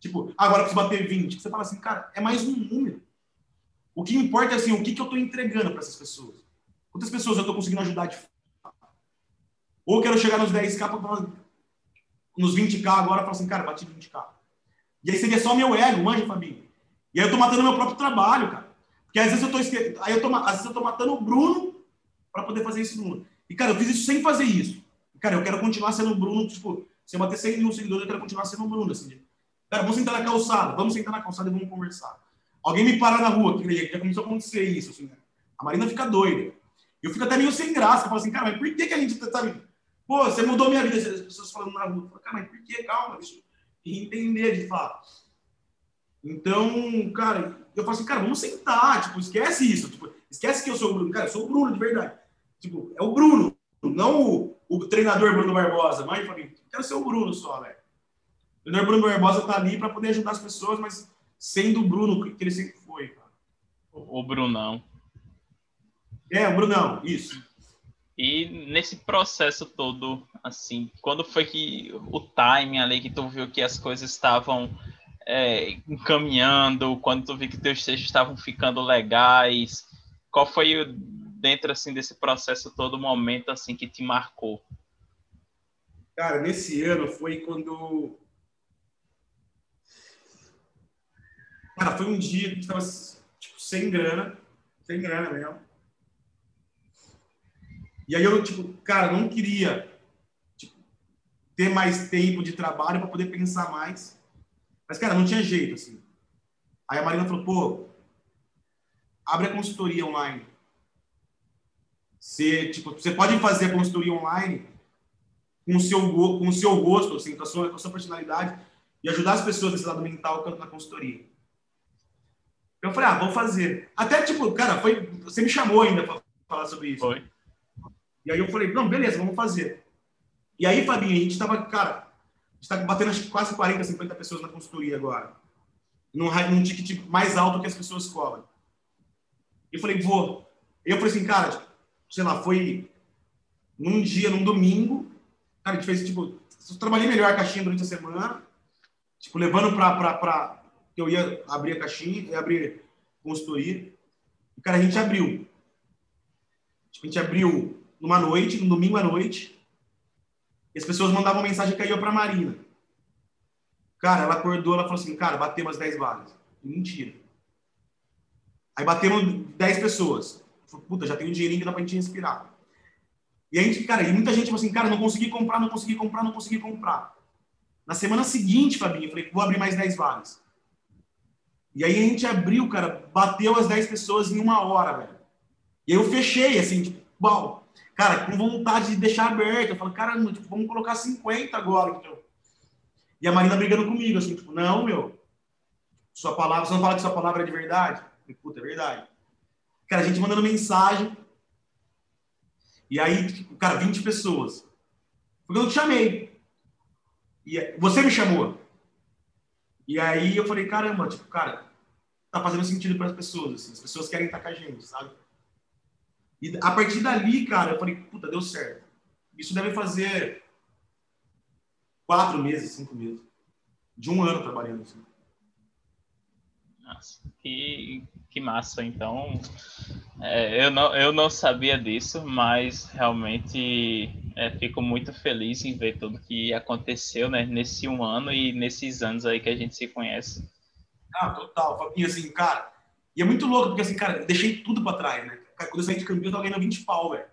Tipo, agora preciso bater 20. Você fala assim, cara, é mais um número. O que importa é assim, o que, que eu estou entregando para essas pessoas. Quantas pessoas eu estou conseguindo ajudar de Ou quero chegar nos 10k para nos 20k agora, falar assim, cara, bati 20k. E aí seria só meu ego, manja, Fabinho. E aí eu tô matando meu próprio trabalho, cara. Porque às vezes eu tô, esque... aí eu tô, às vezes eu tô matando o Bruno para poder fazer isso no E, cara, eu fiz isso sem fazer isso. E, cara, eu quero continuar sendo o Bruno, tipo, se eu bater 100 mil seguidores, eu quero continuar sendo o Bruno, assim. Cara, vamos sentar na calçada, vamos sentar na calçada e vamos conversar. Alguém me para na rua, que já começou a acontecer isso, assim, né? A Marina fica doida. Eu fico até meio sem graça. Eu falo assim, cara, mas por que, que a gente tá. Sabe? Pô, você mudou minha vida. As pessoas falando na rua. Eu falo, cara, mas por que? Calma, deixa eu entender de fato. Então, cara, eu falo assim, cara, vamos sentar. Tipo, esquece isso. Tipo, esquece que eu sou o Bruno. Cara, eu sou o Bruno, de verdade. Tipo, é o Bruno, não o, o treinador Bruno Barbosa. Mas, eu quero ser o Bruno só, velho. O treinador Bruno Barbosa tá ali para poder ajudar as pessoas, mas sendo o Bruno que ele sempre foi, cara. O Brunão. É, o Brunão, isso. E nesse processo todo, assim, quando foi que o timing ali que tu viu que as coisas estavam é, encaminhando, quando tu viu que teus textos estavam ficando legais, qual foi dentro assim desse processo todo o momento assim que te marcou? Cara, nesse ano foi quando Cara, foi um dia que a gente tava tipo, sem grana, sem grana mesmo. E aí eu, tipo, cara, não queria tipo, ter mais tempo de trabalho para poder pensar mais. Mas, cara, não tinha jeito, assim. Aí a Marina falou, pô, abre a consultoria online. Você, tipo, você pode fazer a consultoria online com o seu, com o seu gosto, assim, com a sua, com a sua personalidade e ajudar as pessoas nesse lado mental tanto na consultoria. Eu falei, ah, vou fazer. Até, tipo, cara, foi, você me chamou ainda para falar sobre isso. Foi. E aí eu falei, não, beleza, vamos fazer. E aí, Fabinho, a gente estava, cara, está batendo acho que quase 40, 50 pessoas na consultoria agora. Num, num ticket mais alto que as pessoas cobram. Eu falei, vou. Eu falei assim, cara, sei lá, foi num dia, num domingo. Cara, a gente fez, tipo, trabalhei melhor a caixinha durante a semana. Tipo, levando para que eu ia abrir a caixinha, ia abrir consultoria. E, cara, a gente abriu. Tipo, a gente abriu numa noite, no domingo à noite, e as pessoas mandavam mensagem que caiu para Marina. Cara, ela acordou, ela falou assim, cara, bateu umas 10 vagas. Mentira. Aí batemos 10 pessoas. Falei, Puta, já tem um dinheirinho que dá pra gente respirar. E a gente, cara, e muita gente falou assim, cara, não consegui comprar, não consegui comprar, não consegui comprar. Na semana seguinte, Fabinho, eu falei, vou abrir mais 10 vagas. E aí a gente abriu, cara, bateu as 10 pessoas em uma hora, velho. E aí eu fechei, assim, tipo, uau, Cara, com vontade de deixar aberto. Eu falo, cara, tipo, vamos colocar 50 agora, então. E a Marina brigando comigo, assim, tipo, não, meu. Sua palavra, você não fala que sua palavra é de verdade? puta, é verdade. Cara, a gente mandando mensagem. E aí, tipo, cara, 20 pessoas. Porque eu te chamei. E você me chamou. E aí eu falei, caramba, tipo, cara, tá fazendo sentido para as pessoas. Assim, as pessoas querem estar com a gente, sabe? E a partir dali, cara, eu falei, puta, deu certo. Isso deve fazer quatro meses, cinco meses. De um ano trabalhando assim. Nossa, que, que massa. Então, é, eu, não, eu não sabia disso, mas realmente é, fico muito feliz em ver tudo que aconteceu né, nesse um ano e nesses anos aí que a gente se conhece. Ah, total. E assim, cara, e é muito louco, porque assim, cara, eu deixei tudo pra trás, né? Quando eu saí de Campinas, eu tava ganhando 20 pau, velho.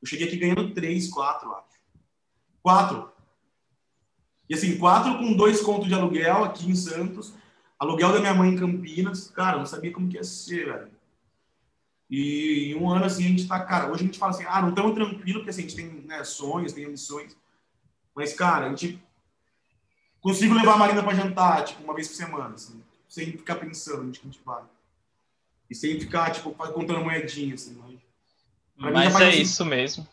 Eu cheguei aqui ganhando 3, 4, acho. 4. E assim, 4 com dois contos de aluguel aqui em Santos, aluguel da minha mãe em Campinas. Cara, eu não sabia como que ia ser, velho. E em um ano, assim, a gente tá, cara, hoje a gente fala assim, ah, não estamos tranquilo, porque assim, a gente tem né, sonhos, tem ambições. Mas, cara, a gente consigo levar a Marina para jantar, tipo, uma vez por semana, assim, sem ficar pensando onde que a gente vai. E sem ficar, tipo, contando moedinhas, assim. Mas, mas é assim. isso mesmo.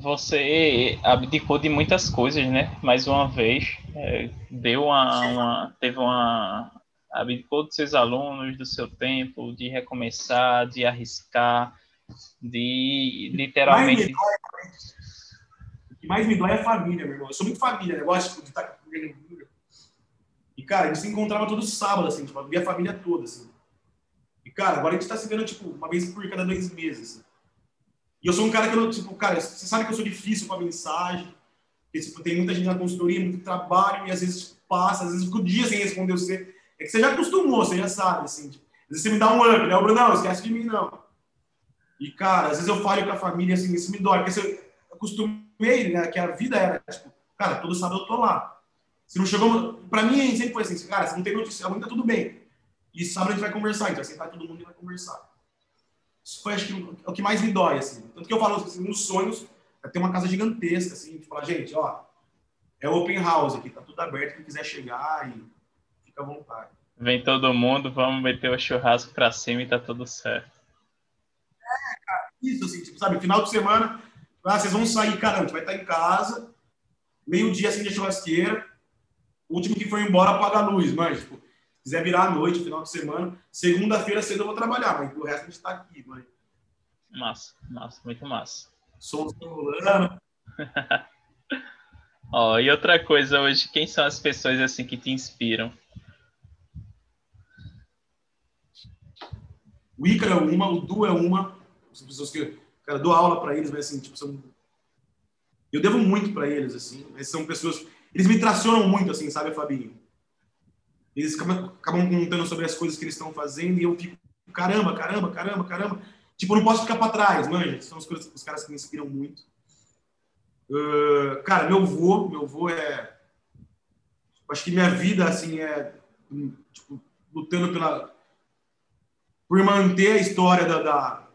Você abdicou de muitas coisas, né? Mais uma vez, é, deu uma, uma, teve uma abdicou dos seus alunos, do seu tempo, de recomeçar, de arriscar, de literalmente. O que mais me dói é a família, meu irmão. Eu sou muito família, né? eu gosto de estar com E, cara, a gente se encontrava todo sábado, assim, tipo, via a família toda, assim. Cara, agora a gente tá se vendo, tipo, uma vez por cada dois meses. E eu sou um cara que eu, tipo, cara, você sabe que eu sou difícil com a mensagem, porque, tipo, tem muita gente na consultoria, muito trabalho, e às vezes passa, às vezes fico dias sem responder você. É que você já acostumou, você já sabe, assim. Tipo, às vezes você me dá um up, né? O Bruno, não, esquece de mim, não. E, cara, às vezes eu falo com a família, assim, isso me dói, porque eu acostumei, né, que a vida era, tipo, cara, todo sábado eu tô lá. Se não chegou, pra mim sempre foi assim, cara, se não tem notícia, amanhã tá tudo bem. E sábado a gente vai conversar, então vai sentar todo mundo e vai conversar. Isso foi, acho que, o que mais me dói, assim. Tanto que eu falo, assim, nos sonhos, é ter uma casa gigantesca, assim, de falar, gente, ó, é open house aqui, tá tudo aberto, quem quiser chegar e fica à vontade. Vem todo mundo, vamos meter o churrasco pra cima e tá tudo certo. É, cara, isso, assim, tipo, sabe, final de semana, ah, vocês vão sair, caramba, a gente vai estar em casa, meio-dia, assim, de churrasqueira, o último que foi embora apaga a luz, mas, tipo, quiser virar à noite, final de semana, segunda-feira cedo eu vou trabalhar, mas o resto a gente está aqui, mãe. Massa, massa, muito massa. Som rolando. Ó, oh, e outra coisa hoje, quem são as pessoas assim que te inspiram? O Ícaro é uma, o Du é uma. São pessoas que, cara, dou aula para eles, mas assim, tipo, são. Eu devo muito para eles, assim. Mas são pessoas. Eles me tracionam muito, assim, sabe, Fabinho? Eles acabam, contando sobre as coisas que eles estão fazendo e eu fico, caramba, caramba, caramba, caramba. Tipo, não posso ficar para trás, manja. São os, os caras que me inspiram muito. Uh, cara, meu avô, meu avô é. Acho que minha vida, assim, é. Tipo, lutando pela. Por manter a história da, da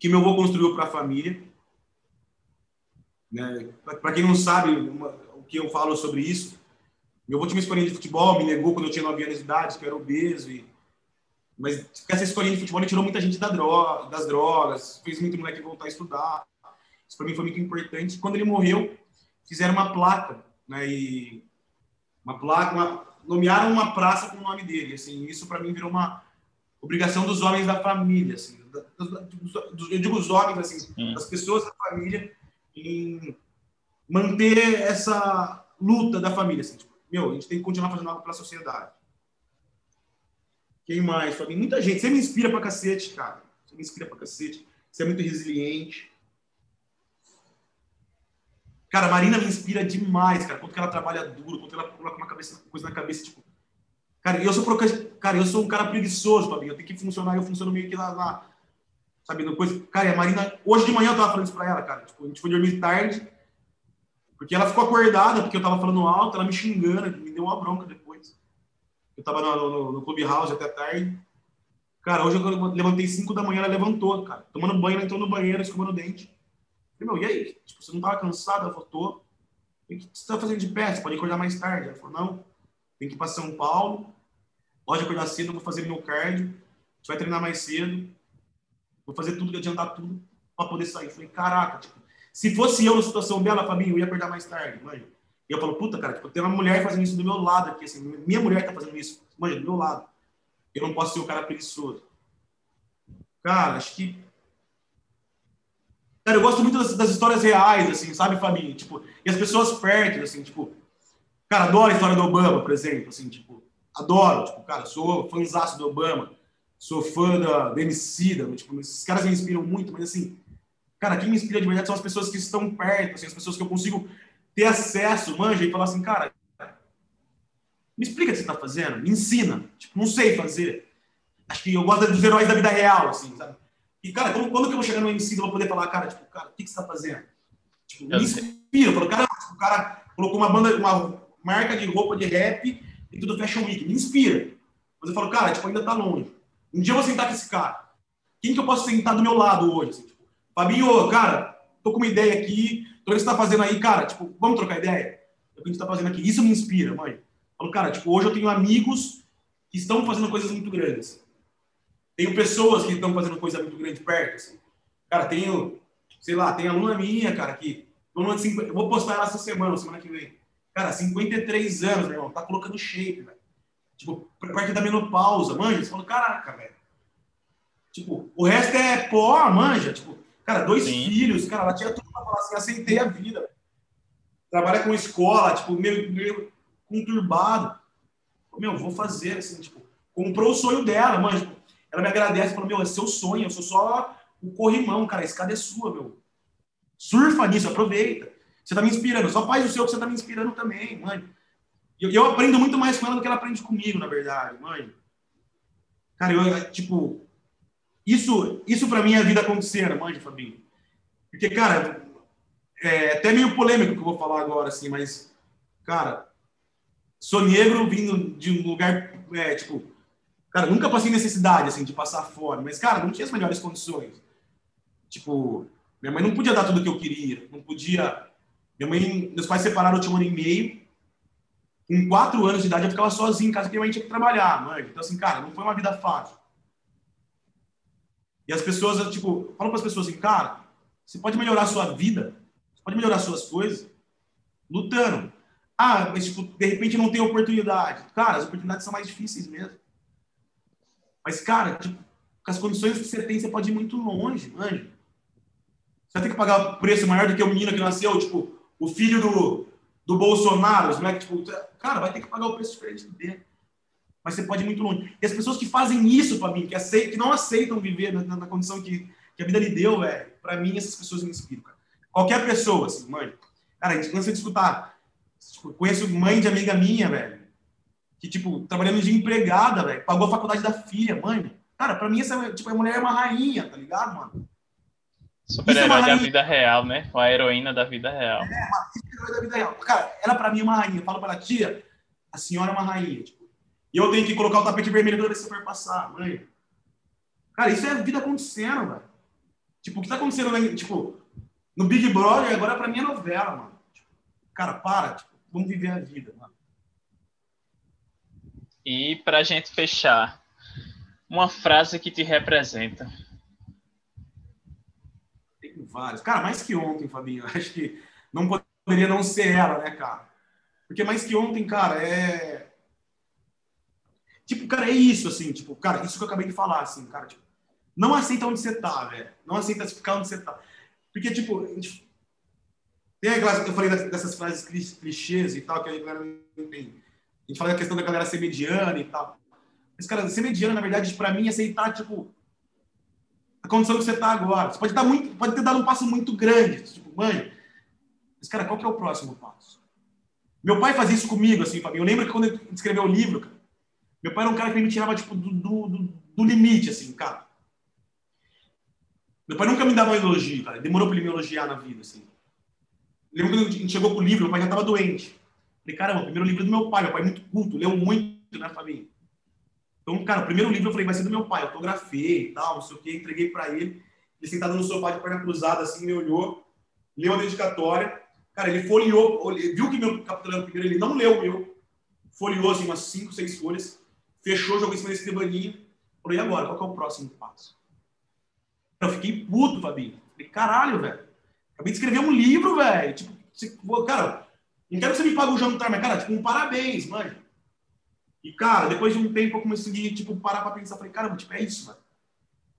que meu avô construiu para a família. Né? Para quem não sabe uma, o que eu falo sobre isso, meu uma escolinha de futebol, me negou quando eu tinha 9 anos de idade, que eu era obeso. E... Mas essa escolinha de futebol ele tirou muita gente da droga, das drogas, fez muito moleque voltar a estudar. Isso para mim foi muito importante. Quando ele morreu, fizeram uma placa, né? E uma placa, uma... nomearam uma praça com o nome dele. Assim, isso para mim virou uma obrigação dos homens da família, assim. Eu digo os homens, assim, das pessoas da família em manter essa luta da família, assim, tipo, meu, a gente tem que continuar fazendo algo pela sociedade. Quem mais? Fabinho? Muita gente. Você me inspira pra cacete, cara. Você me inspira pra cacete. Você é muito resiliente. Cara, a Marina me inspira demais, cara. Quanto que ela trabalha duro, quanto ela coloca uma cabeça, coisa na cabeça, tipo. Cara, eu sou, cara, eu sou um cara preguiçoso, Fabinho. Eu tenho que funcionar, eu funciono meio que lá, lá sabe, coisa. Cara, a Marina, hoje de manhã eu tava falando isso pra ela, cara. Tipo, a gente foi dormir tarde. Porque ela ficou acordada, porque eu tava falando alto, ela me xingando, me deu uma bronca depois. Eu tava no, no, no Clubhouse até tarde. Cara, hoje eu levantei 5 da manhã, ela levantou, cara. Tomando banho, ela entrou no banheiro, escovando o dente. Falei, meu, e aí? Tipo, você não tava cansada? Ela falou, tô. O que você tá fazendo de pé? Você pode acordar mais tarde. Ela falou, não, tem que ir pra São Paulo. Pode acordar cedo, vou fazer meu cardio. Você vai treinar mais cedo. Vou fazer tudo, adiantar tudo pra poder sair. Eu falei, caraca, tipo, se fosse eu na situação dela, Fabinho, eu ia acordar mais tarde, mãe. E eu falo, puta, cara, tipo, tem uma mulher fazendo isso do meu lado aqui, assim, minha mulher tá fazendo isso, mãe, do meu lado. Eu não posso ser o cara preguiçoso. Cara, acho que Cara, eu gosto muito das, das, histórias reais, assim, sabe, Fabinho? Tipo, e as pessoas perto, assim, tipo, cara, adoro a história do Obama, por exemplo, assim, tipo, adoro, tipo, cara, sou fãzaço do Obama, sou fã da, da Emicida, tipo, esses caras me inspiram muito, mas assim, cara, quem me inspira de verdade são as pessoas que estão perto, assim, as pessoas que eu consigo ter acesso, manja, e falar assim, cara, me explica o que você está fazendo, me ensina, tipo, não sei fazer. Acho que eu gosto dos heróis da vida real, assim, sabe? E, cara, quando, quando que eu vou chegar no MC eu vou poder falar, cara, tipo, cara, o que, que você tá fazendo? Tipo, me inspira. Eu falo, cara, tipo, o cara colocou uma banda, uma marca de roupa de rap e tudo Fashion Week. Me inspira. Mas eu falo, cara, tipo, ainda tá longe. Um dia eu vou sentar com esse cara. Quem que eu posso sentar do meu lado hoje? Assim, tipo, Fabinho, cara, tô com uma ideia aqui, tô vendo o que tá fazendo aí, cara, tipo, vamos trocar ideia? É o que a gente tá fazendo aqui. Isso me inspira, mãe. Falo, cara, tipo, hoje eu tenho amigos que estão fazendo coisas muito grandes. Tenho pessoas que estão fazendo coisa muito grande perto. Assim. Cara, tenho, sei lá, tem aluna minha, cara, que. Eu vou postar ela essa semana, semana que vem. Cara, 53 anos, meu irmão, tá colocando shape, velho. Tipo, parte da menopausa, manja. Você falou, caraca, velho. Tipo, o resto é pó, manja. Tipo, cara, dois Sim. filhos, cara, ela tinha tudo pra falar assim, aceitei a vida. Trabalha com escola, tipo, meio, meio conturbado. Meu, vou fazer, assim, tipo, comprou o sonho dela, manja. Ela me agradece, falou, meu, é seu sonho, eu sou só o corrimão, cara, a escada é sua, meu. Surfa nisso, aproveita. Você tá me inspirando, só faz o seu que você tá me inspirando também, mãe. Eu, eu aprendo muito mais com ela do que ela aprende comigo, na verdade, mãe. Cara, eu, tipo, isso, isso pra mim é a vida acontecendo, mãe, Fabinho. Porque, cara, é até meio polêmico que eu vou falar agora, assim, mas, cara, sou negro vindo de um lugar, é, tipo, Cara, nunca passei necessidade, assim, de passar fome, mas, cara, não tinha as melhores condições. Tipo, minha mãe não podia dar tudo o que eu queria, não podia. Minha mãe, meus pais separaram, eu um ano e meio. Com quatro anos de idade, eu ficava sozinho em casa, porque minha mãe tinha que trabalhar, mãe. Então, assim, cara, não foi uma vida fácil. E as pessoas, tipo, falam para as pessoas assim, cara, você pode melhorar a sua vida, você pode melhorar suas coisas lutando. Ah, mas, tipo, de repente não tem oportunidade. Cara, as oportunidades são mais difíceis mesmo. Mas, cara, tipo, com as condições que você tem, você pode ir muito longe, manja. Você vai ter que pagar preço maior do que o menino que nasceu, tipo, o filho do, do Bolsonaro, os moleques, tipo, cara, vai ter que pagar o preço diferente dele. Mas você pode ir muito longe. E as pessoas que fazem isso para mim, que, aceitam, que não aceitam viver na, na condição que, que, a vida lhe deu, velho, para mim essas pessoas me inspiram, cara. Qualquer pessoa, assim, mãe. Cara, a gente cansa de escutar. Tipo, conheço mãe de amiga minha, velho que, tipo, trabalhando de empregada, velho, pagou a faculdade da filha, mãe. Cara, pra mim, essa tipo, a mulher é uma rainha, tá ligado, mano? Super-herói é da vida real, né? Uma heroína da vida real. É, uma heroína da vida real. Cara, ela pra mim é uma rainha. Eu falo pra ela, tia, a senhora é uma rainha. Tipo, e eu tenho que colocar o tapete vermelho toda vez que você for passar, mãe. Cara, isso é a vida acontecendo, velho. Tipo, o que tá acontecendo, né? tipo, no Big Brother, agora pra mim é novela, mano. Tipo, cara, para, tipo, vamos viver a vida, mano. E para a gente fechar, uma frase que te representa. Tem vários. Cara, mais que ontem, Fabinho. Acho que não poderia não ser ela, né, cara? Porque mais que ontem, cara, é. Tipo, cara, é isso, assim, tipo, cara, isso que eu acabei de falar, assim, cara, tipo, não aceita onde você tá, velho. Não aceita ficar onde você tá. Porque, tipo, tem aquelas, eu falei dessas frases clichês e tal, que a galera não entende. A gente fala da questão da galera ser mediana e tal. Mas, cara, ser mediana, na verdade, para mim, é aceitar, tipo, a condição que você tá agora. Você pode, estar muito, pode ter dado um passo muito grande. Tipo, mãe, mas, cara, qual que é o próximo passo? Meu pai fazia isso comigo, assim, Fabinho. Eu lembro que quando ele escreveu o livro, cara, meu pai era um cara que me tirava, tipo, do, do, do, limite, assim, cara. Meu pai nunca me dava um elogio, cara. Demorou para ele me elogiar na vida, assim. lembro quando a gente chegou com o livro, meu pai já estava doente. Falei, caramba, o primeiro livro é do meu pai. Meu pai é muito culto, leu muito, né, família? Então, cara, o primeiro livro eu falei, vai ser do meu pai. Eu autografei e tal, não sei o quê, entreguei para ele. Ele sentado no sofá de perna cruzada, assim, me olhou, leu a dedicatória. Cara, ele folheou, viu que meu capitão primeiro, ele não leu o meu. Folheou, assim, umas cinco, seis folhas. Fechou, jogou em cima da escrivaninha. Falei, e agora? Qual é o próximo passo? Eu fiquei puto, Fabinho. Falei, caralho, velho. Acabei de escrever um livro, velho. Tipo, cara, não quero que você me pague o jantar, mas, cara, tipo, um parabéns, mano. E, cara, depois de um tempo eu comecei tipo, parar pra pensar. Falei, caramba, tipo, é isso, mano.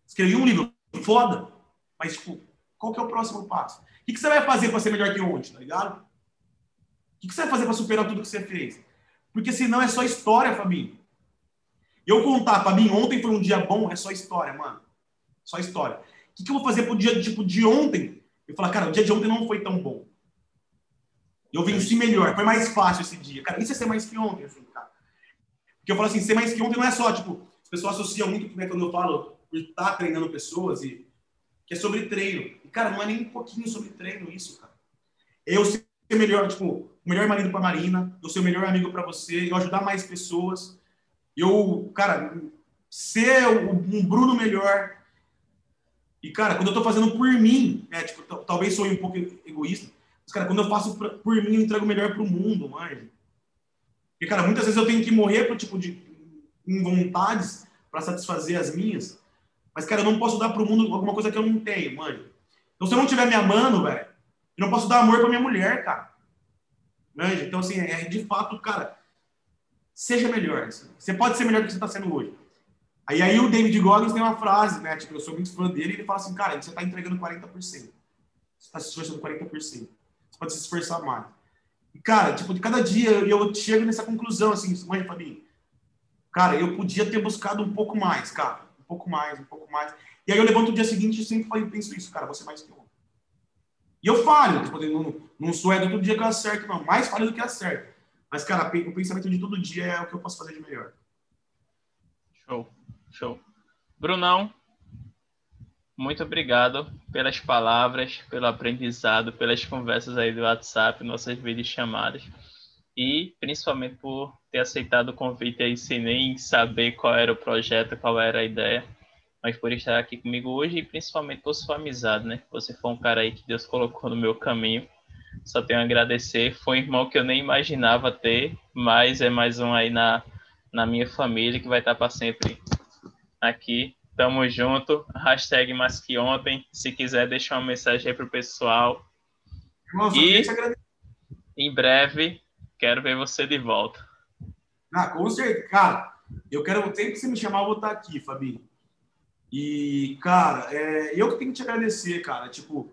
Escrevi um livro foda, mas, tipo, qual que é o próximo passo? O que, que você vai fazer para ser melhor que ontem, tá ligado? O que, que você vai fazer para superar tudo que você fez? Porque senão é só história, Fabinho. Eu contar, Fabinho, ontem foi um dia bom, é só história, mano. Só história. O que, que eu vou fazer pro dia tipo, de ontem? Eu falar, cara, o dia de ontem não foi tão bom. Eu venci melhor, foi mais fácil esse dia. Cara, isso é ser mais que ontem, assim, cara. Porque eu falo assim, ser mais que ontem não é só, tipo, as pessoas associam muito, né, quando eu falo por estar treinando pessoas e que é sobre treino. E, cara, não é nem um pouquinho sobre treino isso, cara. Eu ser melhor, tipo, o melhor marido para Marina, eu ser o melhor amigo para você, eu ajudar mais pessoas. Eu, cara, ser um Bruno melhor. E, cara, quando eu tô fazendo por mim, né, tipo, talvez sou um pouco egoísta, mas, cara, quando eu faço por mim, eu entrego melhor pro mundo, mano. E, cara, muitas vezes eu tenho que morrer pro tipo de em vontades para satisfazer as minhas. Mas, cara, eu não posso dar pro mundo alguma coisa que eu não tenho, mano. Então, se eu não estiver me amando, velho, eu não posso dar amor pra minha mulher, cara. Manja? Então, assim, é de fato, cara, seja melhor. Você pode ser melhor do que você está sendo hoje. Aí, aí o David Goggins tem uma frase, né? Tipo, eu sou muito fã dele, ele fala assim, cara, você está entregando 40%. Você está se esforçando 40%. Você pode se esforçar mais. E, cara, tipo, de cada dia eu chego nessa conclusão, assim, mãe, Fabinho, cara, eu podia ter buscado um pouco mais, cara pouco mais, um pouco mais. E aí eu levanto o dia seguinte e sempre penso isso, cara, você mais que. E eu falho, tipo, não, não sou é do dia que eu acerto, não. Mais falho do que acerto. Mas, cara, o pensamento de todo dia é o que eu posso fazer de melhor. Show, show. Brunão, muito obrigado pelas palavras, pelo aprendizado, pelas conversas aí do WhatsApp, nossas videochamadas e principalmente por ter aceitado o convite aí sem nem saber qual era o projeto, qual era a ideia, mas por estar aqui comigo hoje e principalmente por sua amizade, né? Você foi um cara aí que Deus colocou no meu caminho. Só tenho a agradecer. Foi um irmão que eu nem imaginava ter, mas é mais um aí na, na minha família que vai estar para sempre aqui. Tamo junto. Hashtag mais que ontem. Se quiser, deixa uma mensagem aí pro pessoal. Nossa, e em breve Quero ver você de volta. Ah, com certeza. Cara, eu quero. Sempre que você me chamar, eu vou estar aqui, Fabi. E, cara, é, eu que tenho que te agradecer, cara. Tipo,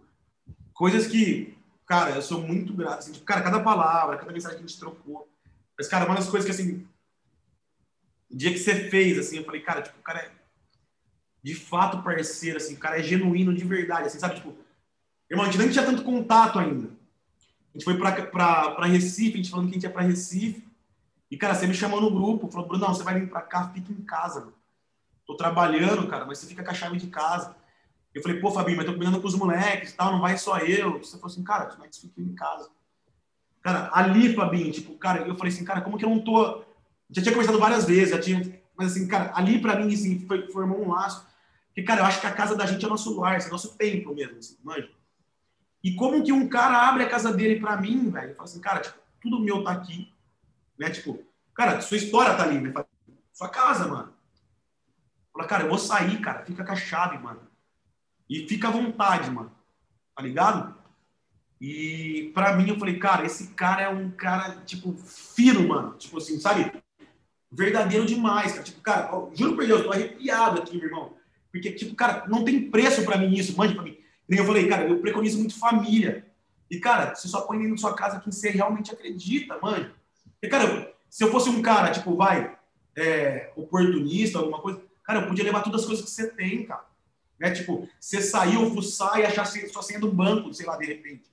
coisas que, cara, eu sou muito grato. Assim, tipo, cara, cada palavra, cada mensagem que a gente trocou. Mas, cara, uma das coisas que, assim, o dia que você fez, assim, eu falei, cara, tipo, o cara é de fato parceiro, assim, o cara é genuíno de verdade, assim, sabe? Tipo, irmão, a gente nem tinha tanto contato ainda. A gente foi para Recife, a gente falando que a gente ia para Recife. E, cara, você me chamou no grupo, falou, Bruno, não, você vai vir para cá, fica em casa, mano. Tô trabalhando, cara, mas você fica com a chave de casa. Eu falei, pô, Fabinho, mas tô combinando com os moleques e tal, não vai só eu. Você falou assim, cara, os moleques ficam em casa. Cara, ali, Fabinho, tipo, cara, eu falei assim, cara, como que eu não tô. Já tinha conversado várias vezes, já tinha. Mas assim, cara, ali pra mim, assim, foi, formou um laço. Porque, cara, eu acho que a casa da gente é nosso lar, é nosso templo mesmo, assim, manja. E como que um cara abre a casa dele para mim, velho? Fala assim, cara, tipo, tudo meu tá aqui, né? Tipo, cara, sua história tá ali, né? Sua casa, mano. Fala, cara, eu vou sair, cara, fica com a chave, mano. E fica à vontade, mano. Tá ligado? E para mim eu falei, cara, esse cara é um cara, tipo, fino, mano. Tipo assim, sabe? Verdadeiro demais, cara. Tipo, cara, juro por Deus, tô arrepiado aqui, meu irmão. Porque, tipo, cara, não tem preço para mim isso, mande pra mim. Nem eu falei, cara, eu preconizo muito família. E, cara, você só põe dentro da sua casa quem você realmente acredita, mano. E, cara, se eu fosse um cara, tipo, vai, é, oportunista, alguma coisa, cara, eu podia levar todas as coisas que você tem, cara. Né? Tipo, você sair, fuçar e achar sua senha do banco, sei lá, de repente.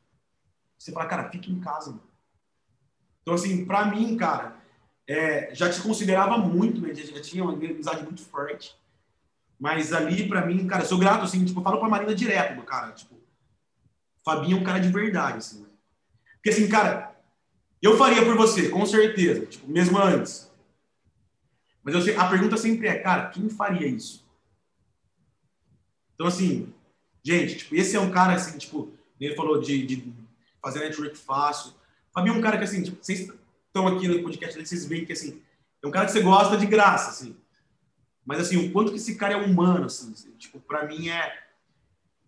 Você fala, cara, fica em casa, mano. Então, assim, pra mim, cara, é, já te considerava muito, né? Já, já tinha uma amizade muito forte. Mas ali, para mim, cara, sou grato, assim, tipo, eu falo pra Marina direto cara, tipo, Fabinho é um cara de verdade, assim, né? Porque, assim, cara, eu faria por você, com certeza, tipo, mesmo antes. Mas eu a pergunta sempre é, cara, quem faria isso? Então, assim, gente, tipo, esse é um cara, assim, tipo, ele falou de, de fazer network fácil. Fabinho é um cara que, assim, tipo, vocês estão aqui no podcast, vocês veem que, assim, é um cara que você gosta de graça, assim. Mas, assim, o quanto que esse cara é humano, assim, tipo, pra mim é...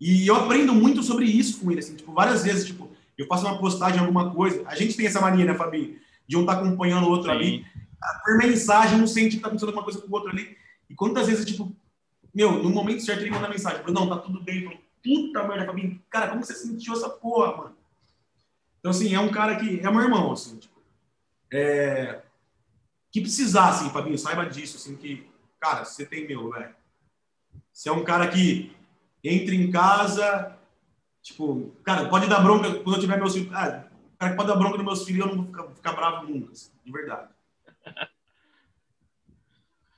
E eu aprendo muito sobre isso com ele, assim, tipo, várias vezes, tipo, eu faço uma postagem, alguma coisa, a gente tem essa mania, né, Fabi? De um estar tá acompanhando o outro Sim. ali, por mensagem, um sente que tá acontecendo alguma coisa com o outro ali, e quantas vezes, tipo, meu, no momento certo ele manda mensagem, não, tá tudo bem, puta merda, Fabinho, cara, como você sentiu essa porra, mano? Então, assim, é um cara que é meu irmão, assim, tipo, é, que precisar, assim, Fabinho, saiba disso, assim, que, cara, você tem meu, velho. Você é um cara que entra em casa, tipo, cara, pode dar bronca quando eu tiver meus filhos. Ah, cara pode dar bronca nos meus filhos, eu não vou ficar, ficar bravo nunca, assim, de verdade.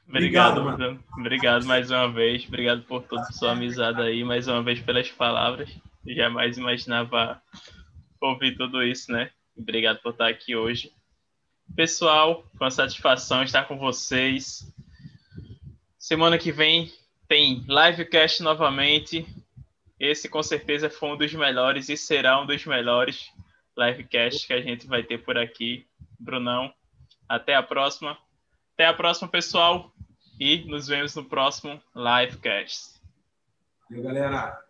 Obrigado, Obrigado, mano. Obrigado mais uma vez. Obrigado por toda a sua amizade aí, mais uma vez pelas palavras. Jamais imaginava ouvir tudo isso, né? Obrigado por estar aqui hoje. Pessoal, com a satisfação estar com vocês. Semana que vem tem livecast novamente. Esse com certeza foi um dos melhores e será um dos melhores livecasts que a gente vai ter por aqui. Brunão, até a próxima. Até a próxima, pessoal. E nos vemos no próximo livecast. E galera.